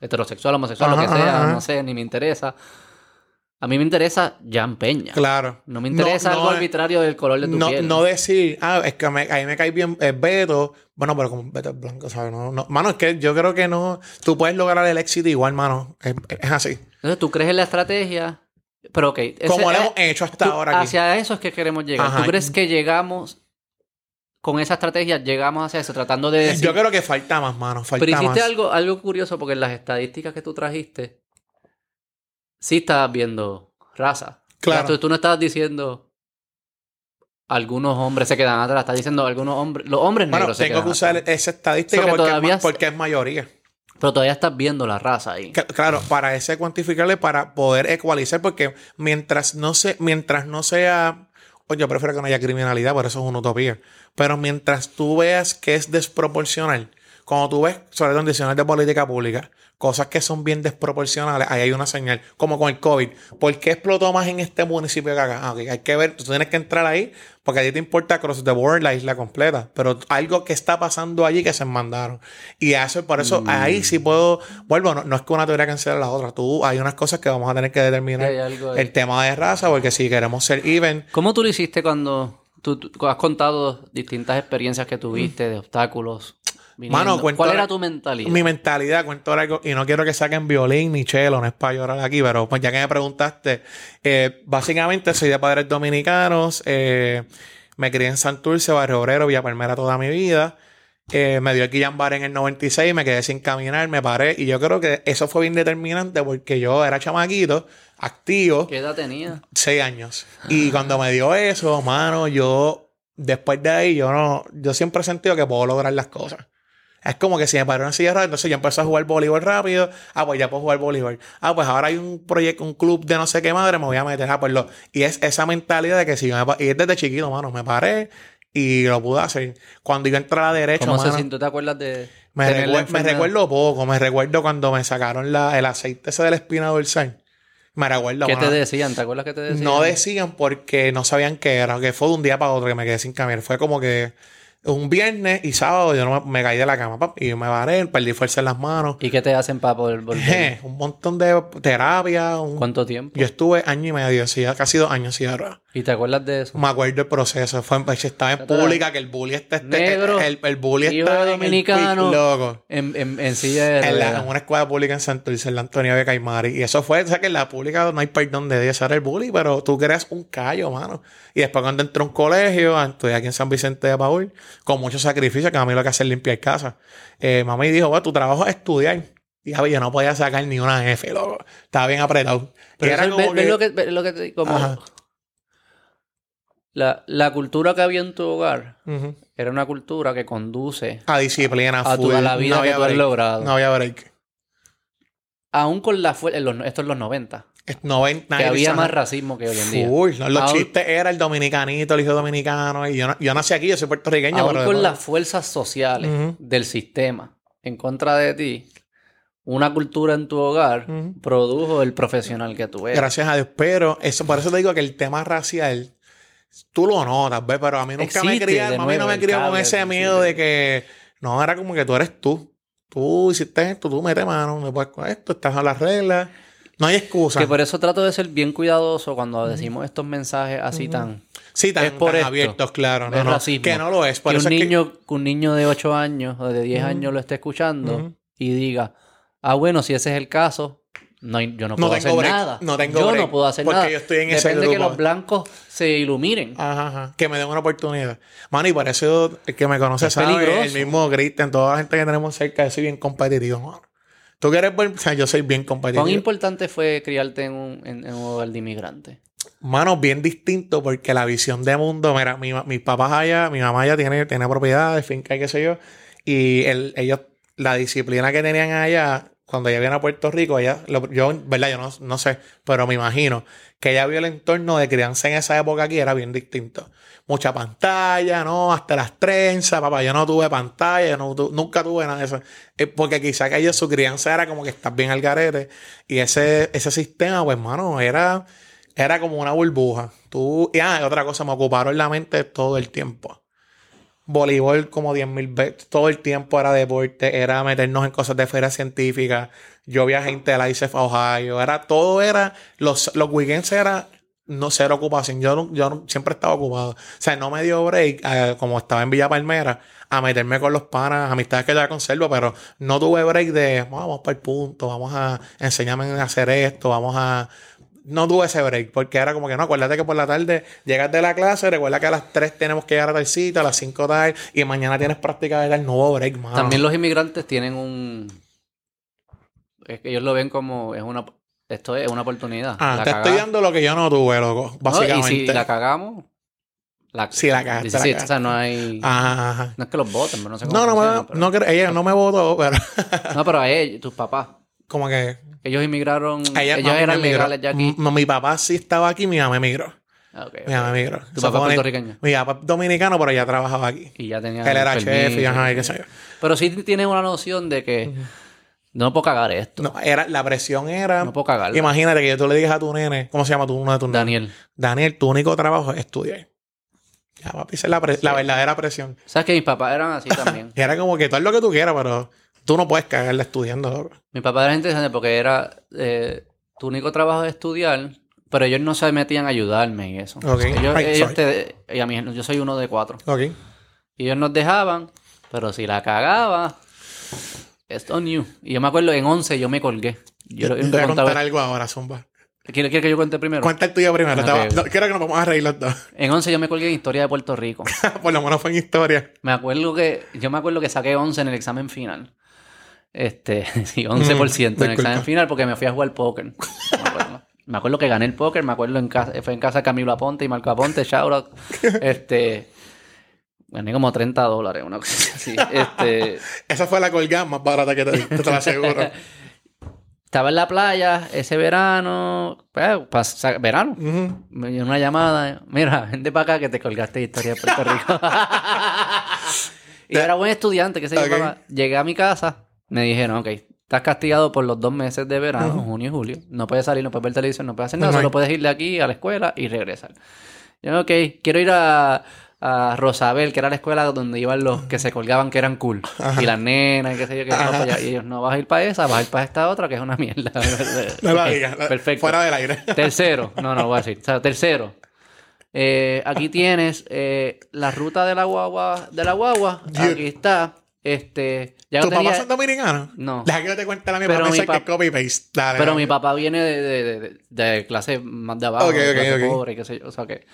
heterosexual, homosexual, lo que sea, ajá, no sé, ni me interesa. A mí me interesa Jan Peña. Claro. No me interesa No, algo arbitrario del color de tu No, piel. no decir, ah, es que me, a mí me cae bien es Beto. Bueno, pero como Beto es blanco, ¿sabes? No, no. Mano, es que yo creo que no. Tú puedes lograr el éxito igual, mano. Es, es así. Entonces tú crees en la estrategia, pero ok. ese- Como lo hemos hecho hasta tú- ahora aquí. Hacia eso es que queremos llegar. Ajá. ¿Tú crees que llegamos con esa estrategia, llegamos hacia eso, tratando de decir... Yo creo que falta más, mano. Falta Pero hiciste más. algo, algo curioso porque en las estadísticas que tú trajiste, sí estabas viendo raza. Claro. Entonces tú no estabas diciendo algunos hombres se quedan atrás, estás diciendo algunos hombres, los hombres Bueno, negros se tengo que usar esa estadística porque, es todavía ma- es- porque es mayoría. Pero todavía estás viendo la raza ahí. Claro, para ese cuantificarle, para poder ecualizar, porque mientras no se, mientras no sea, o yo prefiero que no haya criminalidad, por eso es una utopía. Pero mientras tú veas que es desproporcional, cuando tú ves, sobre todo en decisiones de política pública, cosas que son bien desproporcionales, ahí hay una señal, como con el COVID. ¿Por qué explotó más en este municipio que acá? Ah, ok, hay que ver, tú tienes que entrar ahí, porque a ti te importa cross the board, la isla completa, pero algo que está pasando allí que se mandaron. Y eso, por eso, ahí sí puedo, vuelvo, no, no es que una teoría cancele la otra, tú, hay unas cosas que vamos a tener que determinar. El tema de raza, porque si queremos ser even, ¿Cómo tú lo hiciste cuando tú, tú has contado distintas experiencias que tuviste de obstáculos? Viniendo? Mano, cuento ¿Cuál era tu mentalidad? Mi mentalidad, cuento algo, y no quiero que saquen violín ni chelo, no es para llorar aquí, pero pues ya que me preguntaste, eh, básicamente soy de padres dominicanos, eh, me crié en Santurce, Barrio Obrero, Villa Palmera toda mi vida. Eh, me dio el Guillain-Barré en el 96, me quedé sin caminar, me paré, y yo creo que eso fue bien determinante porque yo era chamaquito, activo, ¿Qué edad tenía? seis años. Y cuando me dio eso, mano, yo, después de ahí, yo no, yo siempre he sentido que puedo lograr las cosas. Es como que si me paró en silla ruedas, entonces yo empecé a jugar voleibol rápido. Ah, pues ya puedo jugar voleibol. Ah, pues ahora hay un proyecto, un club de no sé qué madre, me voy a meter. Ah, pues lo. Y es esa mentalidad de que si yo me Y es desde chiquito, mano, me paré y lo pude hacer. Cuando yo entré a la derecha, ¿Cómo se mano, sintió? ¿Te acuerdas de me, recuer- me recuerdo poco. Me recuerdo cuando me sacaron la, el aceite ese de la espina dorsal. Me recuerdo, ¿Qué mano. te decían? ¿Te acuerdas qué te decían? No decían porque no sabían qué era, que fue de un día para otro que me quedé sin caminar. Fue como que un viernes y sábado yo no me, me caí de la cama pap, y me varé, perdí fuerza en las manos. ¿Y qué te hacen para poder volver? Je, un montón de terapia. un- ¿Cuánto tiempo? Yo estuve año y medio, sí, casi dos años sin ruedas. ¿Y te acuerdas de eso? Me acuerdo el proceso. Fue pues, estaba en pública que el bully está este, Negro, el, el bully está de en el dominicano. pic, loco. En, en, en silla de En, la- ruedas. en una escuela pública en Santurce, en la de Caimari. Y eso fue, o sea que en la pública no hay perdón de Dios, era el bully, pero tú creas un callo, mano. Y después cuando entré a un colegio, estoy aquí en San Vicente de Paul, con mucho sacrificio, que a mí lo que hace es limpiar casa. Eh, mamá me dijo, bueno, tu trabajo es estudiar. Y yo no podía sacar ni una F, loco. Estaba bien apretado. Pero Y era como ve que- lo que, lo que te- como. La, la cultura que había en tu hogar era una cultura que conduce A disciplina, A tu- a la vida que había tú has logrado. No había break. aún con la fuerza esto en los 90 Es 90 que había más racismo que hoy en día Full. Los Aún- chistes era el dominicanito, el hijo dominicano. Y yo, no- yo nací aquí, yo soy puertorriqueño. aún pero con las fuerzas sociales del sistema en contra de ti una cultura en tu hogar produjo el profesional que tú eres Gracias a Dios. Pero eso, por eso te digo que el tema racial, tú lo notas, ¿ves? Pero a mí nunca me Existe, de a mí no me crió con ese miedo de que no, era como que tú eres tú. Tú hiciste esto, tú metes mano, me puedes con esto, estás a las reglas. No hay excusa. que por eso trato de ser bien cuidadoso cuando decimos estos mensajes así tan Sí, tan, es por tan esto. abiertos, claro. No, Es no, racismo. que no lo es. Por que eso un es niño, que un niño de 8 años o de 10 Ujú. años lo esté escuchando y diga, ah, bueno, si ese es el caso, no yo no puedo hacer break, nada. no tengo yo break, no puedo hacer porque nada. yo estoy en ese Depende que grupo. los blancos se iluminen. Ajá, ajá. Que me den una oportunidad. Mano, y por eso el que me conoce Es sabe, peligroso. el mismo Cristian, toda la gente que tenemos cerca, yo soy bien competitivo, mano. Tú quieres ver, o sea, yo soy bien competitivo. ¿Cuán importante fue criarte en un, en, en un hogar de inmigrante? Mano, bien distinto porque la visión de mundo, mira, mi, mis papás allá, mi mamá ya tiene, tiene propiedades, finca y qué sé yo, y el- ellos, la disciplina que tenían allá, cuando ella viene a Puerto Rico, ella, lo- yo, verdad, yo no, no sé, pero me imagino que ella vio el entorno de crianza en esa época aquí, era bien distinto. Mucha pantalla, ¿no? Hasta las trenzas, papá, yo no tuve pantalla, no tu- nunca tuve nada de eso. Eh, porque quizá que ellos, su crianza era como que estás bien al garete, y ese, ese sistema, pues, mano, era... Era como una burbuja. Tú, y ah, otra cosa, me ocuparon la mente todo el tiempo. Voleibol como 10.000 veces. Todo el tiempo era deporte, era meternos en cosas de feria científica. Yo ICEF a Ohio. Era, todo era, los, los weekends era no cero ocupación. Yo, yo siempre estaba ocupado. O sea, no me dio break, eh, como estaba en Villa Palmera, a meterme con los panas, amistades que ya conservo, pero no tuve break de vamos para el punto, vamos a enseñarme a hacer esto, vamos a. No tuve ese break, porque era como que no, acuérdate que por la tarde llegas de la clase, recuerda que a las 3 tenemos que llegar a tal cita, a las 5 tal, y mañana tienes práctica de tal, hubo break, mano. También los inmigrantes tienen un... Es que ellos lo ven como... Es una... Esto es una oportunidad. Ah, La te caga- estoy dando lo que yo no tuve, loco, No, básicamente. y si la cagamos... La... Si la cagaste, Sí, la cagaste. o sea, no hay... Ajá, ajá. No es que los voten, pero no sé cómo No, no, funciona, me, pero- no, ella no me votó, pero No, pero a ellos, tus papás. Como que Ellos inmigraron... ella ellos no, eran legales ya aquí. M- Mi papá sí estaba aquí, mi mamá emigró. Ah, ok, Mi mamá ok. emigró. Tu papá es puertorriqueño. Mi papá es dominicano, pero ya trabajaba aquí. Y ya tenía Él era el chef y ajá, y sí. qué sé yo. Pero sí tienes una noción de que no puedo cagar esto. No, era, la presión era. No puedo cagarla. Imagínate que yo tú le dije a tu nene, ¿cómo se llama tu uno de tus nenes? Daniel. Daniel, tu único trabajo es estudiar. Ya, papi, esa es la, pre- la verdadera presión. ¿Sabes que mis papás eran así también? Y era como que tú haz lo que tú quieras, pero tú no puedes cagarle estudiando, loco. Mi papá era interesante porque era eh, tu único trabajo es estudiar, pero ellos no se metían a ayudarme y eso. Ok. Ellos, Ay, ellos sorry. te- y a mí, yo soy uno de cuatro. Ok. Y ellos nos dejaban, pero si la cagaba, it's on you. Y yo me acuerdo en 11 yo me colgué. Yo, Yo, yo te te voy a contar algo ahora, Zumba. ¿Quiere, quiere que yo cuente primero? Cuenta el tuyo primero. Ok. Te va- no, quiero que nos vamos a reír los dos. En 11 yo me colgué en Historia de Puerto Rico. Por lo menos fue en historia. Me acuerdo que, yo me acuerdo que saqué 11 en el examen final. Este, sí, 11% en el examen final porque me fui a jugar póker. Me acuerdo. Me acuerdo que gané el póker, me acuerdo en casa, fue en casa de Camilo Aponte y Marco Aponte, shout out. Este, gané como 30 dólares, una cosa así. Este, Esa fue la colgada más barata que te te, te lo aseguro. estaba en la playa ese verano, pues, verano. Me dio una llamada. Mira, vente para acá que te colgaste de historia de Puerto Rico. y era buen estudiante, que sé yo, Ok. papá. Llegué a mi casa, me dijeron, ok, estás castigado por los dos meses de verano, junio y julio. No puedes salir, no puedes ver televisión, no puedes hacer nada, solo puedes ir de aquí a la escuela y regresar. Yo, ok, quiero ir a, a Rosabel, que era la escuela donde iban los que se colgaban que eran cool. Y las nenas, y qué sé yo, que iban para allá. Y ellos, no vas a ir para esa, vas a ir para esta otra, que es una mierda. No la digas. Perfecto. Fuera del aire. Tercero, no, no voy a decir. O sea, tercero. Eh, aquí tienes eh, la ruta de la guagua. De la guagua. Aquí está. Este. Ya ¿Tus yo tenía- papás son dominicanos? No. Deja que yo te cuente la mía Pero mi que es copy-paste. Dale, Pero dale. mi papá viene de, de, de- de clase más de abajo, Ok, de ok, clase ok. pobre, qué sé yo. O sea que.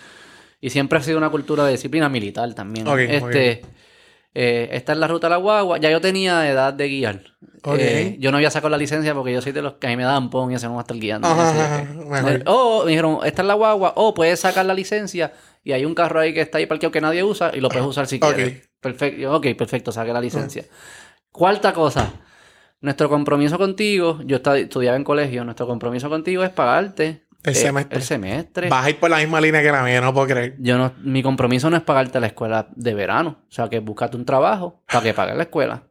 Y siempre ha sido una cultura de disciplina militar también. Este. eh, esta es la ruta de la guagua. Ya yo tenía edad de guiar. Eh, yo no había sacado la licencia porque yo soy de los que a mí me daban pon y eso no va a estar guiando. Ajá, no sé ajá, qué. mejor. O me dijeron, esta es la guagua, o puedes sacar la licencia y hay un carro ahí que está ahí parqueado que nadie usa y lo puedes usar si quieres. Perfecto, ok, perfecto, saqué la licencia. Cuarta cosa, nuestro compromiso contigo, yo estudiaba en colegio, nuestro compromiso contigo es pagarte El semestre. El semestre. Vas a ir por la misma línea que la mía, no puedo creer. Yo no, mi compromiso no es pagarte la escuela de verano. O sea, que búscate un trabajo para que pagues la escuela.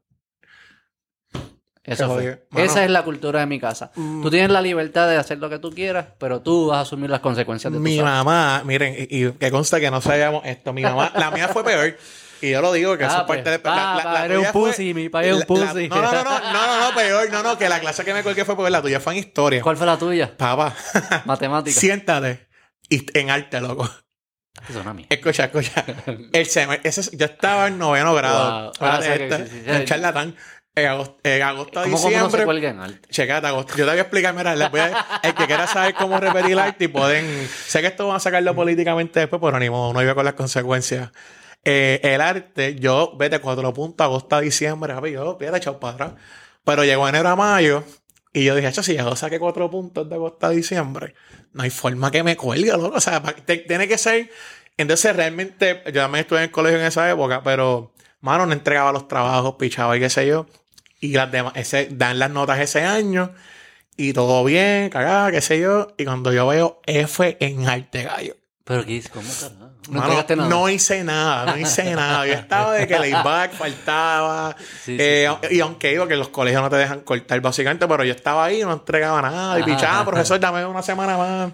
Eso fue. Mano. Esa es la cultura de mi casa. Mm. Tú tienes la libertad de hacer lo que tú quieras, pero tú vas a asumir las consecuencias de tu Mi mamá, miren, y, y que consta que no sabíamos esto. Mi mamá, la mía fue peor. Y yo lo digo que eso es parte de. pa, eres tuya un pussy, mi pa es un la- la- pussy. no, no, no, no, no, no, peor. No, no, que la clase que me colgué fue peor. La tuya fue en historia. ¿Cuál fue la tuya? Papá, Matemática. siéntate. Y en arte, loco. Escucha, escucha. El sem- ese, es- yo estaba en noveno grado. Sí. el charlatán. En agosto, en agosto a ¿Cómo, cómo no se diciembre. en arte? Checate, agosto. Yo te voy a explicar, mira, les voy a- el que quiera saber cómo repetir el arte y pueden. Sé que esto van a sacarlo políticamente después, pero ni modo, no iba con las consecuencias. Eh, el arte, yo, vete, cuatro puntos, agosto a diciembre, papi, yo, fíjate, echado para atrás. Pero llegó enero a mayo y yo dije, "Acho, si yo saqué cuatro puntos de agosto a diciembre, no hay forma que me cuelgue, loco. O sea, tiene que ser. Entonces, realmente, yo también estuve en el colegio en esa época, pero, mano, no entregaba los trabajos, pichaba y qué sé yo. Y las demás, dan las notas ese año y todo bien, cagada, qué sé yo. Y cuando yo veo F en arte gallo. ¿Pero qué hice? ¿Cómo carajo? No Mano, entregaste nada. no hice nada, no hice nada. Yo estaba de que layback faltaba. Sí, Eh, sí. Y aunque digo que los colegios no te dejan cortar básicamente, pero yo estaba ahí, no entregaba nada. Y pichaba, profesor, dame una semana más.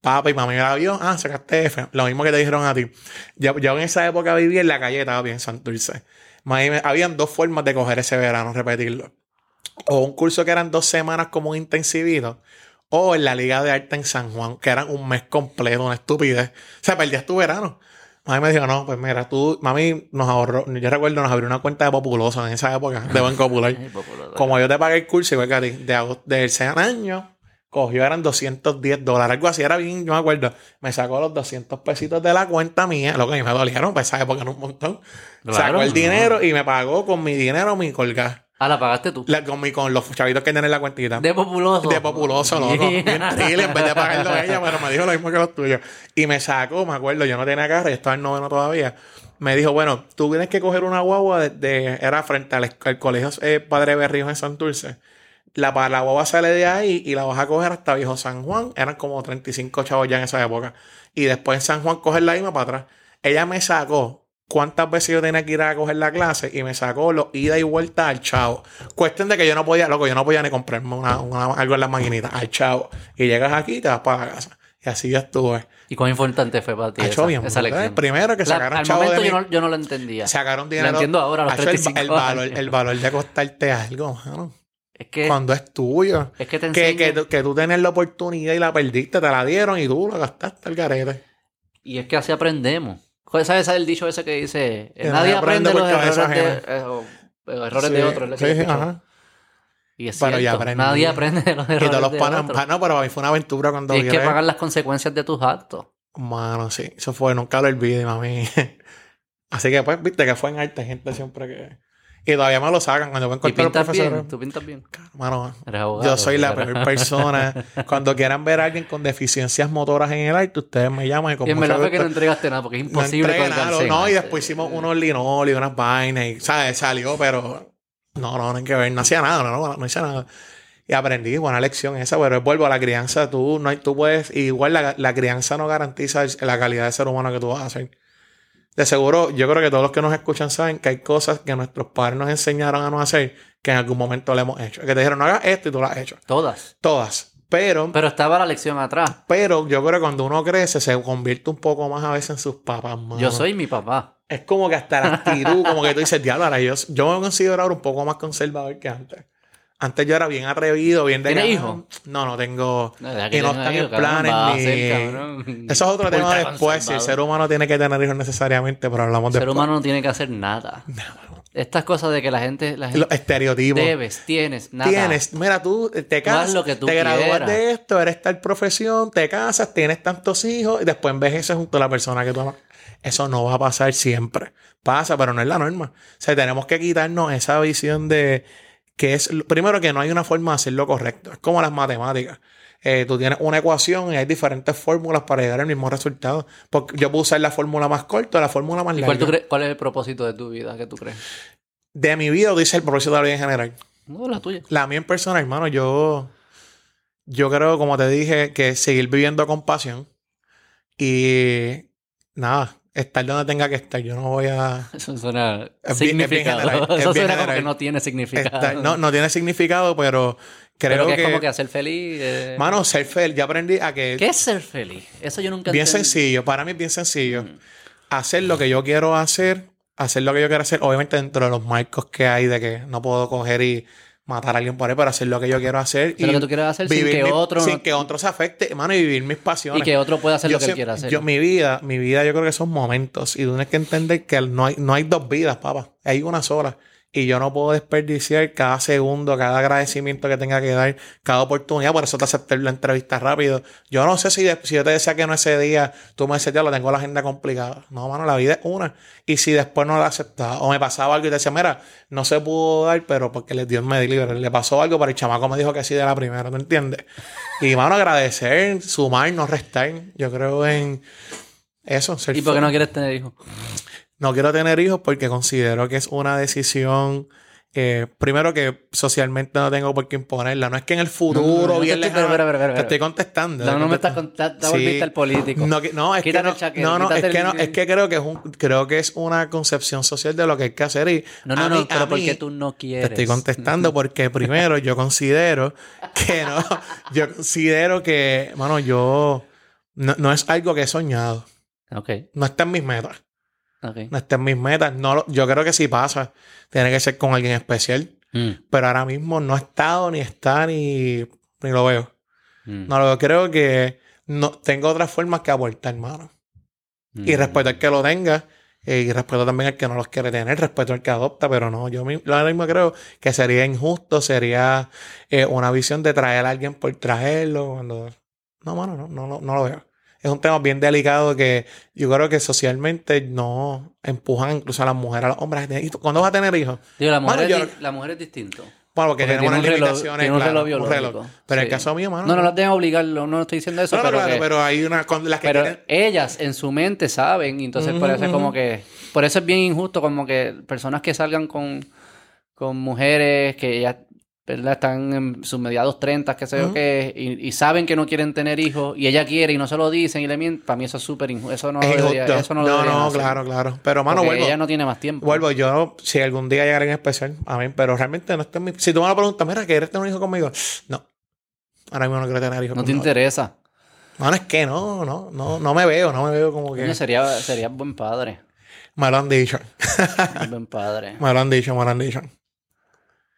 Papá y mami la vio, ah, sacaste F. Lo mismo que te dijeron a ti. Yo, yo en esa época vivía en la calle, estaba bien Santurce. Mami, me- habían dos formas de coger ese verano, repetirlo. O un curso que eran dos semanas como un intensivito. O en la Liga de Arte en San Juan, que eran un mes completo, una estupidez. O sea, perdías tu verano. Mami me dijo, no, pues mira, tú, mami nos ahorró, yo recuerdo, nos abrió una cuenta de Populoso en esa época, de Banco Popular. Como yo te pagué el curso, igual que a ti, de agosto, del sean año, cogió, eran 210 dólares, algo así, era bien, yo me acuerdo. Me sacó los 200 pesitos de la cuenta mía, lo que a mí me dolieron, pues esa época era un montón. Claro. Sacó el dinero y me pagó con mi dinero mi colgar. Ah, la pagaste tú. La- con, mi, con los chavitos que tienen en la cuentita. De populoso. De populoso, loco. Bien en vez de pagarlo ella, pero me dijo lo mismo que los tuyos. Y me sacó, me acuerdo, yo no tenía carro, yo estaba en noveno todavía. Me dijo, bueno, tú tienes que coger una guagua de, de- era frente al, al colegio eh, Padre Berríos en Santurce. La, la guagua sale de ahí y la vas a coger hasta Viejo San Juan. Eran como 35 chavos ya en esa época. Y después en San Juan coger la misma para atrás. Ella me sacó cuántas veces yo tenía que ir a coger la clase y me sacó los ida y vuelta al chavo. Cuestión de que yo no podía, loco, yo no podía ni comprarme una, una- algo en las maquinitas, al chavo. Y llegas aquí y te vas para la casa. Y así yo estuve. ¿Y cuán importante fue para ti esa, bien. esa lección? Primero que La- sacaron al chavo de momento yo no, yo no lo entendía. Sacaron dinero. Lo entiendo ahora, a los el, 35 el valor, el valor de costarte algo, mano. Es que, Cuando es tuyo. es que te Que, que, tú- que tú tenías la oportunidad y la perdiste, te la dieron y tú la gastaste al garete. Y es que así aprendemos. ¿Cuál- ¿Sabes el dicho ese que dice? Que Nadie aprende aprende los errores, cabeza de, ajena. eh, o- o errores Sí, de otros. sí, ajá. Y es Pero ya cierto, aprendí. nadie aprende de los Y errores todos los de panas. otros. no, pero para mí fue una aventura cuando Tienes que pagar las consecuencias de tus actos. Mano, sí. Eso fue, nunca lo olvidé, mami. Así que, pues, viste que fue en arte, gente siempre que. Y todavía me lo sacan cuando ven cortar los profesores. bien, tú pintas bien. Mano, abogado. yo soy la peor persona. Cuando quieran ver a alguien con deficiencias motoras en el arte, ustedes me llaman y con Y en verdad que no entregaste nada, porque es no imposible entregué nada, en No, y después hicimos unos linoleos, unas vainas, y, ¿sabes? Salió, pero no, no, no hay que ver, no hacía nada, no, no, no hice nada. Y aprendí, buena lección esa, pero vuelvo a la crianza, tú, no hay, tú puedes, igual la, la crianza no garantiza la calidad de ser humano que tú vas a ser. De seguro, yo creo que todos los que nos escuchan saben que hay cosas que nuestros padres nos enseñaron a no hacer que en algún momento le hemos hecho. Que te dijeron, no hagas esto y tú lo has hecho. Todas. Todas. Pero, Pero estaba la lección atrás. pero yo creo que cuando uno crece se convierte un poco más a veces en sus papás. mano. Yo soy mi papá. Es como que hasta la actitud, como que tú dices, diablo, ahora yo, yo me considero ahora un poco más conservador que antes. Antes yo era bien atrevido, bien de ¿Tienes que, hijos? No, no tengo. No, Y no están en planes ni-. Eso es otro tema después. Si el ser humano tiene que tener hijos necesariamente, pero hablamos El de ser humano no tiene que hacer nada. Estas cosas de que la gente, la Los gente estereotipos. debes, tienes, nada. Tienes, mira, tú te Tú haz casas, lo que tú te gradúas de esto, eres tal profesión, te casas, tienes tantos hijos y después envejeces junto a la persona que tú amas. Eso no va a pasar siempre. Pasa, pero no es la norma. O sea, tenemos que quitarnos esa visión de que es, primero que no hay una forma de hacerlo correcto. Es como las matemáticas. Eh, tú tienes una ecuación y hay diferentes fórmulas para llegar al mismo resultado. Porque yo puedo usar la fórmula más corta o la fórmula más ¿Y larga. cuál, cuál es el propósito de tu vida? ¿Qué tú crees? De mi vida, dice el propósito de la vida en general. No, la tuya. La mía en persona, hermano, yo, yo creo, como te dije, que seguir viviendo con pasión y nada, estar donde tenga que estar. Yo no voy a... Eso suena Es bien- es bien significado. general, es Eso bien suena como que no tiene significado. estar- no, no tiene significado, pero Pero creo que que... es como que hacer feliz. eh. Mano, ser feliz. Yo aprendí a que... ¿Qué es ser feliz? Eso yo nunca Bien entendí. sencillo. Para mí es bien sencillo. Mm. Hacer lo que yo quiero hacer. Hacer lo que yo quiero hacer. Obviamente dentro de los marcos que hay de que no puedo coger y matar a alguien por ahí, pero hacer lo que yo quiero hacer. Hacer lo que tú quieres hacer sin que mi- otro Sin que otro se afecte, hermano, y vivir mis pasiones. Y que otro pueda hacer Yo lo que él siempre- quiera hacer. Yo, mi vida, mi vida, yo creo que son momentos. Y tú tienes que entender que no hay, no hay dos vidas, papá. Hay una sola. Y yo no puedo desperdiciar cada segundo, cada agradecimiento que tenga que dar, cada oportunidad. Por eso te acepté la entrevista rápido. Yo no sé si, de- si yo te decía que no ese día, tú me decías, ya lo tengo la agenda complicada. No, mano, la vida es una. Y si después no la aceptaba, o me pasaba algo y te decía, mira, no se pudo dar, pero porque le dio el me libre. Le pasó algo, pero el chamaco me dijo que sí de la primera, ¿tú entiendes? Y, mano, agradecer, sumar, no restar. Yo creo en eso, ¿Y por qué no quieres tener hijos? No quiero tener hijos porque considero que es una decisión. eh, primero que socialmente no tengo por qué imponerla. No es que en el futuro, No, no, no te bien lejano- te estoy contestando. No, te no me estás contando. Te volviste al político. No, que- no, es que Quítate no, no, no, es que no, es que creo que es un, creo que es una concepción social de lo que hay que hacer y No, no, no, pero a ¿por mí- qué tú no te quieres? estoy contestando porque primero yo considero que no, yo considero que, mano, yo No, no es algo que he soñado. Ok, No está en mis metas. Ok. No está en mis metas. No, lo- yo creo que si pasa, tiene que ser con alguien especial. Mm, Pero ahora mismo no he estado, ni está, ni, ni lo veo. mm, No lo veo. Creo que no, tengo otras formas que aportar, hermano. Y mm. respeto al que lo tenga. eh, y respeto también al que no los quiere tener. Respeto al que adopta. Pero no, yo mi- ahora mismo creo que sería injusto. Sería eh, una visión de traer a alguien por traerlo. Cuando... No, mano, no, no, no, no lo veo. Es un tema bien delicado que yo creo que socialmente no empujan incluso a las mujeres, a los hombres. ¿Y tú, ¿Cuándo vas a tener hijos? Digo, la mujer, Mano, es, la mujer es distinto. Bueno, porque, Porque tenemos tiene unas reloj- limitaciones. tiene un claro, reloj. Pero en el caso mío, mano. No, no las deben obligarlo, no estoy diciendo eso, No, no, pero, claro, que- pero hay una con las que pero tienen- ellas en su mente saben, y entonces por eso es como que, por eso es bien injusto como que personas que salgan con, con mujeres que ya ¿verdad? están en sus mediados 30, que sé yo Ujú. qué, y, y saben que no quieren tener hijos, y ella quiere y no se lo dicen y le mienten, para mí eso es súper injusto, eso no, es debería- eso no, No, claro, claro. Pero, mano, vuelvo. ella no tiene más tiempo. Vuelvo, yo, si algún día llegara en especial, amén, pero realmente no está en mi... Si tú me lo preguntas, mira, ¿quieres tener un hijo conmigo? No. Ahora mismo no quiero tener hijos no te interesa. Mano, es que no, no, no, no me veo, no me veo como que... Sería, sería buen padre. Me lo han dicho. Buen padre. Me lo han dicho, me lo han dicho.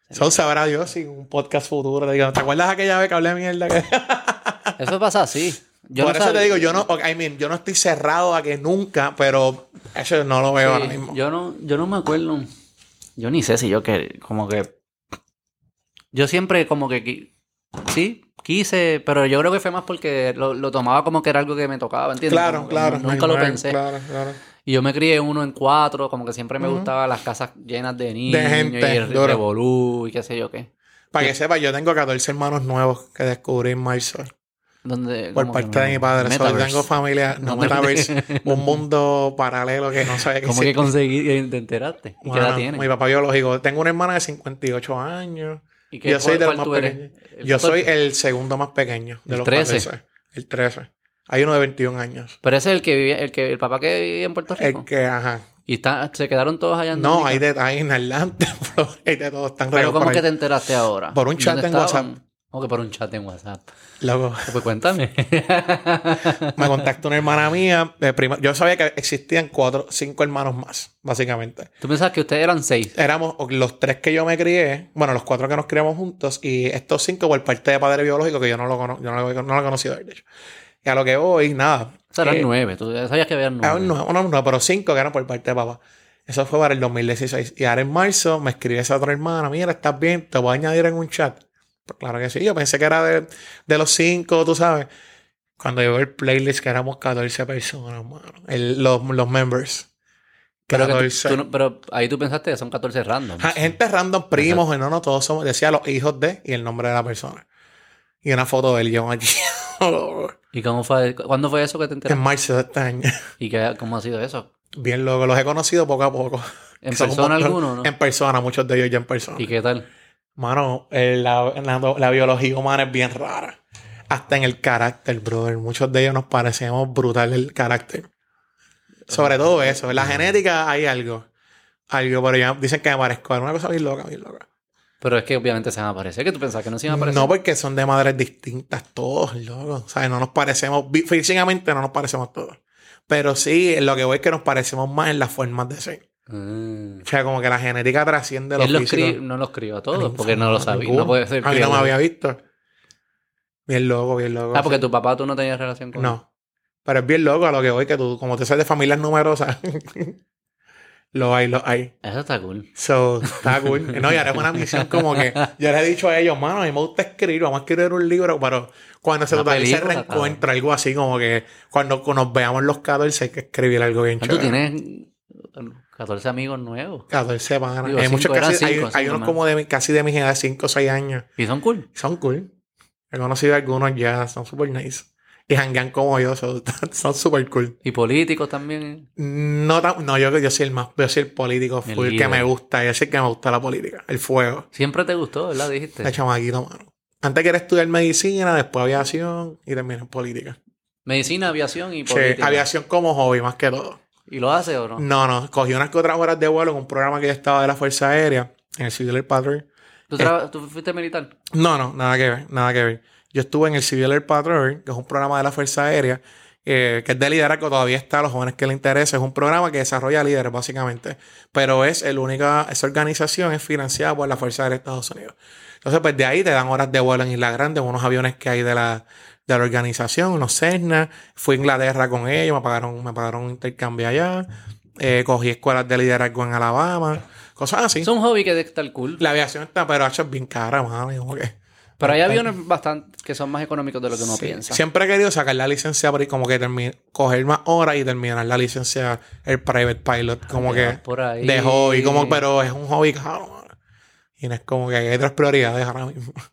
Eso sabrá Dios si un podcast futuro te digo, ¿te acuerdas aquella vez que hablé mierda? Que... Eso pasa así. Yo Por no eso te digo, yo no, I mean, yo no estoy cerrado a que nunca, pero eso no lo veo Sí, ahora mismo. Yo no, yo no me acuerdo. Yo ni sé si yo que como que. Yo siempre como que sí, quise, pero yo creo que fue más porque lo, lo tomaba como que era algo que me tocaba, ¿entiendes? Claro, Como claro. nu- Nunca lo pensé. Claro, claro. Y yo me crié uno en cuatro, como que siempre me Ujú. gustaban las casas llenas de niños gente, y el revolú y qué sé yo qué. Para que sepa, yo tengo 14 hermanos nuevos que descubrí en marzo. Donde, Por parte de mi padre. So, Metaverse. tengo familia, no No metaverse, un mundo paralelo que no sabe que ¿Cómo que conseguí te enteraste? ¿Y qué edad Bueno, tienes? Mi papá biológico. Tengo una hermana de 58 años. ¿Y qué- Yo soy de los más pequeños. ¿El Yo soy 14? el segundo más pequeño de ¿El los 13? 14. El 13. Hay uno de 21 años. Pero ese es el que vivía, el que el papá que vivía en Puerto Rico. El que, ajá. Y está, se quedaron todos allá en No, hay de ahí en Atlanta. Hay de todos. Están Pero ¿cómo por que te enteraste ahora? Por un ¿Y chat en estaban? ¿Cómo que por un chat en WhatsApp? Loco. Pues cuéntame. Me contactó una hermana mía. prima- Yo sabía que existían cuatro, cinco hermanos más, básicamente. Tú pensabas que ustedes eran seis. Éramos los tres que yo me crié, bueno, los cuatro que nos criamos juntos, y estos cinco por parte de padre biológico, que yo no lo, cono- yo no lo, no lo he conocido, de hecho. A lo que voy, nada. O sea, eran eh, nueve. Tú sabías que habían nueve. no, no, no, pero cinco que eran por parte de papá. Eso fue para el 2016. Y ahora en marzo me escribe esa otra hermana, mira, ¿estás bien? Te voy a añadir en un chat. Pues claro que sí, yo pensé que era de, de los cinco, tú sabes. Cuando yo veo el playlist que éramos 14 personas, mano. El- los, los members. Pero, que tú- 14. tú no- pero ahí tú pensaste que son 14 random. Ja, gente random, primos, no, no, todos somos, decía los hijos de y el nombre de la persona. Y una foto de él, yo allí. ¿Y cómo fue? ¿Cuándo fue eso que te en enteraste? marzo de este año. ¿Y qué, cómo ha sido eso? Bien loco, los he conocido poco a poco. ¿En Son persona alguno no? En persona, muchos de ellos ya en persona. ¿Y qué tal? Mano, eh, la, la- la biología humana es bien rara. Hasta en el carácter, brother. Muchos de ellos nos parecemos brutal el carácter. Sobre todo eso. En la genética hay algo. Algo, pero ya dicen que me parezco. Es una cosa bien loca, bien loca. Pero es que obviamente se van a aparecer. ¿Qué tú pensabas que no se iban a aparecer? No porque son de madres distintas todos, loco. O sea, no nos parecemos, físicamente no nos parecemos todos. Pero sí, en lo que voy es que nos parecemos más en las formas de ser. Mm. O sea, como que la genética trasciende los cri- no los crió a todos porque no lo sabía. No puede ser A mí no me había visto. Bien loco, bien loco. Ah, porque tu papá tú no tenías relación con él. No. Pero es bien loco a lo que voy, que tú, como tú sabes de familias numerosas, lo hay, lo hay. Eso está cool. So, está cool. No, y ahora es una misión como que yo les he dicho a ellos, mano, a mí me gusta escribir, vamos a escribir un libro, pero cuando se totalice el película, reencuentro, algo así como que cuando nos veamos los 14 hay que escribir algo bien Ah, Tú chévere. tienes 14 amigos nuevos. 14 panas. Digo, Hay muchos casi, hay, cinco, hay cinco unos como de mi- casi de mi edad, 5 o 6 años. Y son cool. Son cool. He conocido algunos ya, son super nice. Y hanguean como yo, so- son super cool. Y políticos también. No, tan- no yo, yo soy el más, yo soy el político El full que me gusta, yo soy el que me gusta la política, el fuego, Siempre te gustó, ¿verdad? Dijiste. de chamaquito, mano. Antes quería estudiar medicina, después aviación y terminé en política. Medicina, aviación y Sí, política. aviación como hobby más que todo. ¿Y lo hace o no? No, no, cogí unas que otras horas de vuelo en un programa que yo estaba de la Fuerza Aérea, en el Civil Air Patrol. ¿Tú, traba- ¿Tú fuiste militar? No, no, nada que ver, nada que ver. Yo estuve en el Civil Air Patrol, que es un programa de la Fuerza Aérea, eh, que es de liderazgo, todavía está a los jóvenes que le interesa. Es un programa que desarrolla líderes, básicamente. Pero es el única, esa organización es financiada por la Fuerza Aérea de Estados Unidos. Entonces, pues de ahí te dan horas de vuelo en Isla Grande, unos aviones que hay de la, de la organización, unos Cessna. Fui a Inglaterra con ellos, me pagaron, me pagaron un intercambio allá. Eh, cogí escuelas de liderazgo en Alabama. Cosas así. Es un hobby que está el cool. La aviación está, pero hecho es bien cara, mano. Como que... Pero hay aviones bastante que son más económicos de lo que uno Sí. piensa. Siempre he querido sacar la licencia por ahí, como que coger más horas y terminar la licencia, el private pilot, como Te que por ahí. de hobby, como, pero es un hobby caro. Y no es como que hay otras prioridades ahora mismo.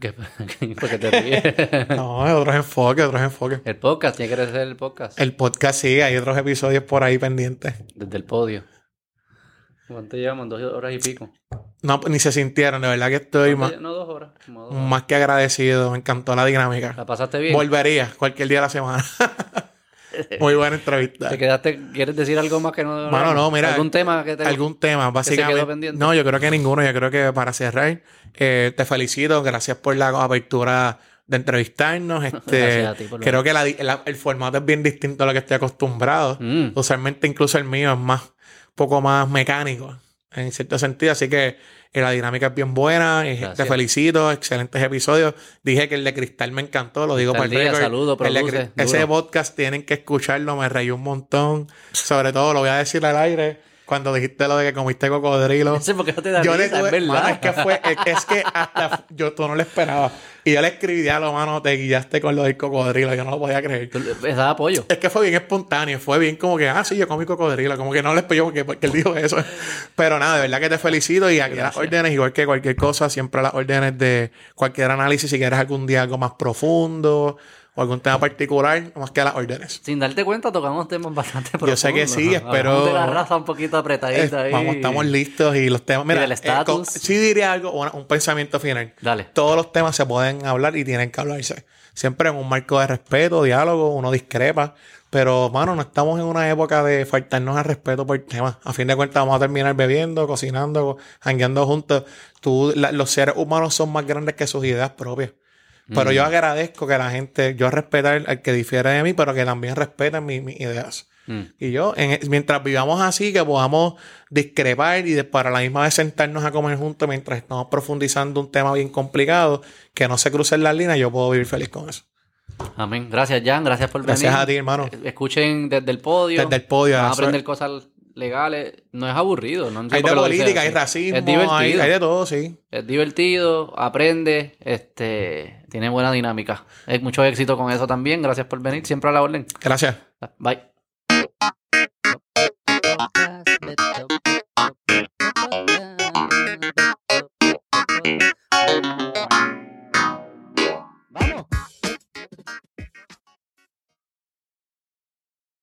Que- Porque te ríes. No, hay otros enfoques, otros enfoques. El podcast, tiene que ser el podcast. El podcast sí, hay otros episodios por ahí pendientes. Desde el podio. ¿Cuánto llevamos? Dos horas y pico. No, ni se sintieron, de verdad que estoy más, ¿Cuánto lle- No, dos horas. como dos horas. más que agradecido. Me encantó la dinámica. ¿La pasaste bien? Volvería cualquier día de la semana. Muy buena entrevista. ¿Te quedaste? ¿Quieres decir algo más que no? Mano, no, mira, ¿Algún tema que te... algún tema, se básicamente. quedó pendiente? No, yo creo que ninguno. Yo creo que para cerrar, eh, te felicito. Gracias por la apertura de entrevistarnos. Este, Gracias a ti por creo que la la- el formato es bien distinto a lo que estoy acostumbrado. Mm. Usualmente, incluso el mío es más, poco más mecánico, en cierto sentido. Así que eh, la dinámica es bien buena. y te felicito. Excelentes episodios. Dije que el de Cristal me encantó. Lo digo para el Díaz, récord. saludo, El de produce, Cri- Ese podcast tienen que escucharlo. Me reí un montón. Sobre todo, lo voy a decir al aire. Cuando dijiste lo de que comiste cocodrilo. No te da Yo le risa, tuve, es verdad. mano, es que fue, es, es que hasta yo tú no lo esperaba. Y yo le escribí, diablo, mano, te guiaste con lo del cocodrilo, yo no lo podía creer. Le- daba apoyo. Es que fue bien espontáneo, fue bien como que, ah, sí, yo comí cocodrilo, como que no le esperó porque, porque él dijo eso. Pero nada, de verdad que te felicito y aquí las órdenes, igual que cualquier cosa, siempre las órdenes de cualquier análisis, si quieres algún día algo más profundo o algún tema particular, más que las órdenes. Sin darte cuenta, tocamos temas bastante Yo sé que profundos. sí, espero- de la raza un poquito Eh, apretadita ahí. vamos, estamos listos y los temas. Mira, del eh, estatus. sí diría algo, una- un pensamiento final. Dale. Todos los temas se pueden hablar y tienen que hablarse. Siempre en un marco de respeto, diálogo, uno discrepa. Pero, mano, no estamos en una época de faltarnos al respeto por temas. A fin de cuentas, vamos a terminar bebiendo, cocinando, jangueando juntos. Tú, la- los seres humanos son más grandes que sus ideas propias. Pero yo agradezco que la gente, yo respetar al que difiere de mí, pero que también respeten mi- mis ideas. Mm. Y yo, en- mientras vivamos así, que podamos discrepar y de- para la misma vez sentarnos a comer juntos mientras estamos profundizando un tema bien complicado, que no se crucen las líneas, yo puedo vivir feliz con eso. Amén. Gracias, Jan. Gracias por Gracias venir. a ti, hermano. Escuchen desde el podio. Desde el podio. Van a aprender cosas legales. No es aburrido. No hay de política, hay racismo, Es divertido. hay, hay de todo, sí. Es divertido, aprende, este, tiene buena dinámica. Mucho éxito con eso también. Gracias por venir, siempre a la orden. Gracias. Bye.